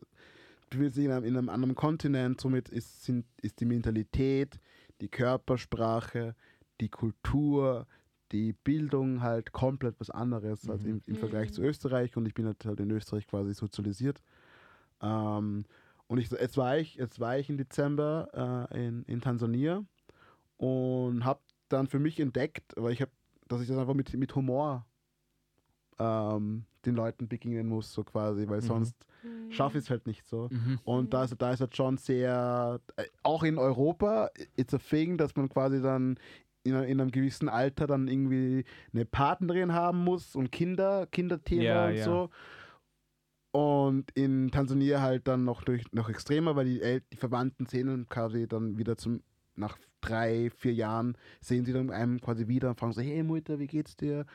du bist in einem, in einem anderen Kontinent, somit ist, sind, ist die Mentalität, die Körpersprache, die Kultur, die Bildung halt komplett was anderes als im, im Vergleich zu Österreich. Und ich bin halt, halt in Österreich quasi sozialisiert. Ähm, und ich, jetzt, war ich, jetzt war ich im Dezember äh, in, in Tansania und habe dann für mich entdeckt, weil ich habe, dass ich das einfach mit, mit Humor ähm, den Leuten begegnen muss, so quasi, weil sonst schaffe ich es halt nicht so. Und da ist, da ist halt schon sehr, äh, auch in Europa, it's a thing, dass man quasi dann in, in einem gewissen Alter dann irgendwie eine Partnerin haben muss und Kinder, Kinderthema Ja, und ja. so. Und in Tansania halt dann noch, durch, noch extremer, weil die, El die Verwandten sehen ihn quasi dann wieder zum, nach drei, vier Jahren, sehen sie dann einem quasi wieder und fragen so, hey Mutter, wie geht's dir?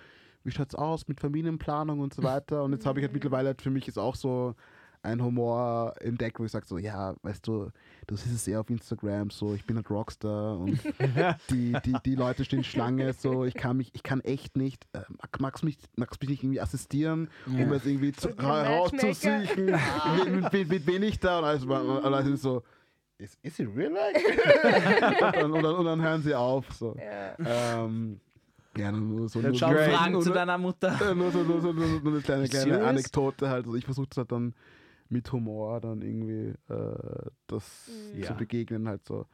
Wie schaut's aus mit Familienplanung und so weiter? Und jetzt habe ich halt mittlerweile halt für mich ist auch so ein Humor entdeckt, wo ich sage so, ja, weißt du, du siehst es eher auf Instagram, so, ich bin halt Rockstar und die, die, die Leute stehen Schlange, so, ich kann mich, ich kann echt nicht, äh, mag- magst mich, magst mich nicht irgendwie assistieren, um es irgendwie zu, rauszusuchen, mit, mit, mit wen ich da und alles, und alles sind so, is, is it real like? und, dann, und, und dann hören sie auf, so. Ja. Ähm, ja, nur so, nur, nur, Fragen nur, zu deiner Mutter. nur, so, nur, so, nur, nur eine kleine, kleine? Anekdote halt. Also ich versuche das halt dann mit Humor dann irgendwie äh, das Ja. zu begegnen halt so.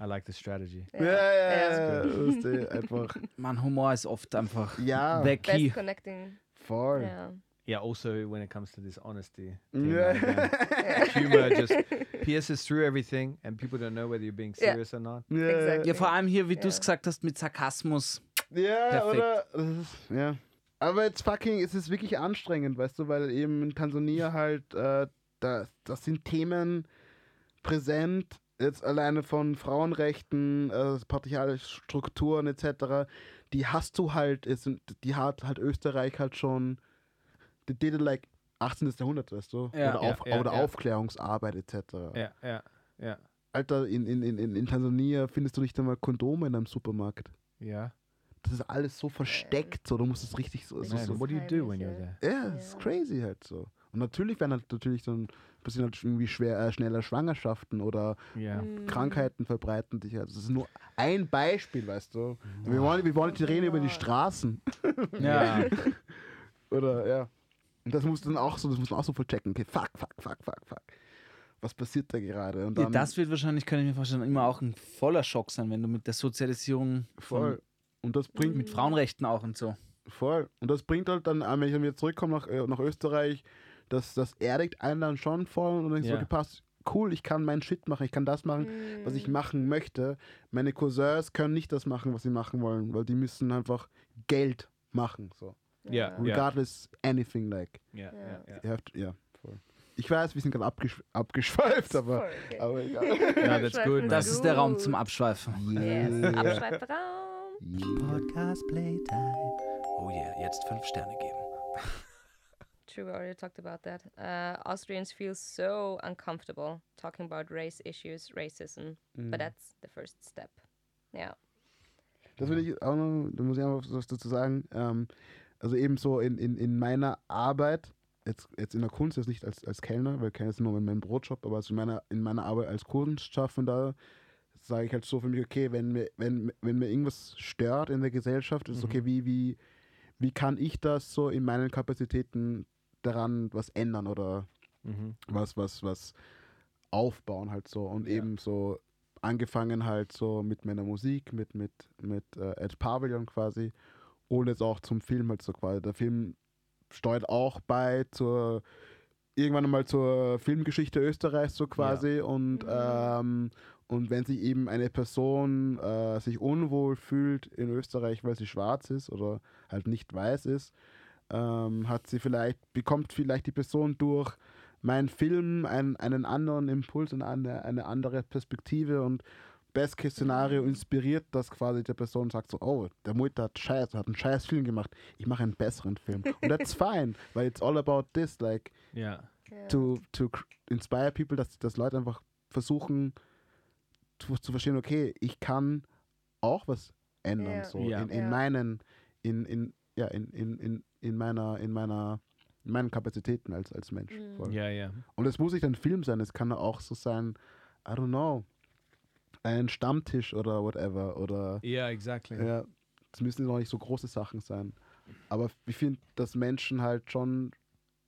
I like the strategy. Ja, ja, ja, ja, du, einfach. Mann, Humor ist oft einfach Ja, the key. Best connecting. voll. Ja. Yeah, also when it comes to this honesty, Yeah. thing, like, um, humor just pierces through everything, and people don't know whether you're being Yeah. serious or not. Ja, Exactly. Ja, vor allem hier, wie du es gesagt hast, mit Sarkasmus. Ja Perfekt. oder? Ist, ja. Aber jetzt fucking, es ist wirklich anstrengend, weißt du, weil eben in Tansania halt, äh, da, das sind Themen präsent, jetzt alleine von Frauenrechten, äh, patriarchale Strukturen etc., die hast du halt, sind, die hat halt Österreich halt schon, die did it like 18. Jahrhundert, weißt du? Ja. oder Ja, auf, ja, oder ja. Aufklärungsarbeit etc. Yeah, yeah, yeah, Alter, in, in, in, in Tansania findest du nicht einmal Kondome in einem Supermarkt. yeah. Das ist alles so versteckt, so, du musst es richtig so, so, so what do you do when you're there? ja, es ist Ja. crazy halt so. Und natürlich werden halt natürlich dann passieren halt irgendwie schwer, äh, schneller Schwangerschaften oder Yeah. Mhm. Krankheiten verbreiten sich halt. Das ist nur ein Beispiel, weißt du. Wir wollen, wir wollen nicht reden über die Straßen. Ja. Oder ja. Und das muss dann auch so, das muss man auch so voll checken. Okay, fuck, fuck, fuck, fuck, fuck. Was passiert da gerade? Und Ja, dann das wird wahrscheinlich, kann ich mir vorstellen, immer auch ein voller Schock sein, wenn du mit der Sozialisierung voll. Und das bringt mit Frauenrechten auch und so. Voll. Und das bringt halt dann, äh, wenn ich dann wieder zurückkomme nach, äh, nach Österreich, das, das erdigt einen dann schon voll und dann denkst Ja. okay, passt, cool, ich kann meinen Shit machen, ich kann das machen, was ich machen möchte. Meine Cousins können nicht das machen, was sie machen wollen, weil die müssen einfach Geld machen, so. Yeah, yeah, Regardless anything like. yeah, yeah, yeah. Ihr habt, ja, voll. Ich weiß, wir sind gerade abgesch abgeschweift, aber, okay. aber egal. No, that's good. Das ist der Raum zum Abschweifen. Yes. Yeah. Abschweifraum. Yeah. Podcast Playtime. Oh yeah, jetzt fünf Sterne geben. True, we already talked about that. Uh, Austrians feel so uncomfortable talking about race issues, racism, but that's the first step. Yeah. Das will ich auch noch, da muss ich auch was dazu sagen. Ähm, also eben so in, in, in meiner Arbeit, jetzt, jetzt in der Kunst, jetzt nicht als, als Kellner, weil Kellner ist nur mein Brotjob, aber also in, meiner, in meiner Arbeit als Kunstschaffender sage ich halt so für mich, okay, wenn mir, wenn, wenn mir irgendwas stört in der Gesellschaft, ist es okay, wie, wie, wie kann ich das so in meinen Kapazitäten daran was ändern oder Mhm. was, was, was aufbauen halt so und eben so angefangen halt so mit meiner Musik, mit, mit, mit äh, Ed Pavilion quasi und jetzt auch zum Film halt so quasi. Der Film steuert auch bei zur irgendwann einmal zur Filmgeschichte Österreichs so quasi und ähm, und wenn sich eben eine Person äh, sich unwohl fühlt in Österreich, weil sie schwarz ist oder halt nicht weiß ist, ähm, hat sie vielleicht, bekommt vielleicht die Person durch meinen Film einen, einen anderen Impuls und eine, eine andere Perspektive und Best-Case-Szenario inspiriert, dass quasi der Person sagt so, oh, der Mutter hat scheiß, hat einen scheiß Film gemacht, ich mache einen besseren Film. Und that's fine, weil it's all about this, like. Ja. to, to inspire people, dass, dass Leute einfach versuchen zu, zu verstehen, okay, ich kann auch was ändern, Ja. so Ja. in, in Ja. meinen, in, in, ja, in, in, in, in meiner, in meiner, in meinen Kapazitäten als, als Mensch. Mhm. Voll. Ja, ja. Und es muss nicht ein Film sein, es kann auch so sein, I don't know, ein Stammtisch oder whatever oder Yeah, exactly. ja, es müssen noch nicht so große Sachen sein. Aber ich finde, dass Menschen halt schon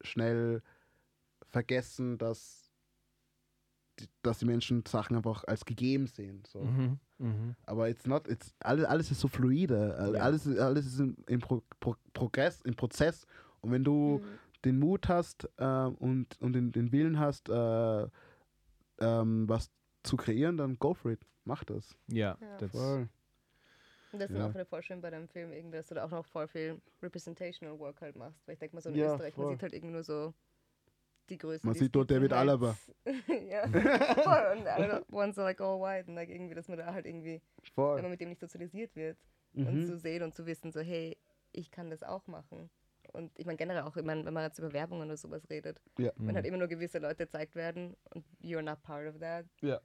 schnell vergessen, dass dass die Menschen Sachen einfach als gegeben sehen. So. Mhm. Mhm. Aber it's not, it's, alles, alles ist so fluide, all- Ja. alles, ist- alles ist im, im Pro, Pro, Progress, im Prozess. Und wenn du Mhm. den Mut hast äh, und, und den, den Willen hast, äh, ähm, was zu kreieren, dann go for it. Mach das. Yeah, Ja. that's Voll. Und das ist Ja. auch voll schön bei deinem Film, irgendwie, dass du da auch noch voll viel Representational Work halt machst. Weil ich denke mal, so in Ja, Österreich, man voll. sieht halt irgendwie nur so die Größe. Man sieht dort David Skizzen Alaba. ja, voll. Und alle ones are like all white. Und like irgendwie, dass man da halt irgendwie, wenn Voll. man mit dem nicht sozialisiert wird, und Mhm. zu sehen und zu wissen, so, hey, ich kann das auch machen. Und ich meine generell auch, ich mein, wenn man jetzt über Werbung oder sowas redet, Ja. wenn halt immer nur gewisse Leute gezeigt werden und you're not part of that, Ja.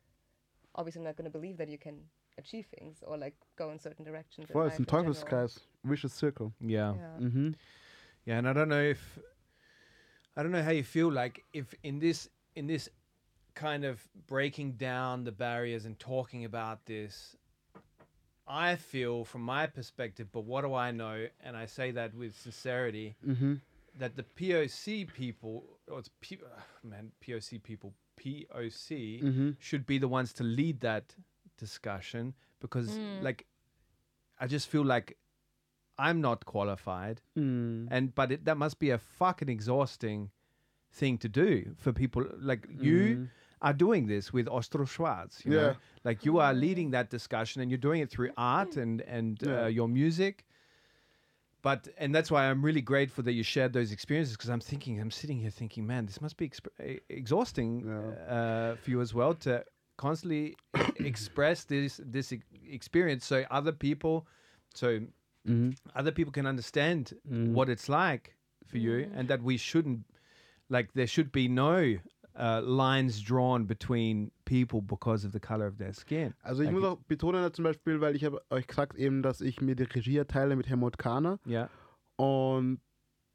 obviously not going to believe that you can achieve things or like go in certain directions. Voll, es ist ein. Teufelskreis. Vicious Circle. yeah. Ja. Mhm. Yeah, and I don't know if I don't know how you feel like if in this in this kind of breaking down the barriers and talking about this I feel from my perspective, but what do I know? And I say that with sincerity Mhm. that the POC people, or it's P, ugh, man, POC people, POC Mhm. should be the ones to lead that discussion because, like, I just feel like I'm not qualified, Mhm. and but it, that must be a fucking exhausting thing to do for people like you are doing this with Ostro Schwarz. You Yeah. know? like you are leading that discussion, and you're doing it through art and and Yeah. uh, your music. But and that's why I'm really grateful that you shared those experiences because I'm thinking I'm sitting here thinking, man, this must be exp- exhausting uh, for you as well to constantly express this this e- experience so other people, so Mhm. other people can understand what it's like for you and that we shouldn't like there should be no uh, lines drawn between people because of the color of their skin. Also ich Like muss auch betonen zum Beispiel, weil ich habe euch gesagt eben, dass ich mir die Regie erteile mit Helmut Kahner yeah und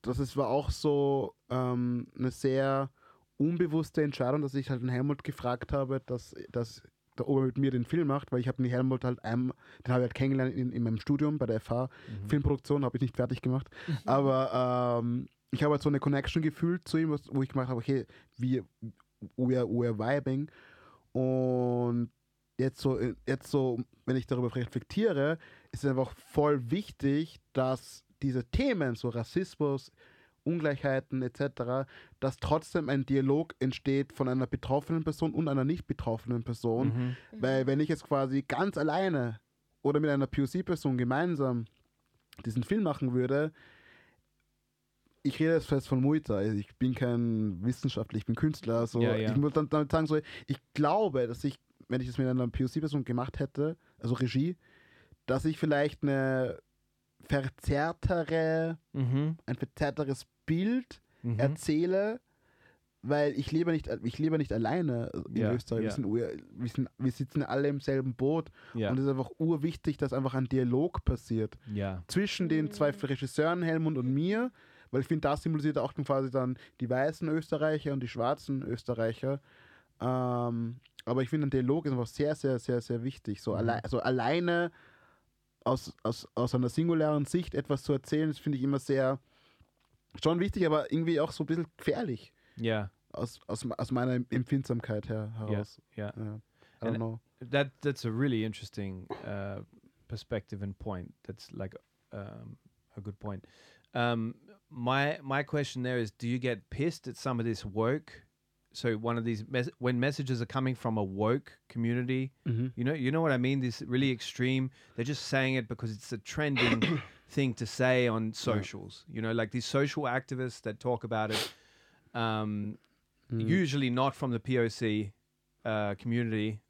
das ist, war auch so ähm, eine sehr unbewusste Entscheidung, dass ich halt den Helmut gefragt habe, dass, dass der Ober mit mir den Film macht, weil ich habe den Helmut halt einem, den habe ich halt kennengelernt in, in meinem Studium bei der FH. Filmproduktion habe ich nicht fertig gemacht. Aber ähm, ich habe halt so eine Connection gefühlt zu ihm, was- wo ich gemacht habe, okay, wir, we are, we are vibing. Und jetzt so, jetzt so, wenn ich darüber reflektiere, ist es einfach voll wichtig, dass diese Themen, so Rassismus, Ungleichheiten etc., dass trotzdem ein Dialog entsteht von einer betroffenen Person und einer nicht betroffenen Person. Mhm. Weil wenn ich jetzt quasi ganz alleine oder mit einer POC-Person gemeinsam diesen Film machen würde, ich rede jetzt fest von Muita, ich bin kein Wissenschaftler, ich bin Künstler, so. Ja, ja. ich muss dann damit sagen, so, ich glaube, dass ich, wenn ich das mit einer POC-Person gemacht hätte, also Regie, dass ich vielleicht eine verzerrtere, Mhm. ein verzerrteres Bild Mhm. erzähle, weil ich lebe nicht, ich lebe nicht alleine in Ja, Österreich. ja. Wir, sind, wir, sind, wir sitzen alle im selben Boot Ja. und es ist einfach urwichtig, dass einfach ein Dialog passiert ja zwischen den zwei Regisseuren, Helmut und mir, weil ich finde, das symbolisiert auch dann quasi dann die weißen Österreicher und die schwarzen Österreicher. Ähm, aber ich finde, ein Dialog ist einfach sehr, sehr, sehr, sehr wichtig. So, alle, also alleine aus, aus, aus einer singulären Sicht etwas zu erzählen, das finde ich immer sehr schon wichtig, aber irgendwie auch so ein bisschen gefährlich. yeah aus, aus, aus meiner Empfindsamkeit her heraus. Yeah. Ja. I don't And- know. That that's a really interesting uh, perspective and point. That's like um, a good point. Um, my my question there is: Do you get pissed at some of this woke? So one of these mes- when messages are coming from a woke community, Mhm. you know, you know what I mean. This really extreme. They're just saying it because it's a trending thing to say on socials. You know, like these social activists that talk about it. Um, Usually not from the POC uh, community.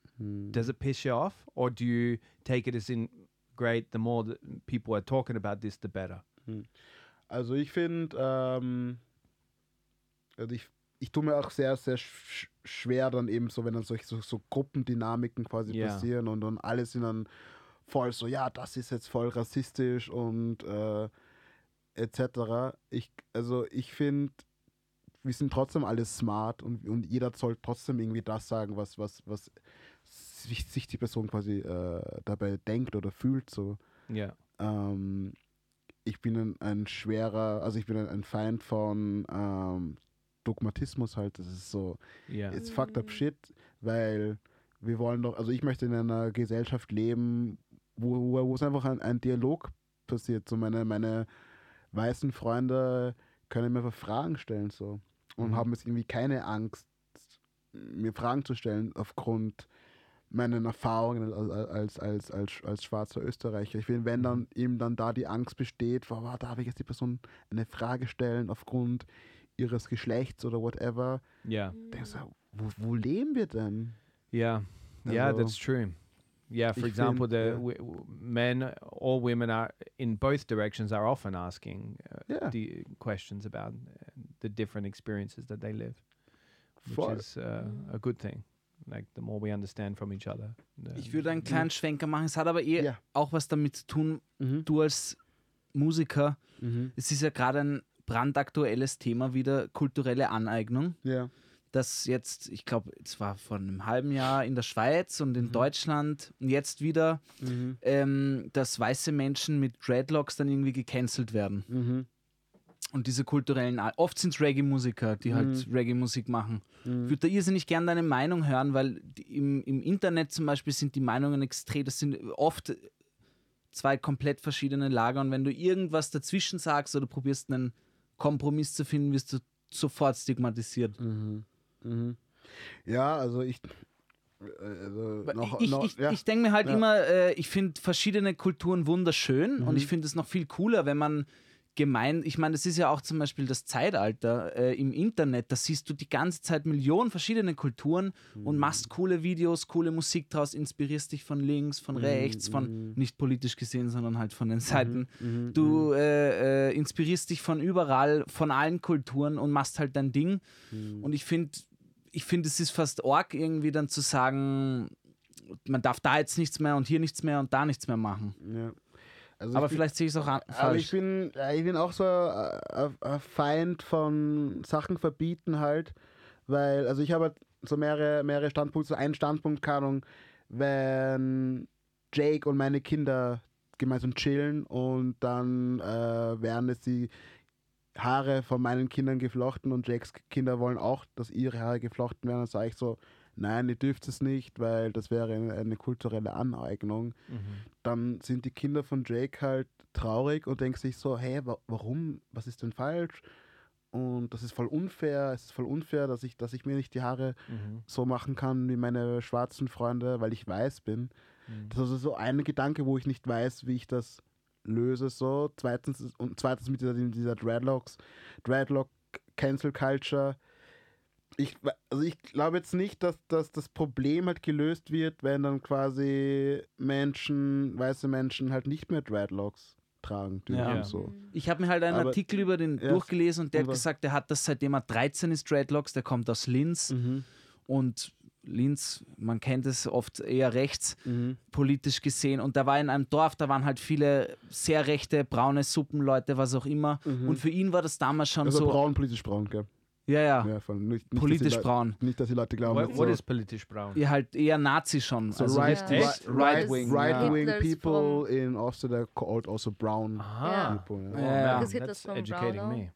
Does it piss you off, or do you take it as in great? The more that people are talking about this, the better. Also ich finde, ähm, also ich, ich tue mir auch sehr, sehr sch schwer dann eben so, wenn dann solche so, so Gruppendynamiken quasi Ja. passieren und, und alle sind dann voll so, ja, das ist jetzt voll rassistisch und äh, etc. Ich, also ich finde, wir sind trotzdem alle smart und, und jeder soll trotzdem irgendwie das sagen, was, was, was sich, sich die Person quasi äh, dabei denkt oder fühlt so. Yeah. Ähm, ich bin ein, ein schwerer, also ich bin ein, ein Feind von ähm, Dogmatismus halt. Das ist so, Yeah. it's fucked up shit, weil wir wollen doch, also ich möchte in einer Gesellschaft leben, wo, wo, es einfach ein, ein Dialog passiert. So meine, meine weißen Freunde können mir einfach Fragen stellen so und Mhm. haben jetzt irgendwie keine Angst, mir Fragen zu stellen aufgrund meinen Erfahrungen als, als, als, als, als schwarzer Österreicher. Ich finde, wenn dann eben dann da die Angst besteht, wow, darf ich jetzt die Person eine Frage stellen aufgrund ihres Geschlechts oder whatever, Yeah. denke ich so, wo, wo leben wir denn? Yeah. Yeah, Also, that's true. Yeah, for ich example, find, the yeah. men or women are in both directions are often asking uh, Yeah. the questions about uh, the different experiences that they live, which Voll. is uh, a good thing. Like the more we understand from each other. the- Ich würde einen kleinen Schwenker machen. Es hat aber eh Ja. auch was damit zu tun, Mhm. du als Musiker, Mhm. es ist ja gerade ein brandaktuelles Thema wieder, kulturelle Aneignung. Ja. Das jetzt, ich glaube, es war vor einem halben Jahr in der Schweiz und in Deutschland und jetzt wieder, Mhm. ähm, dass weiße Menschen mit Dreadlocks dann irgendwie gecancelt werden. Mhm. Und diese kulturellen, oft sind es Reggae-Musiker, die halt Reggae-Musik machen. Ich würde da irrsinnig gerne deine Meinung hören, weil im, im Internet zum Beispiel sind die Meinungen extrem, das sind oft zwei komplett verschiedene Lager und wenn du irgendwas dazwischen sagst oder probierst einen Kompromiss zu finden, wirst du sofort stigmatisiert. Mhm. Mhm. Ja, also ich. äh, Also noch, ich noch, ich, ja. ich denke mir halt Ja. immer, äh, ich finde verschiedene Kulturen wunderschön und Mhm. ich finde es noch viel cooler, wenn man gemein, ich meine, das ist ja auch zum Beispiel das Zeitalter äh, im Internet, da siehst du die ganze Zeit Millionen verschiedene Kulturen Mhm. und machst coole Videos, coole Musik draus, inspirierst dich von links, Mhm. von rechts, von nicht politisch gesehen, sondern halt von den Seiten. Mhm. Du äh, äh, inspirierst dich von überall, von allen Kulturen und machst halt dein Ding. Mhm. Und ich finde, ich finde, es ist fast arg, irgendwie dann zu sagen, man darf da jetzt nichts mehr und hier nichts mehr und da nichts mehr machen. ja. Also Aber ich bin- vielleicht sehe ich es auch an, Aber ich falsch. bin, ja, ich bin auch so ein ein Feind von Sachen verbieten halt, weil, also ich habe so mehrere, mehrere Standpunkte, so ein Standpunkt, keine wenn Jake und meine Kinder gemeinsam chillen und dann äh, werden es die Haare von meinen Kindern geflochten und Jakes Kinder wollen auch, dass ihre Haare geflochten werden, dann sage ich so, nein, ihr dürft es nicht, weil das wäre eine, eine kulturelle Aneignung dann sind die Kinder von Jake halt traurig und denken sich so, hey, wa warum? Was ist denn falsch? Und das ist voll unfair. Es ist voll unfair, dass ich, dass ich mir nicht die Haare so machen kann wie meine schwarzen Freunde, weil ich weiß bin. Das ist also so ein Gedanke, wo ich nicht weiß, wie ich das löse. So. Zweitens, und zweitens mit dieser, dieser Dreadlocks, Dreadlock Cancel Culture. Ich, also ich glaube jetzt nicht, dass, dass das Problem halt gelöst wird, wenn dann quasi Menschen, weiße Menschen halt nicht mehr Dreadlocks tragen dürfen. Ja. So. Ich habe mir halt einen Aber- Artikel über den Ja, durchgelesen und der hat gesagt, der hat das seitdem er 13 ist, Dreadlocks, der kommt aus Linz Mhm. und Linz, man kennt es oft eher rechts, Mhm. politisch gesehen. Und da war in einem Dorf, da waren halt viele sehr rechte, braune Suppenleute, was auch immer. Und für ihn war das damals schon Also so. braun, politisch braun, gell? Ja, ja, Ja. Nicht, nicht, politisch Leute- braun. Nicht, dass die Leute glauben, What, dass what so, is politisch brown? Ja, halt eher Nazi schon. so also right, richtig right, right, right-wing. right ja. wing people in Austria called also brown Aha. people. Ja. Ja. Ja. Because Hitler's That's from educating Brownell. me.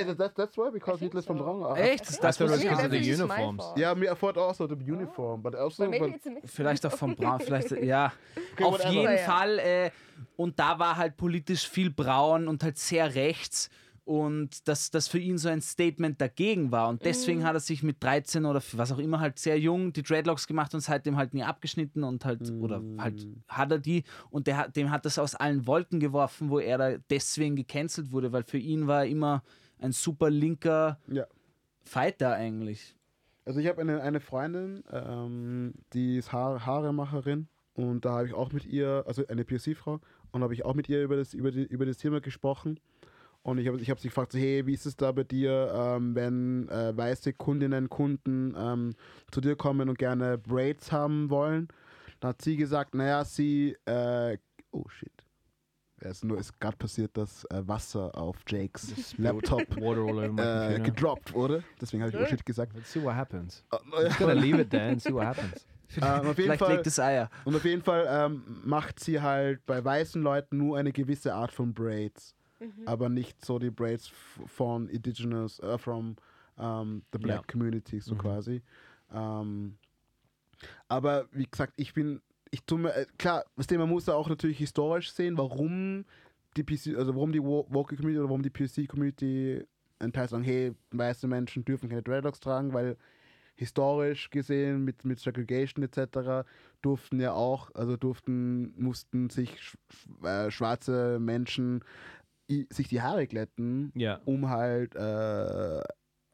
Is it- that's, that's why? Because Hitler's from so. Echt? Das thought it was Yeah, because of the uniforms. Yeah, me, I thought also the uniform, but also. But maybe but, it's a mix. Vielleicht auch vom Braun, vielleicht, ja. Okay, Auf whatever. jeden. Fall. Äh, und da war halt politisch viel braun und halt sehr rechts. Und dass das für ihn so ein Statement dagegen war. Und deswegen Mhm. hat er sich mit 13 oder was auch immer halt sehr jung die Dreadlocks gemacht und seitdem halt nie abgeschnitten und halt, oder halt hat er die. Und der, dem hat das aus allen Wolken geworfen, wo er da deswegen gecancelt wurde, weil für ihn war er immer ein super linker ja. Fighter eigentlich. Also ich habe eine, eine Freundin, ähm, die ist Haar, Haaremacherin und da habe ich auch mit ihr, also eine POC-Frau, und habe ich auch mit ihr über das, über die, über das Thema gesprochen. Und ich habe ich hab sie gefragt, so, hey, wie ist es da bei dir, ähm, wenn äh, weiße Kundinnen, Kunden ähm, zu dir kommen und gerne Braids haben wollen? Da hat sie gesagt, naja, sie, äh, oh shit. Es ist nur ist gerade passiert, dass äh, Wasser auf Jakes Laptop Water all over my äh, gedroppt wurde. Deswegen habe ich oh shit gesagt. Let's see what happens. Äh, Just gonna leave it there and see what happens. Ähm, auf jeden Fall, legt Eier. und auf jeden Fall ähm, macht sie halt bei weißen Leuten nur eine gewisse Art von Braids, aber nicht so die Braids von Indigenous, äh, from ähm, the Black Ja. Community, so Mhm. quasi. Ähm, aber wie gesagt, ich bin, ich tue mir, äh, klar, das Thema muss da auch natürlich historisch sehen, warum die PC, also warum die Wo- Woke Community oder warum die PC Community ein Teil sagen, hey, weiße Menschen dürfen keine Dreadlocks tragen, weil historisch gesehen mit, mit Segregation etc. durften ja auch, also durften, mussten sich äh, schwarze Menschen sich die Haare glätten, Yeah. um halt äh,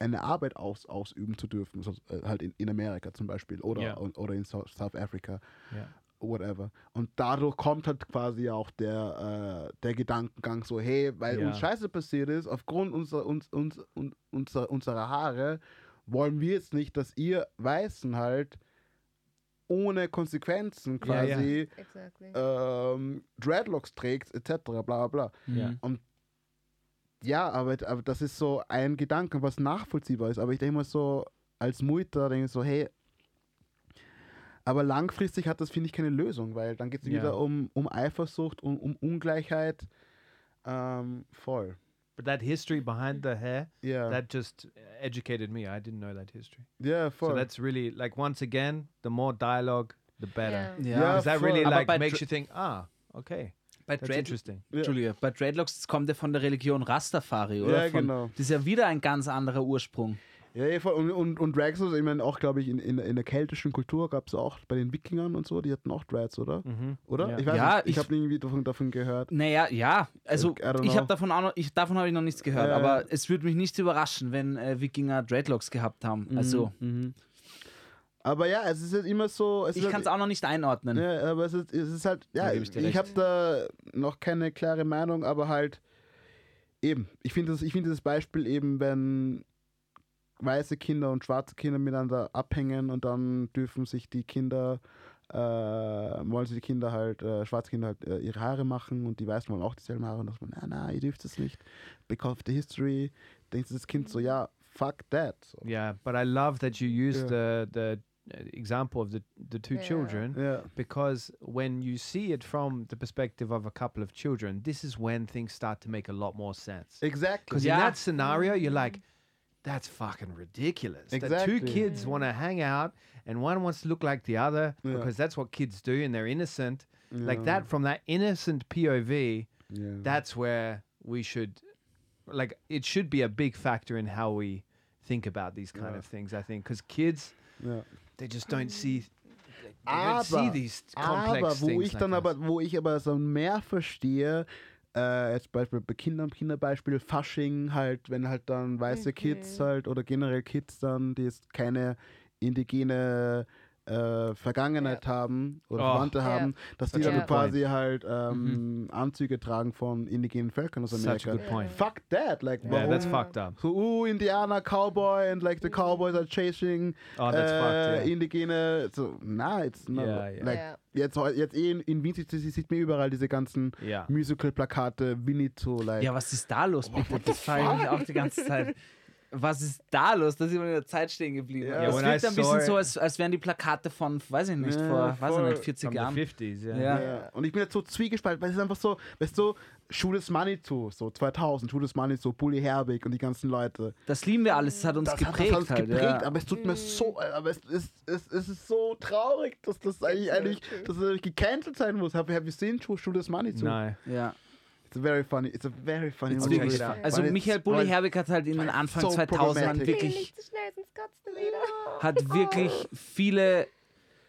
eine Arbeit aus, ausüben zu dürfen, so, äh, halt in, in Amerika zum Beispiel oder, Ja. oder in South, South Africa, Yeah. whatever. Und dadurch kommt halt quasi auch der, äh, der Gedankengang so, hey, weil Ja. uns Scheiße passiert ist, aufgrund unserer, uns, uns, un, unser, unserer Haare, wollen wir jetzt nicht, dass ihr Weißen halt ohne Konsequenzen Ja, ja. quasi Exactly. Ähm, Dreadlocks trägt, etc. bla bla bla. Yeah. Ja, aber, aber das ist so ein Gedanke, was nachvollziehbar ist. Aber ich denke mal so, als Mutter denke ich so, hey, aber langfristig hat das, finde ich, keine Lösung, weil dann geht es Ja. wieder um, um Eifersucht, um, um Ungleichheit. Ähm, voll. But that history behind the hair, Ja, that just educated me. I didn't know that history. So voll. that's really like once again, the more dialogue, the better. Yeah. Ja, Because that voll. really like makes you think, ah, okay, Bei, Dread interesting. Ja. Bei Dreadlocks das kommt ja von der Religion Rastafari, oder? Ja, von, genau. Das ist ja wieder ein ganz anderer Ursprung. Ja. Und, und, und Drags, ich meine, auch, glaube ich, in, in, in der keltischen Kultur gab es auch bei den Wikingern und so, die hatten auch Dreads, oder? Mhm. Oder? Ja. Ich weiß Ja, nicht, ich, ich- habe irgendwie davon, davon gehört. Naja, ja, also ich habe davon auch noch, ich, davon habe ich noch nichts gehört, Ja, aber ja. es würde mich nicht überraschen, wenn äh, Wikinger Dreadlocks gehabt haben. Also Mhm. Aber ja, es ist halt immer so. Es ich kann es halt, auch noch nicht einordnen. Ja, aber es ist, es ist halt, ja, ich, ich habe da noch keine klare Meinung, aber halt eben, ich finde das, ich finde das Beispiel eben, wenn weiße Kinder und schwarze Kinder miteinander abhängen und dann dürfen sich die Kinder, äh, wollen sich die Kinder halt, äh, schwarze Kinder halt äh, ihre Haare machen und die Weißen wollen auch dieselben Haare und dann sagt man, na, na, ihr dürft es nicht, because of the history, denkt das Kind so, ja, fuck that. So. Yeah, but I love that you used Yeah. the the example of the the two Yeah. children Ja, because when you see it from the perspective of a couple of children, this is when things start to make a lot more sense. exactly. Because Yeah. in that scenario, you're mm-hmm. like, that's fucking ridiculous. That two Exactly. Mm-hmm. kids want to hang out and one wants to look like the other Yeah. because that's what kids do and they're innocent. Like that, from that innocent POV, Yeah. that's where we should, like, it should be a big factor in how we think about these kind Yeah. of things, I think. Because kids, ja. They just don't see. They don't see Aber- these complex Aber wo things ich like dann this. aber, wo ich aber so mehr verstehe, äh, jetzt Beispiel bei Kindern, Kinderbeispiel, Fasching halt, wenn halt dann weiße Kids halt oder generell Kids dann, die jetzt keine indigene äh, Vergangenheit haben oder Oh. Verwandte Ja. haben, dass die Such a dann quasi halt ähm, Anzüge tragen von indigenen Völkern aus Such Amerika. a good point. Fuck that, like Yeah, warum? that's fucked up. so, uh, Indianer, Cowboy and like the Cowboys are chasing Oh, that's äh, fucked. Yeah. indigene, so, na, it's not, Ja, ja. like, Ja. jetzt, jetzt eh in, in Wien sieht, sieht man überall diese ganzen Yeah. Musical-Plakate, Winnetou, like, Ja, was ist da los, bitte? Das frage ich auch die ganze Zeit. Was ist da los? Da sind wir in der Zeit stehen geblieben. Ja, es when wirkt ein bisschen so, als, als wären die Plakate von, weiß ich nicht, Ja, vor, weiß ich nicht, 40 From the Jahren. 50s, yeah. Ja. Ja. Und ich bin jetzt so zwiegespalten, weil es ist einfach so, weißt du, Schules Manitou, so 2000, Schules Manitou, Bully Herbig und die ganzen Leute. Das lieben wir alles, das hat uns Das geprägt. hat, das hat halt, uns geprägt, ja. aber es tut mir so, aber es, es, es, es ist so traurig, dass das eigentlich, eigentlich dass das eigentlich gecancelt sein muss. You seen Schu- Schules Manitou? No. ja. It's a very funny, it's a very funny It's movie. wirklich, also Michael es- Bulli Herbig hat halt in den Anfang so 2000ern problematic. Nee, wirklich, so hat wirklich viele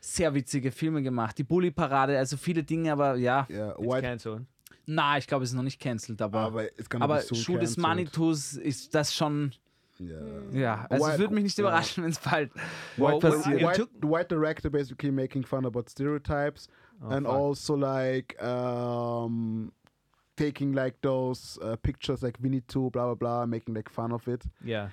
sehr witzige Filme gemacht. Die Bully-Parade, also viele Dinge, aber ja. It's White. Na, ich glaube, es ist noch nicht cancelled, aber, aber aber be soon Schuh des. Manitus ist das schon, Ja. ja. Also es White- würde mich nicht überraschen, wenn es bald White, passiert. white, white director basically making fun about stereotypes and fuck. also like um, taking like those uh, pictures like Winnie Two, blah blah blah, making like fun of it. Yeah.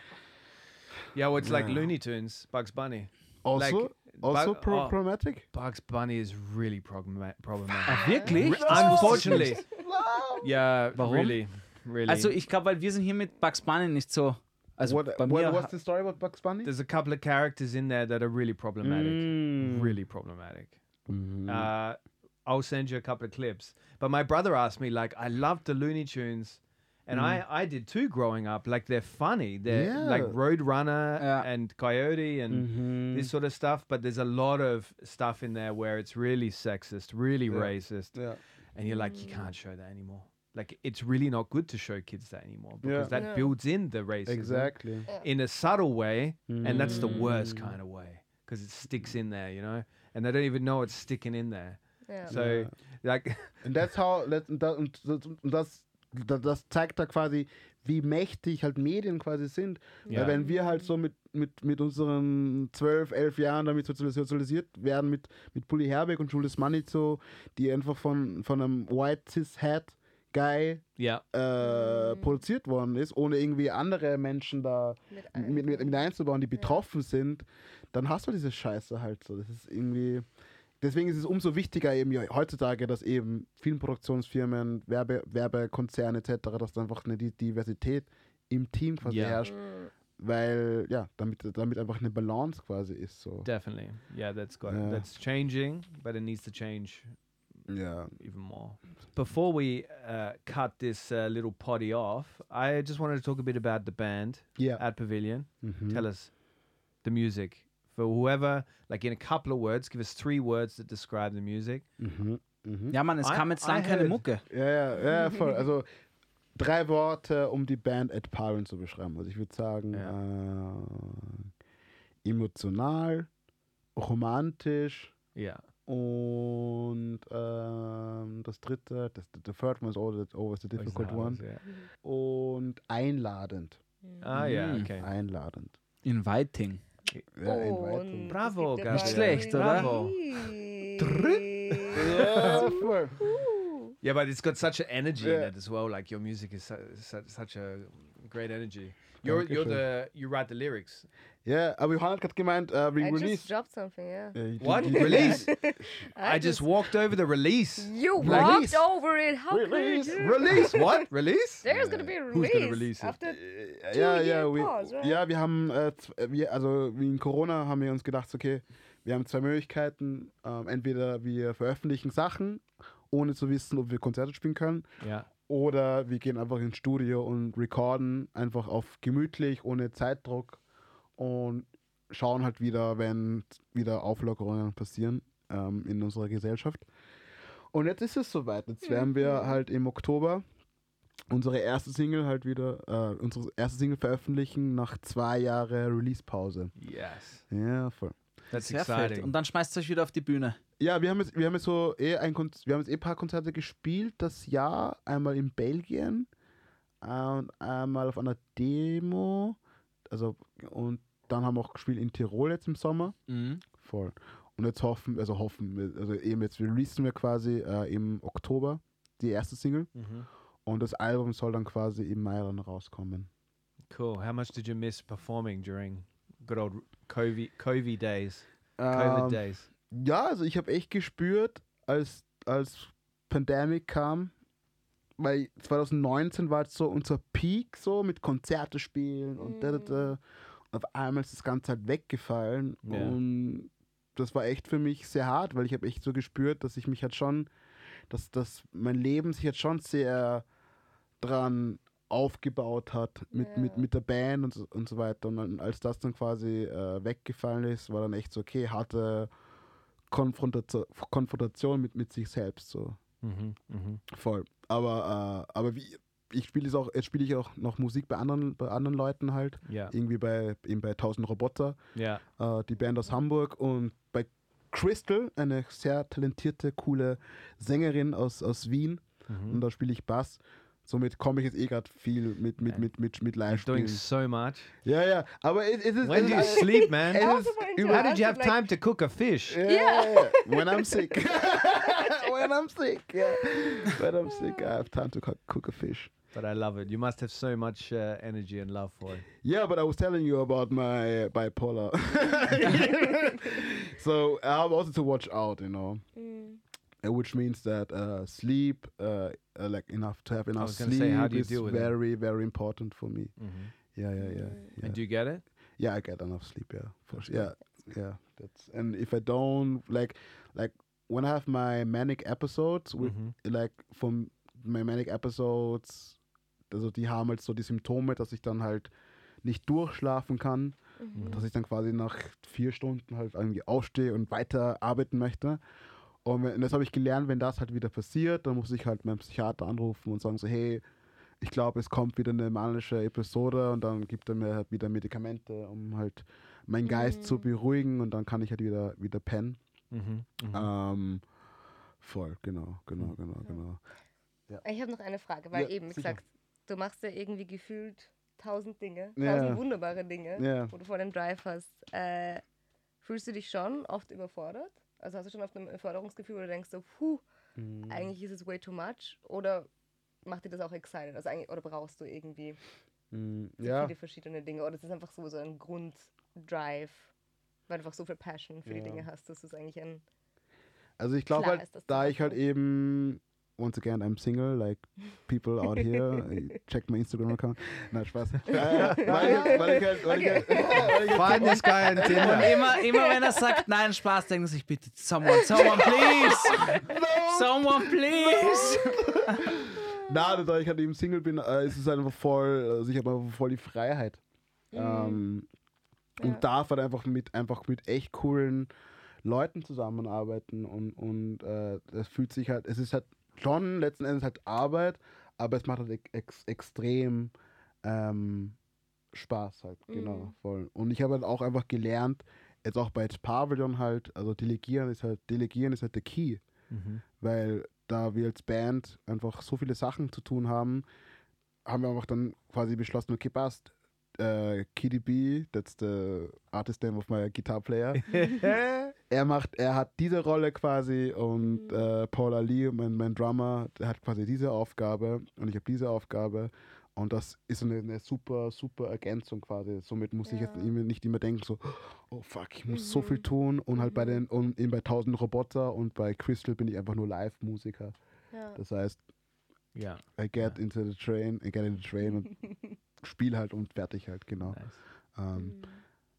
Yeah, well, it's like Yeah. Looney Tunes, Bugs Bunny. Also, Like, also Bug- pro- oh. problematic. Bugs Bunny is really problema- problematic. Ah, wirklich? Unfortunately. yeah, Warum? really, really. Also ich glaube, weil wir sind hier mit Bugs Bunny nicht so. Also what, bei what, mir. what's the story about Bugs Bunny? There's a couple of characters in there that are really problematic. Mm. Really problematic. Mhm. Uh, I'll send you a couple of clips. But my brother asked me, like, I love the Looney Tunes. And I, I did too growing up. Like, they're funny. They're like Yeah. Roadrunner Yeah. and Coyote and Mhm. this sort of stuff. But there's a lot of stuff in there where it's really sexist, really Yeah. racist. yeah. And you're like, you can't show that anymore. Like, it's really not good to show kids that anymore because Yeah. that Yeah. builds in the racism Exactly. in a subtle way. And that's the worst Mm. kind of way because it sticks in there, you know? And they don't even know it's sticking in there. Ja. So, Yeah. like, And that's how, und das, und das, das, zeigt da quasi, wie mächtig halt Medien quasi sind. Ja. Weil wenn wir halt so mit, mit, mit unseren 12, 11 Jahren damit sozialis- sozialisiert werden, mit, mit Bully Herbeck und Julius Manito, die einfach von, von einem White Cis-Hat Guy yeah, äh, produziert worden ist, ohne irgendwie andere Menschen da Mit mit, mit, mit einzubauen, die betroffen sind, dann hast du diese Scheiße halt so. Das ist irgendwie. Deswegen ist es umso wichtiger eben heutzutage, dass eben Filmproduktionsfirmen, Werbe, Werbekonzerne etc., dass da einfach eine Di- Diversität im Team quasi Ja. herrscht. Weil, ja, damit, damit einfach eine Balance quasi ist. So. definitely. Yeah, that's got Yeah. that's changing, but it needs to change Ja. even more. Before we uh, cut this uh, little potty off, I just wanted to talk a bit about the band Ja. at Pavilion. Mhm. Tell us the music for whoever, like in a couple of words. Give us three words that describe the music. Mhm. Mhm. Ja, Mann, es I- kam jetzt lang keine Mucke. Ja, ja, ja, voll. Also drei Worte, um die Band Ed Paren zu beschreiben. Also ich würde sagen, äh, emotional, romantisch Yeah. und ähm, das dritte, das, the third one is always, always the difficult one. Yeah. Und einladend. Ah, yeah. Mm. Okay. Einladend. Inviting. Ja, Oh, und Bravo, das liegt Nicht schlecht, oder? Bravo. Ja, voll. Yeah, but it's got such an energy in it as well. Like your music is su- su- such a great energy. You're you're the you write the lyrics. Ja, aber Johanna hat gerade gemeint, äh, we I just release. dropped something, yeah. Die- What release? I, I just walked over the release. You Release. walked over it. How Release. could you? Release what? Release? There's gonna be a Who's release. gonna release it? After Äh, ja, ja, Two-year we, pause, right? ja, wir haben, äh, z- äh, wir, also wie in Corona haben wir uns gedacht, okay, wir haben zwei Möglichkeiten. Ähm, entweder wir veröffentlichen Sachen, ohne zu wissen, ob wir Konzerte spielen können, Yeah. oder wir gehen einfach ins Studio und recorden einfach auf gemütlich, ohne Zeitdruck und schauen halt wieder, wenn wieder Auflockerungen passieren ähm, in unserer Gesellschaft. Und jetzt ist es soweit. Jetzt werden wir halt im Oktober unsere erste Single halt wieder, äh, unsere erste Single veröffentlichen nach zwei Jahren Release-Pause. Yes. Ja, voll. That's Sehr fett. exciting. Und dann schmeißt ihr euch wieder auf die Bühne. Ja, wir haben jetzt, wir haben jetzt so eh ein Konz wir haben jetzt eh ein paar Konzerte gespielt das Jahr, einmal in Belgien äh, und einmal auf einer Demo. Also und dann haben wir auch gespielt in Tirol jetzt im Sommer. Mhm. Voll. Und jetzt hoffen, also hoffen, wir- also eben jetzt releasen wir quasi äh, im Oktober die erste Single Mhm. und das Album soll dann quasi im Mai dann rauskommen. Cool. How much did you miss performing during good old COVID COVID days? COVID Ähm, days. Ja, also ich habe echt gespürt, als, als Pandemic kam, weil 2019 war jetzt so unser Peak so mit Konzerte spielen und da, da, da. Auf einmal ist das Ganze halt weggefallen Ja. und das war echt für mich sehr hart, weil ich habe echt so gespürt, dass ich mich halt schon, dass, dass mein Leben sich jetzt schon sehr dran aufgebaut hat mit, mit, Ja. mit der Band und so, und so weiter. Und dann, als das dann quasi äh, weggefallen ist, war dann echt so, okay, harte Konfrontation, Konfrontation mit, mit sich selbst so. Mhm, mhm. Voll. Aber, äh, aber wie, ich spiele es auch, jetzt spiele ich auch noch Musik bei anderen, bei anderen Leuten halt. Ja, Irgendwie bei, eben bei 1000 Roboter, ja. äh, die Band aus Hamburg und bei Crystal, eine sehr talentierte, coole Sängerin aus, aus Wien. Mhm. Und da spiele ich Bass. Somit komme ich jetzt eh gerade viel mit, mit, mit, mit, mit You're Live-Spielen. doing so much. Ja, ja, aber es, es ist. When do you sleep, man? How did you have time to cook a fish? Yeah, yeah, yeah. When I'm sick. when I'm sick, yeah. When I'm sick, I have time to cook, cook a fish. But I love it. You must have so much uh, energy and love for it. Yeah, but I was telling you about my uh, bipolar. so I have also to watch out, you know, Mm. which means that uh, sleep, uh, uh, like enough to have enough sleep, say, how do you is deal with it? very, very important for me. Mhm. Yeah, yeah, yeah, yeah. And do you get it? yeah, I get enough sleep. Yeah, for sure. Yeah, yeah. That's and if I don't like, like when I have my manic episodes with Mhm. like from my manic episodes, also die haben halt so die Symptome, dass ich dann halt nicht durchschlafen kann, Mhm. dass ich dann quasi nach vier Stunden halt irgendwie aufstehe und weiter arbeiten möchte. Und, wenn, und das habe ich gelernt, wenn das halt wieder passiert, dann muss ich halt meinen Psychiater anrufen und sagen so, hey, ich glaube, es kommt wieder eine manische Episode und dann gibt er mir halt wieder Medikamente, um halt meinen Geist zu Mhm. beruhigen und dann kann ich halt wieder, wieder pennen. Mhm. Mhm. Ähm, voll, genau, genau, genau, genau. Ich habe noch eine Frage, weil Ja, eben, wie gesagt, du machst ja irgendwie gefühlt tausend Dinge, Ja. tausend wunderbare Dinge, Ja. wo du vor dem Drive hast. Äh, fühlst du dich schon oft überfordert? Also hast du schon oft ein Überforderungsgefühl, wo du denkst so, puh, Mhm. eigentlich ist es way too much? Oder macht dir das auch excited? Also eigentlich, oder brauchst du irgendwie Mm, so Ja, viele verschiedene Dinge? Oder ist es einfach so, so ein Grunddrive, weil du einfach so viel Passion für die Ja. Dinge hast, dass es eigentlich ein also ich glaube halt, ist da ich halt eben, once again, I'm single, like people out here, check my Instagram-Account. Nein, Spaß. Äh, weil, ich, weil ich halt, weil ich halt, weil ich halt Find this guy on Und Tinder. immer, immer wenn er sagt, nein, Spaß, denken sich bitte, someone, someone, please! Someone, please! Na, da ich halt eben Single bin, äh, ist es einfach voll, also ich habe einfach voll die Freiheit. Ähm, Ja. Und darf halt einfach mit, einfach mit echt coolen Leuten zusammenarbeiten und, und äh, das fühlt sich halt, es ist halt schon letzten Endes halt Arbeit, aber es macht halt ex extrem ähm, Spaß halt, genau, Mhm. voll. Und ich habe halt auch einfach gelernt, jetzt auch bei Pavilion halt, also delegieren ist halt, delegieren ist halt der Key Mhm. weil da wir als Band einfach so viele Sachen zu tun haben, haben wir einfach dann quasi beschlossen, okay, passt. Äh, KDB, that's the artist name of my guitar player. er macht, er hat diese Rolle quasi und äh, Paul Ali, mein, mein Drummer, der hat quasi diese Aufgabe und ich habe diese Aufgabe und das ist eine, eine super, super Ergänzung quasi. Somit muss ich jetzt Ja. nicht immer denken so, oh fuck, ich muss so Mhm. viel tun und halt bei Mhm. den, und eben bei 1000 Roboter und bei Crystal bin ich einfach nur Live-Musiker. ja. Das heißt, Yeah. I get into the train, I get in the train und spiel halt und fertig halt, genau. Nice. Ähm, Mhm.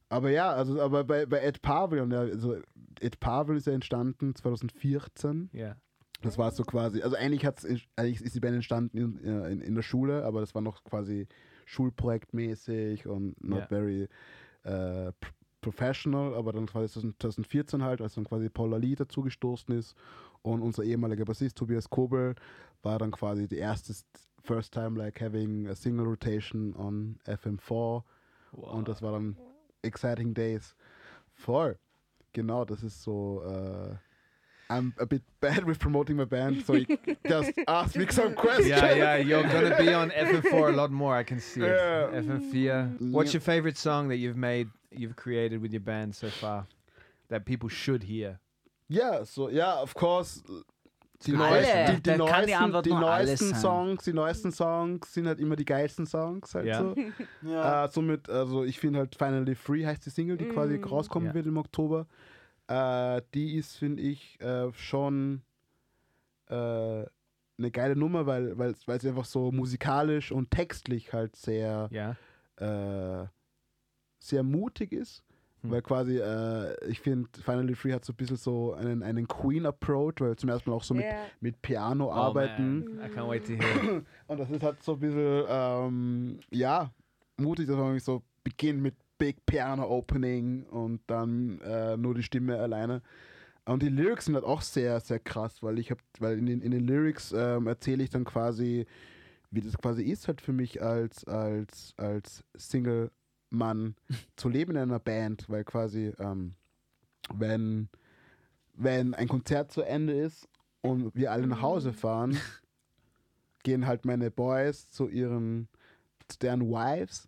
aber ja, also aber bei, bei Ed Pavilion, ja, also Ed Pavilion ist ja entstanden 2014. Yeah. Das war so quasi, also eigentlich, hat's, eigentlich ist die Band entstanden in, in, in der Schule, aber das war noch quasi schulprojektmäßig und not Ja. very äh, pr- professional, aber dann quasi 2014 halt, als dann quasi Paul Ali dazu gestoßen ist und unser ehemaliger Bassist Tobias Kobel war dann quasi die erste first time like having a single rotation on FM4 und das war dann exciting days. Voll. Genau, das ist so äh, I'm a bit bad with promoting my band, so just ask me some questions. Yeah, yeah, you're gonna be on FM4 a lot more. I can see it. Yeah. FM4. What's your favorite song that you've made, you've created with your band so far, that people should hear? Yeah, so, yeah, of course. Die, neuesten, die, die, neuesten, die neuesten. Songs, die neuesten Songs sind halt immer die geilsten Songs halt Ja. so. Äh, somit, also ich finde halt Finally Free heißt die Single, die quasi Mm. rauskommen Ja. wird im Oktober. Äh, die ist, finde ich, äh, schon äh, eine geile Nummer, weil weil weil sie einfach so musikalisch und textlich halt sehr Yeah. äh, sehr mutig ist. Hm. Weil quasi, äh, ich finde, Finally Free hat so ein bisschen so einen, einen Queen-Approach, weil wir zum ersten Mal auch so mit, Ja. mit Piano Oh, arbeiten. man. I can't wait to hear. it. Und das ist halt so ein bisschen, ähm, ja, mutig, dass man irgendwie so beginnt mit Big Piano Opening und dann äh, nur die Stimme alleine. Und die Lyrics sind halt auch sehr, sehr krass, weil ich habe, weil in den, in den Lyrics ähm, erzähle ich dann quasi, wie das quasi ist halt für mich als, als, als Single-Mann zu leben in einer Band, weil quasi, ähm, wenn, wenn ein Konzert zu Ende ist und wir alle nach Hause fahren, gehen halt meine Boys zu ihren, zu deren Wives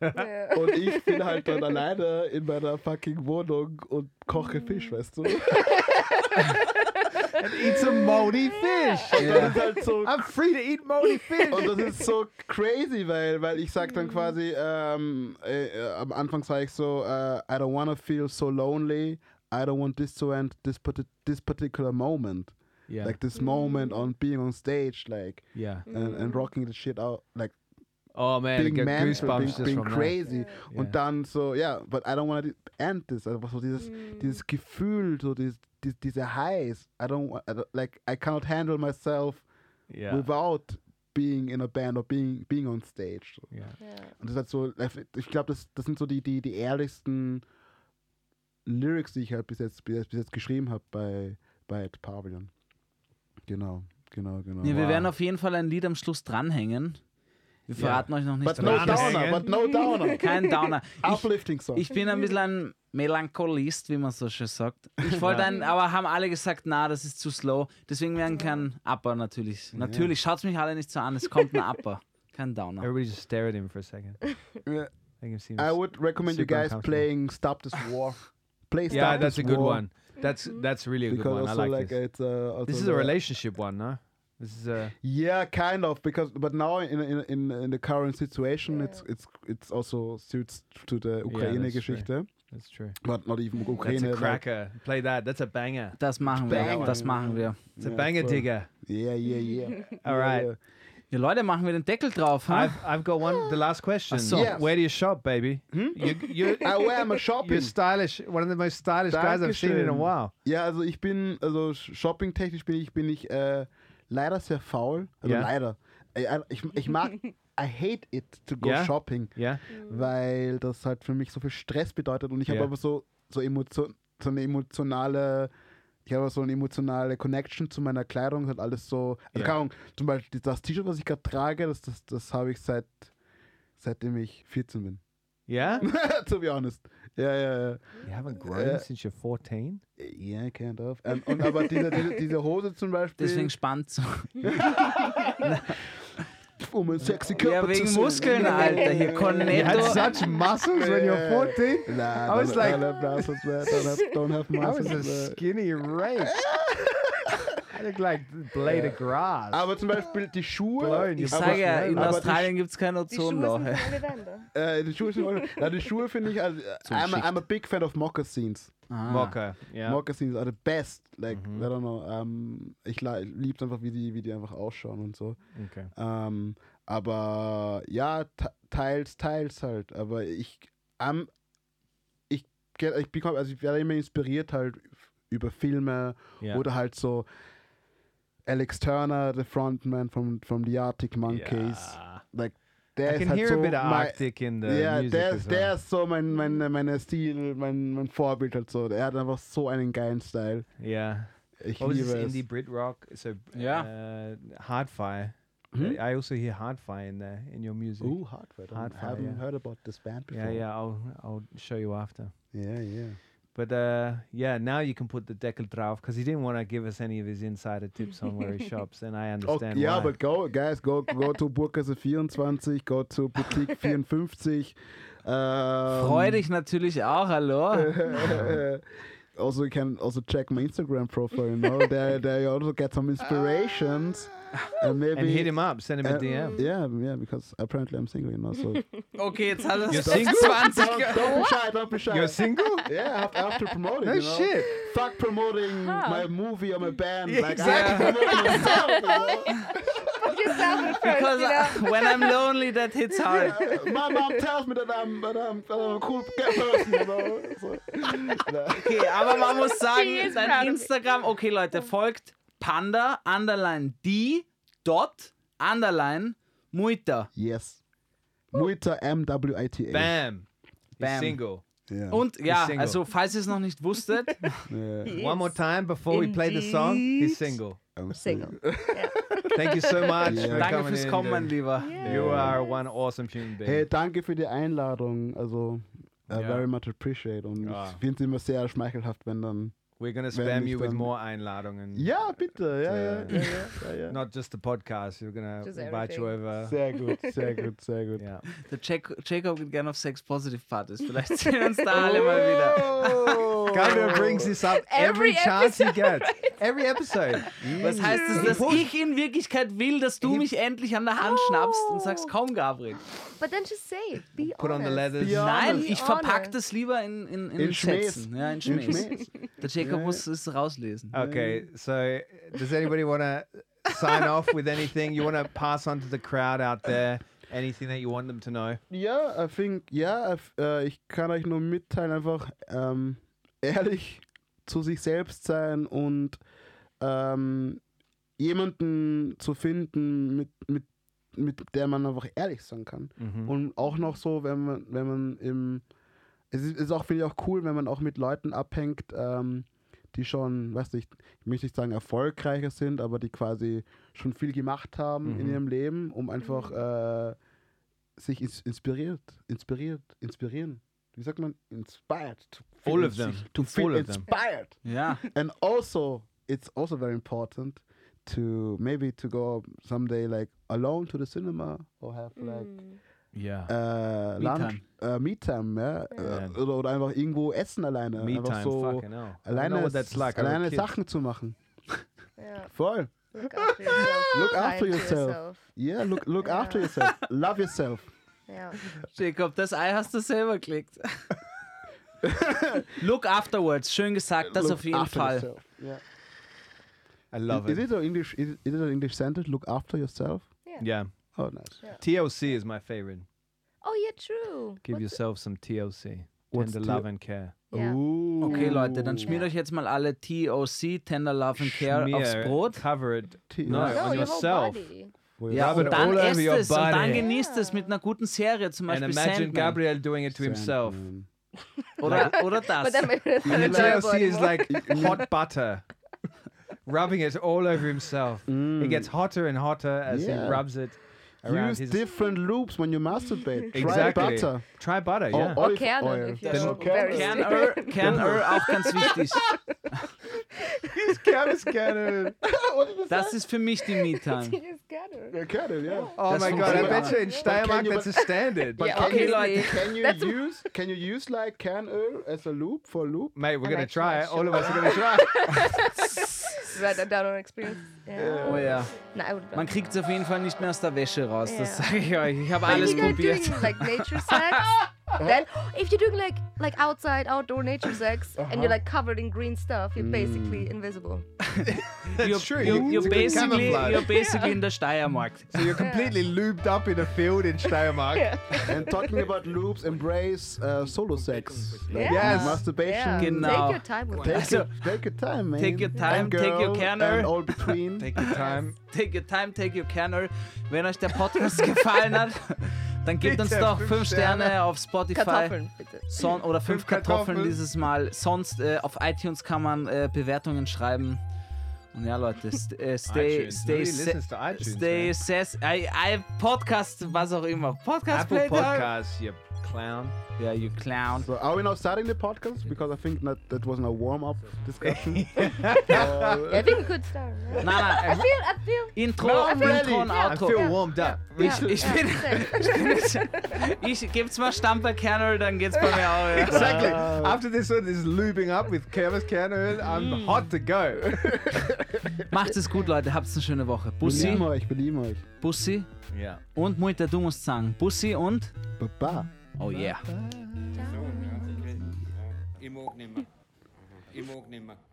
Ja. und ich bin halt dann alleine in meiner fucking Wohnung und koche Fisch, weißt du? Eat some moldy fish. Ist halt so I'm free to eat moldy fish. Und das ist so crazy, weil, weil ich sag dann quasi, ähm, äh, äh, am Anfang sage ich so, äh, I don't wanna feel so lonely, I don't want this to end this, parti this particular moment. Yeah. Like this moment on being on stage, like, yeah. and, and rocking the shit out, like Oh man, being get man, goosebumps being, being crazy. Yeah. Und dann so, ja, but I don't want to end this. Einfach so dieses, dieses Gefühl, so dieses, die, diese Highs. I don't, I don't, like, I cannot handle myself. Yeah. without being in a band or being, being on stage. So. yeah. Und das ist halt so, ich glaube, das, das sind so die, die, die ehrlichsten Lyrics, die ich halt bis jetzt, bis jetzt, bis jetzt geschrieben habe bei, bei Ed Pavilion. Genau, genau, genau. Ja, wir Wow. werden auf jeden Fall ein Lied am Schluss dranhängen. Wir verraten euch noch nicht. But no downer, but no downer. Kein Downer. Ich, Uplifting Song. ich bin ein bisschen ein Melancholist, wie man so schön sagt. Ich wollte einen, aber haben alle gesagt, na, das ist zu slow. Deswegen werden kein Upper natürlich. Natürlich, schaut mich alle nicht so an, es kommt ein Upper. Kein Downer. Everybody just stare at him for a second. Yeah. I would recommend you guys playing Stop This War. Play Stop yeah, This that's a good War, one. That's that's really a good Because one. I also like, like, this. it's uh, also This is a relationship one, no? This is a Yeah, kind of because but now in in in, in the current situation, Yeah. it's it's it's also suits to the that's Ukraine-Geschichte, that's true. but not even That's Ukraine. a like- cracker. Play that. That's a banger. Das machen wir, Banger. das machen wir. It's a Yeah, banger voll. digger. Yeah, yeah, yeah. All Yeah, right. yeah. Ja, Leute, machen wir den Deckel drauf. Ha? I've I've got one. The last question. So. Yes. Where do you shop, baby? Hm? You you I wear my shopping. you're stylish. One of the most stylish guys I've seen in a Dankeschön. while. Ja, also ich bin, also shoppingtechnisch bin ich, bin ich äh, leider sehr faul. Also Ja. leider. Ich, ich, ich mag, I hate it to go Ja? shopping, Yeah. weil das halt für mich so viel Stress bedeutet und ich habe Ja. aber so, so, Emotion, so eine emotionale, ich habe so eine emotionale Connection zu meiner Kleidung, halt alles so, also Ja. keine Ahnung, zum Beispiel das T-Shirt, was ich gerade trage, das, das, das habe ich seit, seitdem ich 14 bin. Yeah. to be honest. Ja, ja, ja. You haven't grown Äh, since you're 14. Ja, kind of. Ähm, und aber diese, diese, diese Hose zum Beispiel. Deswegen spannt so. um ein sexy Körper Ja, zu wegen. Muskeln, Alter. Hier You had Cornetto. such muscles when you were 14. Nah, I was like- don't have muscles, man. Don't have, don't have I was muscles. a skinny rape. I look like blade of grass. Aber zum Beispiel die Schuhe. Ich sage ja, in aber Australien gibt es kein Die Schuhe sind Ozonloch. von Ollivander. Äh, die Schuhe sind ja, die Schuhe finde ich, also, I'm, a, I'm a big fan of moccasins. Ah. Mocha. Yeah. Moccasins are the best. Like, Mhm. I don't know. Ähm, ich liebe einfach, wie die, wie die einfach ausschauen und so. Okay. Ähm, aber ja, te- teils, teils halt. Aber ich, am, ich, ge- ich bekomme, also ich werde immer inspiriert halt über Filme Yeah. oder halt so Alex Turner, the frontman from, from the Arctic Monkeys. Yeah. Like, der I ist can halt hear so a bit of Arctic in the ja, music der, ist- well. der ist so mein, mein, mein Stil, mein, mein Vorbild halt so. Er hat einfach so einen geilen Style. yeah. Ich was liebe this es. indie Brit rock? So Yeah. uh, Hardfire. Hmm? I also hear Hardfire in there in your music. Ooh, Hardfire. I haven't yeah. heard about this band before. yeah, yeah. I'll I'll show you after. Yeah, yeah. But uh, yeah, now you can put the Deckel drauf because he didn't want to give us any of his insider tips on where he shops, and I understand ja, why. but go, guys, go, go to Burggasse 24, go to Boutique 54. Ähm, Freu dich natürlich auch, hallo. also you can also check my Instagram profile. You know, there there you also get some inspirations, and maybe And hit him up, send him a uh, DM. Yeah, yeah, because apparently I'm single, you know. So Okay, jetzt hat er You're es single? 20 don't, don't be shy, don't be shy. You're single? Yeah, I have, I have to promote it. No you know? shit. Fuck promoting my movie or my band. Yeah, like I promote myself. You know? Yourself first, Because you know? uh, when I'm lonely, that hits hard. My mom tells me that I'm, that I'm, that I'm a cool person. You know? So, Okay, aber man muss sagen, of Instagram, okay Leute, folgt Panda, underline die, dot, underline, Muita. yes. Muita M W I T A. Bam. Bam. single. Yeah. Und ja, single. also falls ihr es noch nicht wusstet, yeah. One more time before we play the song. He's single. I'm Single. Thank you so much Yeah. for danke coming fürs Kommen, mein. Lieber. You are one awesome human being. Hey, danke für die Einladung. Also, I Ja. very much appreciate. Und Ja. ich finde es immer sehr schmeichelhaft, wenn dann. We're gonna spam you with more Einladungen. Ja, bitte. Ja, ja, äh, ja, ja, ja, ja. Not just the podcast. We're gonna Just invite you everything. over. Sehr gut, sehr gut, sehr gut. Yeah. Der Jacob, Jacob geht gerne auf Sex-Positive-Partys. Vielleicht sehen wir uns da alle mal wieder. Oh. Gabriel brings this up every, Every chance he gets. Every episode. Was heißt das, dass ich in Wirklichkeit will, dass du mich endlich an der Hand schnappst und sagst, komm Gabriel. But then just say it. Be Put on the honest. leathers. Ja. Nein, Be ich verpack honest. das lieber in, in, in, In Schmähs. Sätzen. Ja, in Schmähs. Der Jacob Ja, muss es rauslesen. Okay, so does anybody want to sign off with anything you want to pass on to the crowd out there? Anything that you want them to know? Ja, I think, ja, I- äh, ich kann euch nur mitteilen, einfach ähm, ehrlich zu sich selbst sein und ähm, jemanden zu finden, mit, mit, mit der man einfach ehrlich sein kann. Mhm. Und auch noch so, wenn man, wenn man im. Es ist, ist auch, finde ich, auch cool, wenn man auch mit Leuten abhängt, ähm, die schon, weiß nicht, ich möchte nicht sagen erfolgreicher sind, aber die quasi schon viel gemacht haben in Mhm. ihrem Leben, um einfach äh, sich ins, inspiriert, inspiriert, inspirieren. Wie sagt man? Inspired. To feel All of them. To feel All of them. inspired. Ja. And also, it's also very important to maybe to go someday like alone to the cinema or have like Mm. Yeah. äh, Me Lunch, äh, Me-Time, ja. Ja. Äh, oder, oder einfach irgendwo essen alleine. Me einfach time. so fucking hell. Alleine, know what that's like. Alleine. Sachen zu machen. Yeah. Voll. Look after yourself. Look after yourself. Yeah, look, look Ja. after yourself. Love yourself. Yeah. Jacob, das Ei hast du selber gelegt. Look afterwards, schön gesagt, das Look auf jeden Fall. Yeah. I love is, it. is it an English? Is, is it an English sentence? Look after yourself. Yeah. Oh, nice. TLC is my favorite. Oh, yeah, true. Give What's yourself some TLC. What's Tender love and care. Yeah. Ooh. Okay, Leute, dann schmiert Ja. euch jetzt mal alle TOC, Tender Love and Care, aufs Schmier, Brot. Cover it. No, No, on your yourself. body. Ja, und dann esst es und dann genießt es mit einer guten Serie, zum And Beispiel imagine Sandman. Gabriel doing it to himself. Oder, oder das. TLC is like hot butter, rubbing it all over himself. It mm. gets hotter and hotter as Yeah. he rubs it Use his. different loops when you masturbate. Try butter. Try butter, yeah. Or olive Kernel, oil. if you're Then- very Kernöl, Kernöl auch ganz wichtig. Das ist für mich die Me-Time. Yeah, Kernel, yeah. Oh Das my god, I bet you in Steiermark that's a standard. Yeah, Can you, obviously. can you That's- use can you use like Kernöl as a loop for loop? Mate, we're I'm gonna actually try. All of us are gonna try. Write that down on experience. Yeah. Oh ja. I would Man kriegt es auf jeden Fall nicht mehr aus der Wäsche raus, das Ja. sage ich euch. Ich habe But alles if you're probiert. doing like nature sex, then if you're doing like like outside outdoor nature sex and you're like covered in green stuff, you're basically invisible. You're, That's true. you're, You- you're it's a good basically, you're basically in the Steiermark. So you're completely looped up in a field in Steiermark. and talking about loops, embrace uh, solo sex. Like Yes. masturbation. Yeah. Genau. Take your time with Take, that. your, take your time, man. Take your time, And take your girl, Kernöl. And all between. Take your time. Take your time, take your Kernel. Wenn euch der Podcast gefallen hat, dann gebt uns doch fünf 5 Sterne. Sterne. auf Spotify. Kartoffeln, bitte. Son oder 5 Fünf Kartoffeln Kartoffeln. dieses Mal. Sonst äh, auf iTunes kann man äh, Bewertungen schreiben. Und ja, Leute, st äh, stay, iTunes. stay, sa- listens to iTunes, stay, man. says, I, I, Podcast, was auch immer. Podcast Apple Playtime. Podcasts, you clown. Ja, you clown. So are we now starting the podcast? Because I think that that wasn't a warm-up discussion. I think we could start. right? Nein, nein, I äh, feel, I feel. Intro, I'm ready. Intro und I Outro. feel warmed up. Ich, ich ja, bin, same. ich geb's mal Stamperkernel, dann geht's bei mir auch. Ja. Exactly. After this one is lubing up with Kermis Kernöl, I'm hot to go. Macht es gut, Leute. Habt eine schöne Woche. Bussi, Belieben euch, belieben euch. Bussi yeah. und Mutter, du musst sagen. Bussi und. Baba. Oh yeah. Ich mag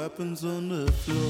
weapons on the floor.